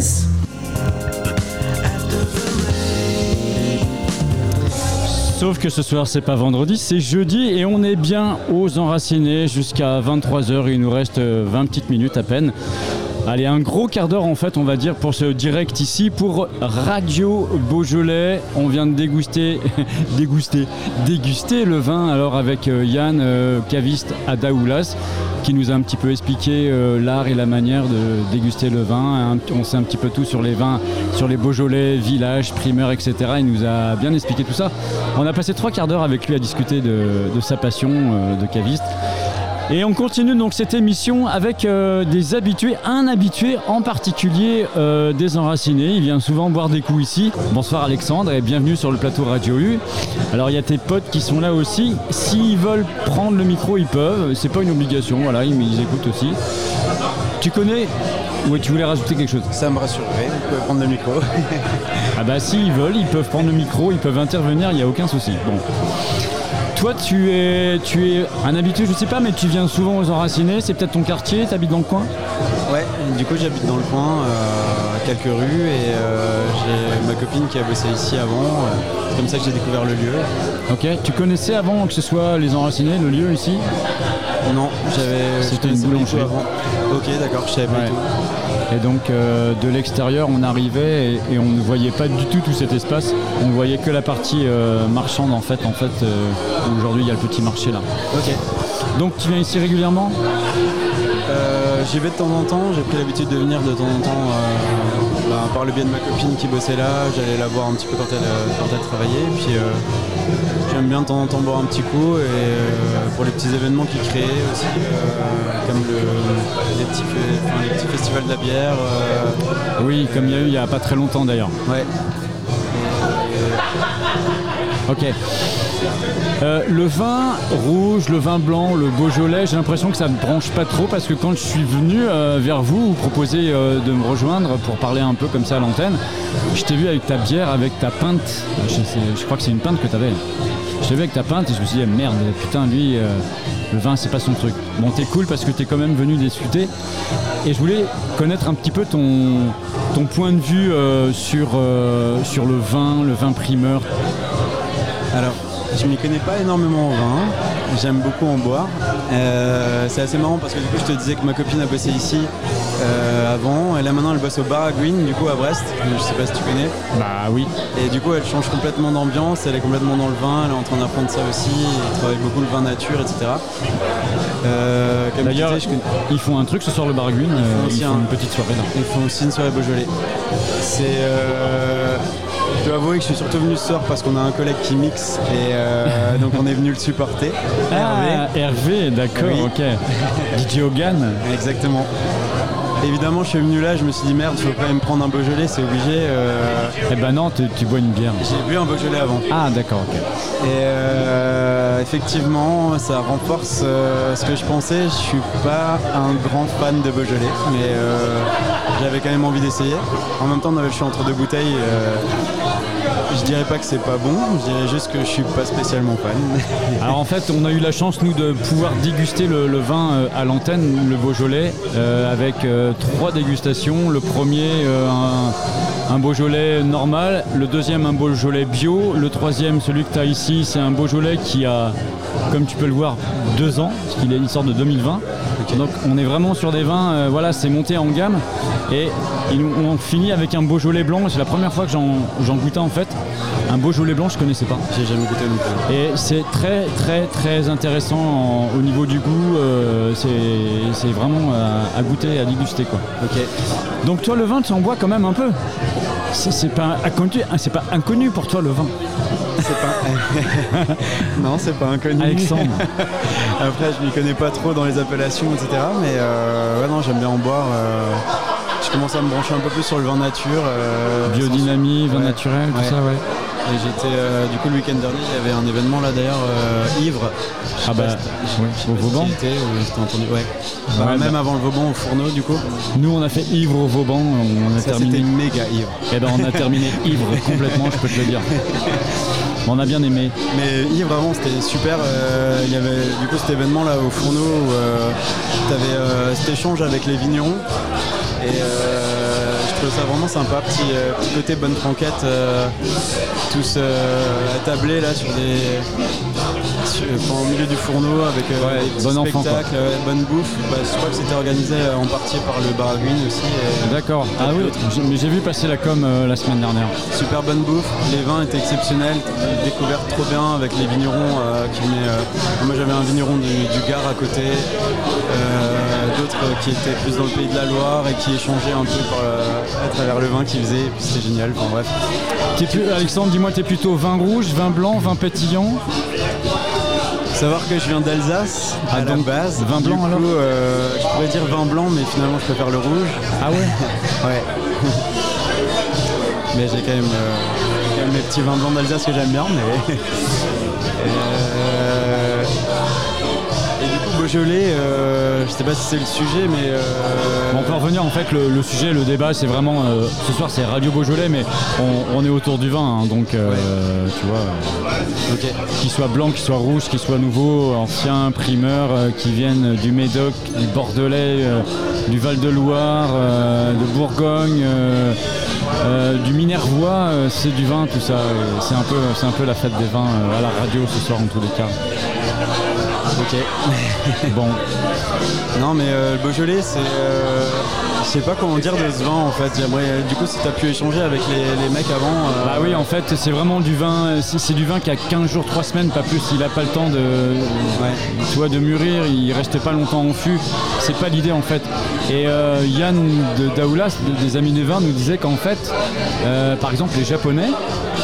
Sauf que ce soir, c'est pas vendredi, c'est jeudi et on est bien aux enracinés jusqu'à 23h. Il nous reste euh, 20 petites minutes à peine. Allez, un gros quart d'heure en fait, on va dire, pour ce direct ici pour Radio Beaujolais. On vient de déguster, [LAUGHS] déguster, déguster le vin alors avec euh, Yann, euh, caviste à Daoulas, qui nous a un petit peu expliqué euh, l'art et la manière de déguster le vin. On sait un petit peu tout sur les vins, sur les Beaujolais, villages, primeurs, etc. Il nous a bien expliqué tout ça. On a passé trois quarts d'heure avec lui à discuter de, sa passion de caviste. Et on continue donc cette émission avec euh, des habitués, un habitué en particulier euh, des enracinés. Il vient souvent boire des coups ici. Bonsoir Alexandre et bienvenue sur le plateau Radio U. Alors il y a tes potes qui sont là aussi. S'ils veulent prendre le micro, ils peuvent. C'est pas une obligation, voilà, ils, ils écoutent aussi. Tu connais Oui, tu voulais rajouter quelque chose? Ça me rassurerait, vous pouvez prendre le micro. Ah bah s'ils veulent, ils peuvent prendre le micro, ils peuvent intervenir, il n'y a aucun souci. Bon. Toi, tu es, tu es un habitué, je sais pas, mais tu viens souvent aux Enracinés, c'est peut-être ton quartier, t'habites dans le coin? Ouais, du coup j'habite dans le coin, euh, quelques rues, et euh, j'ai ma copine qui a bossé ici avant. euh, c'est comme ça que j'ai découvert le lieu. Ok, tu connaissais avant que ce soit les Enracinés, le lieu ici? Non, j'avais. C'était une boulangerie. avant. Ok, d'accord, je savais pas Ouais. du tout. Et donc euh, de l'extérieur, on arrivait et, et on ne voyait pas du tout tout cet espace. On voyait que la partie euh, marchande en fait. En fait, aujourd'hui il y a le petit marché là. Ok. Donc tu viens ici régulièrement? Euh, J'y vais de temps en temps, j'ai pris l'habitude de venir de temps en temps euh, bah, par le biais de ma copine qui bossait là, j'allais la voir un petit peu quand elle, euh, quand elle travaillait, et puis euh, j'aime bien de temps en temps boire un petit coup, et euh, pour les petits événements qu'ils créaient aussi, comme le, les, petits, enfin, les petits festivals de la bière. Oui, comme il y a eu il y a pas très longtemps d'ailleurs. Ouais. Ok. Euh, le vin rouge, le vin blanc, le Beaujolais, j'ai l'impression que ça ne branche pas trop parce que quand je suis venu euh, vers vous, vous proposez euh, de me rejoindre pour parler un peu comme ça à l'antenne, je t'ai vu avec ta bière, avec ta pinte. Je, sais- je crois que c'est une pinte que tu avais. Je t'ai vu avec ta pinte et je me suis dit, ah, merde, putain, lui, le vin c'est pas son truc. Bon t'es cool parce que t'es quand même venu discuter et je voulais connaître un petit peu ton, point de vue sur, sur le vin, le vin primeur. Alors, je m'y connais pas énormément au vin. J'aime beaucoup en boire. Euh, c'est assez marrant parce que du coup, je te disais que ma copine a bossé ici euh, avant. Et là, maintenant, elle bosse au bar à Green, du coup, à Brest. Je sais pas si tu connais. Bah oui. Et du coup, elle change complètement d'ambiance. Elle est complètement dans le vin. Elle est en train d'apprendre ça aussi. Elle travaille beaucoup le vin nature, etc. Euh, D'ailleurs, je ils font un truc ce soir le Bar Green, aussi ils font un- une petite soirée là. Ils font aussi une soirée Beaujolais. C'est. Je dois avouer que je suis surtout venu ce soir parce qu'on a un collègue qui mixe et euh, donc on est venu le supporter. Ah, Hervé, d'accord, Oui. ok. DJ Hogan. Exactement. Évidemment, je suis venu là, je me suis dit merde, il faut quand même prendre un Beaujolais, c'est obligé. euh, Eh ben non, tu, tu bois une bière. J'ai bu un Beaujolais avant. Ah d'accord, ok. Et euh, effectivement, ça renforce euh, ce que je pensais. Je suis pas un grand fan de Beaujolais, mais j'avais quand même envie d'essayer. En même temps, le choix entre deux bouteilles. Je dirais pas que c'est pas bon, je dirais juste que je suis pas spécialement fan. [LAUGHS] Alors en fait, on a eu la chance, nous, de pouvoir déguster le, vin euh, à l'antenne, le Beaujolais, euh, avec euh, trois dégustations. Le premier, un, un Beaujolais normal. Le deuxième, un Beaujolais bio. Le troisième, celui que tu as ici, c'est un Beaujolais qui a, comme tu peux le voir, deux ans, parce qu'il est une sorte de 2020. Donc on est vraiment sur des vins, euh, voilà, c'est monté en gamme. Et ils- on finit avec un Beaujolais blanc. C'est la première fois que j'en goûtais en fait. Un Beaujolais blanc, je connaissais pas. J'ai jamais goûté non plus. Et c'est très très très intéressant en- au niveau du goût. euh, c'est vraiment à, à goûter, à déguster quoi. Ok. Donc toi le vin, tu en bois quand même un peu? C'est c'est pas inconnu, hein, c'est pas inconnu pour toi le vin. C'est pas. [LAUGHS] non, c'est pas inconnu. Alexandre. [LAUGHS] Après, je m'y connais pas trop dans les appellations, etc. Mais euh, ouais, non, j'aime bien en boire. euh, je commence à me brancher un peu plus sur le vin nature. euh, Biodynamie, vin Ouais. naturel, tout Ouais. ça, ouais. Et j'étais, euh, du coup, le week-end dernier, il y avait un événement là d'ailleurs, euh, Ivre. Ah bah, si au si Vauban. ou entendu. Ouais. Ouais, Bah, même bah. avant le Vauban au fourneau, du coup. Nous on a fait ivre au Vauban, on a Ça, terminé. méga ivre. Eh ben on a terminé [LAUGHS] ivre complètement, je peux te le dire. On a bien aimé. Mais Yves, vraiment, c'était super. Euh, il y avait du coup cet événement là au fourneau où tu avais cet échange avec les vignerons. Et euh, je trouvais ça vraiment sympa. Petit, euh, côté bonne franquette. euh, tous euh, attablés là sur des. Sur- enfin, au milieu du fourneau avec euh, des bon spectacles, ouais, bonne bouffe. Bah, je crois que c'était organisé euh, en partie par le Bar à Green aussi. D'accord. Ah oui, j'ai- mais j'ai vu passer la com euh, la semaine dernière. Super bonne bouffe, les vins étaient exceptionnels, découverte trop bien avec les vignerons euh, qui venaient. euh, moi j'avais un vigneron du, du Gard à côté, euh, d'autres euh, qui étaient plus dans le pays de la Loire et qui échangeaient un peu par, euh, à travers le vin qu'ils faisaient, c'était génial, enfin bref. Plus, Alexandre, dis-moi, t'es plutôt vin rouge, vin blanc, vin pétillant? Savoir que je viens d'Alsace Ah, à la base. vin Du blanc, coup, alors euh, Je pourrais dire vin blanc mais finalement je préfère le rouge. Ah ouais [LAUGHS] Ouais. [LAUGHS] mais j'ai quand même, euh, quand même mes petits vins blancs d'Alsace que j'aime bien. Mais... [LAUGHS] Euh, Beaujolais, euh, je sais pas si c'est le sujet mais... euh, Bon, on peut revenir en fait le, le sujet, le débat, c'est vraiment euh, ce soir c'est Radio Beaujolais, mais on, on est autour du vin, hein, donc euh, tu vois, euh, qu'il soit blanc, qu'il soit rouge, qu'il soit nouveau, ancien, primeur, euh, qui viennent du Médoc, du Bordelais, euh, du Val-de-Loire, euh, de Bourgogne, euh, euh, du Minervois, euh, c'est du vin tout ça. C'est un peu, un peu la fête des vins euh, à la radio ce soir en tous les cas. Ok. [LAUGHS] bon. Non mais euh, le Beaujolais c'est... euh, je sais pas comment dire de ce vin en fait. J'aimerais, euh, du coup si tu as pu échanger avec les, les mecs avant... euh, Bah oui, en fait, c'est vraiment du vin. C'est c'est du vin qui a 15 jours, 3 semaines, pas plus. Il a pas le temps de, tu vois, de mûrir. Il reste pas longtemps en fût. C'est pas l'idée en fait. Et euh, Yann de Daoulas, de- des Amis des Vins, nous disait qu'en fait, euh, par exemple, les Japonais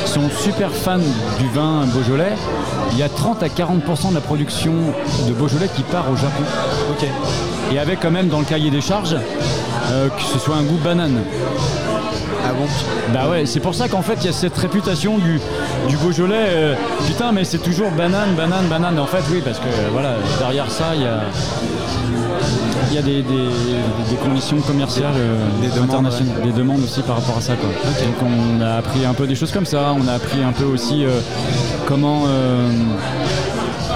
sont super fans du vin Beaujolais. Il y a 30 à 40% de la production de Beaujolais qui part au Japon. Ok. Et avec quand même dans le cahier des charges euh, que ce soit un goût banane. Ah bon Bah ouais, c'est pour ça qu'en fait il y a cette réputation du, du Beaujolais. euh, putain, mais c'est toujours banane, banane, banane. En fait, oui, parce que euh, voilà, derrière ça, il y a, il y a des, des- des conditions commerciales Des demandes, internationales, des demandes aussi par rapport à ça. Quoi. Donc on a appris un peu des choses comme ça. On a appris un peu aussi euh, comment. euh,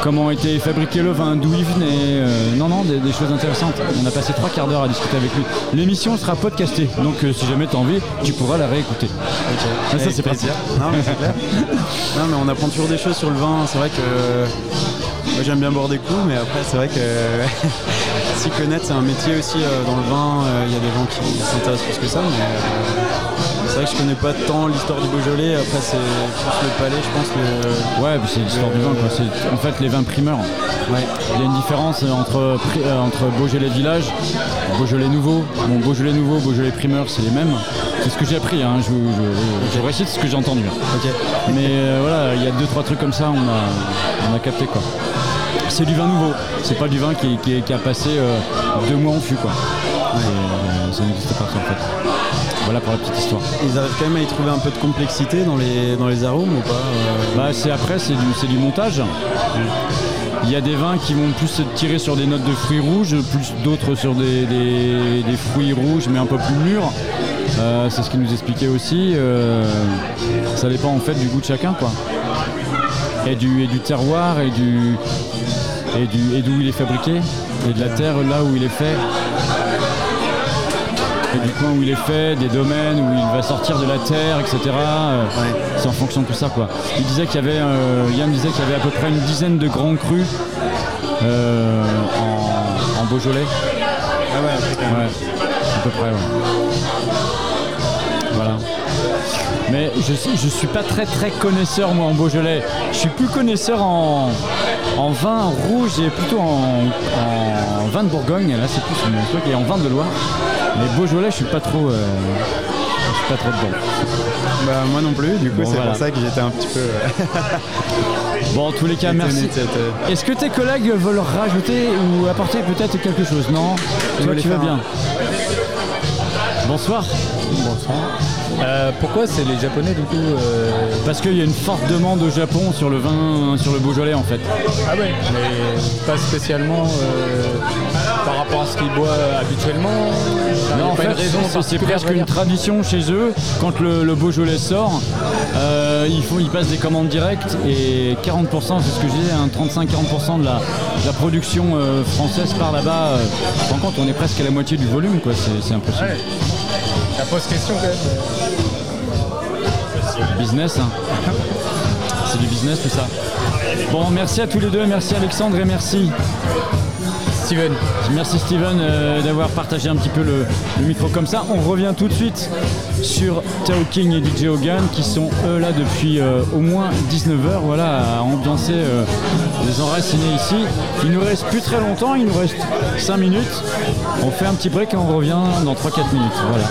comment était fabriqué le vin, d'où il venait. euh, non, non, des, des choses intéressantes. On a passé trois quarts d'heure à discuter avec lui. L'émission sera podcastée, donc euh, si jamais tu as envie, tu pourras la réécouter. Ah, ça, c'est plaisir. Non, mais c'est clair. [LAUGHS] non, mais on apprend toujours des choses sur le vin. C'est vrai que moi j'aime bien boire des coups, mais après c'est vrai que [LAUGHS] s'y connaître, c'est un métier aussi euh, dans le vin. Il y a des gens qui s'intéressent plus que ça, mais c'est vrai que je connais pas tant l'histoire du Beaujolais. Après, c'est plus le palais, je pense. Le... Ouais, puis c'est l'histoire du vin. Quoi. C'est en fait les vins primeurs. Il y a une différence entre, euh, entre Beaujolais Village, Beaujolais Nouveau. Bon, Beaujolais Nouveau, Beaujolais Primeur, c'est les mêmes. C'est ce que j'ai appris. Hein. Je, vous- je, je récite ce que j'ai entendu. hein. Mais euh, voilà, il y a deux trois trucs comme ça, on a, on a capté quoi. C'est du vin nouveau. C'est pas du vin qui, qui- qui a passé euh, deux mois en fût quoi. Euh, ça n'existe pas ça en fait. Voilà pour la petite histoire. Ils arrivent quand même à y trouver un peu de complexité dans les, dans les arômes ou pas euh, Bah, c'est après, c'est du, du montage. Il y a des vins qui vont plus se tirer sur des notes de fruits rouges, plus d'autres sur des, des- des fruits rouges mais un peu plus mûrs. Euh, c'est ce qu'il nous expliquait aussi. Euh, ça dépend en fait du goût de chacun quoi. Et du, et du terroir et du et du et d'où il est fabriqué et de la terre là où il est fait. Et du coin où il est fait, des domaines où il va sortir de la terre, etc. Euh, C'est en fonction de tout ça quoi. Il disait qu'il y avait, euh, Yann disait qu'il y avait à peu près une dizaine de grands crus euh, en, en Beaujolais. Ah ouais, à peu près, ouais. Voilà. Mais je suis, je suis pas très très connaisseur moi en Beaujolais. Je suis plus connaisseur en, en vin rouge et plutôt en, en vin de Bourgogne. Là c'est plus mon truc et en vin de Loire. Mais Beaujolais je suis pas trop, euh, je suis pas trop dedans. Bah, moi non plus, du coup, Bon, c'est voilà. pour ça que j'étais un petit peu. euh, Bon, en tous les cas, merci. euh, Est-ce que tes collègues veulent rajouter ou apporter peut-être quelque chose? Non? Toi, tu vas bien. Bonsoir. Bonsoir. Euh, pourquoi c'est les Japonais du coup euh, Parce qu'il y a une forte demande au Japon sur le vin, sur le Beaujolais en fait. Ah ouais, mais pas spécialement euh, par rapport à ce qu'ils boivent habituellement. Non, en fait, c'est- presque une tradition chez eux. Quand le, le Beaujolais sort, ils, font, ils passent des commandes directes et 40%, c'est ce que je disais, hein, 35-40% de la, de la production française part là-bas. On est presque à la moitié du volume, quoi. C'est, c'est impossible. Ouais. Pose question quand même. Business, hein. C'est du business tout ça. Bon, merci à tous les deux, merci Alexandre et merci Steven. Merci Steven euh, d'avoir partagé un petit peu le, le micro comme ça. On revient tout de suite sur Tao King et DJ Hogan qui sont eux là depuis euh, au moins 19h voilà, à ambiancer euh, les enracinés ici. Il nous reste plus très longtemps, il nous reste 5 minutes. On fait un petit break et on revient dans 3-4 minutes. Voilà.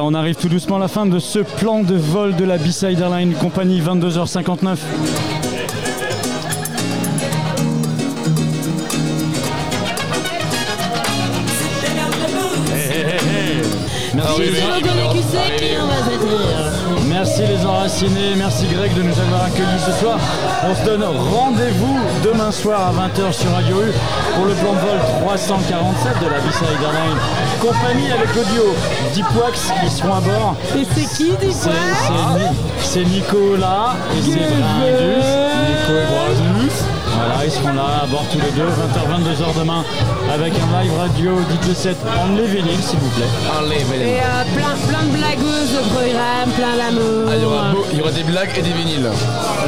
On arrive tout doucement à la fin de ce plan de vol de la B-Side Airline Compagnie 22h59. Merci, les enracinés, merci Greg de nous avoir accueillis ce soir. On se donne rendez-vous demain soir à 20h sur Radio U pour le plan de vol 347 de la B-Side Airline Compagnie avec l'audio Deep Wax, ils seront à bord. Et c'est qui Deep C'est- Nicolas et c'est. Nico et. Voilà, ils seront là à bord tous les deux, 20h, 22h demain, avec un live radio, dites le 7 en les vinyles, s'il vous plaît. Et euh, plein, plein de blagueuses de programme, plein d'amour. Ah, il, y aura beau- il y aura des blagues et des vinyles.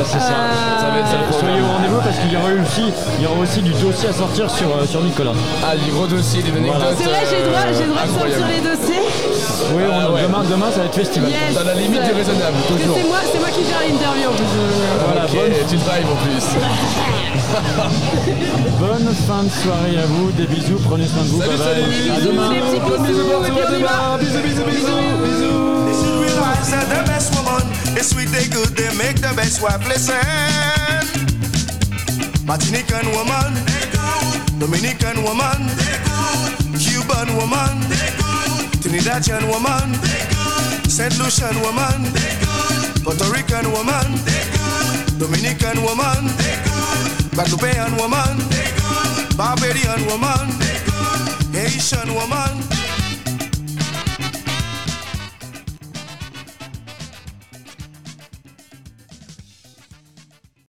c'est ça. Ça va être ça le Soyez programme. au rendez-vous parce qu'il y aura aussi, il y aura aussi du dossier à sortir sur, euh, sur Nicolas. Ah, du gros dossier, des anecdotes. C'est vrai, j'ai le droit, j'ai le droit de sortir les dossiers. Oui, on- Ah ouais. demain, demain, ça va être festival. Yes. Dans la limite du raisonnable, Parce que toujours. C'est moi, c'est moi qui gère l'interview en plus. Voilà, ok, bonne, tu drives en plus. [LAUGHS] [LAUGHS] bonne fin de soirée à vous, des bisous, prenez soin de vous, Salut, bye bye. salut. À demain. Les petits bisous, à. Bisous, bisous, bisous, bisous. They should realize that the best woman is sweet, they good, they make the best wife. Listen, Martinican woman, Dominican woman, Cuban woman, Trinidadian woman, Saint Lucian woman, Puerto Rican woman, Dominican woman, Guadeloupean woman, Barbadian woman, Haitian woman.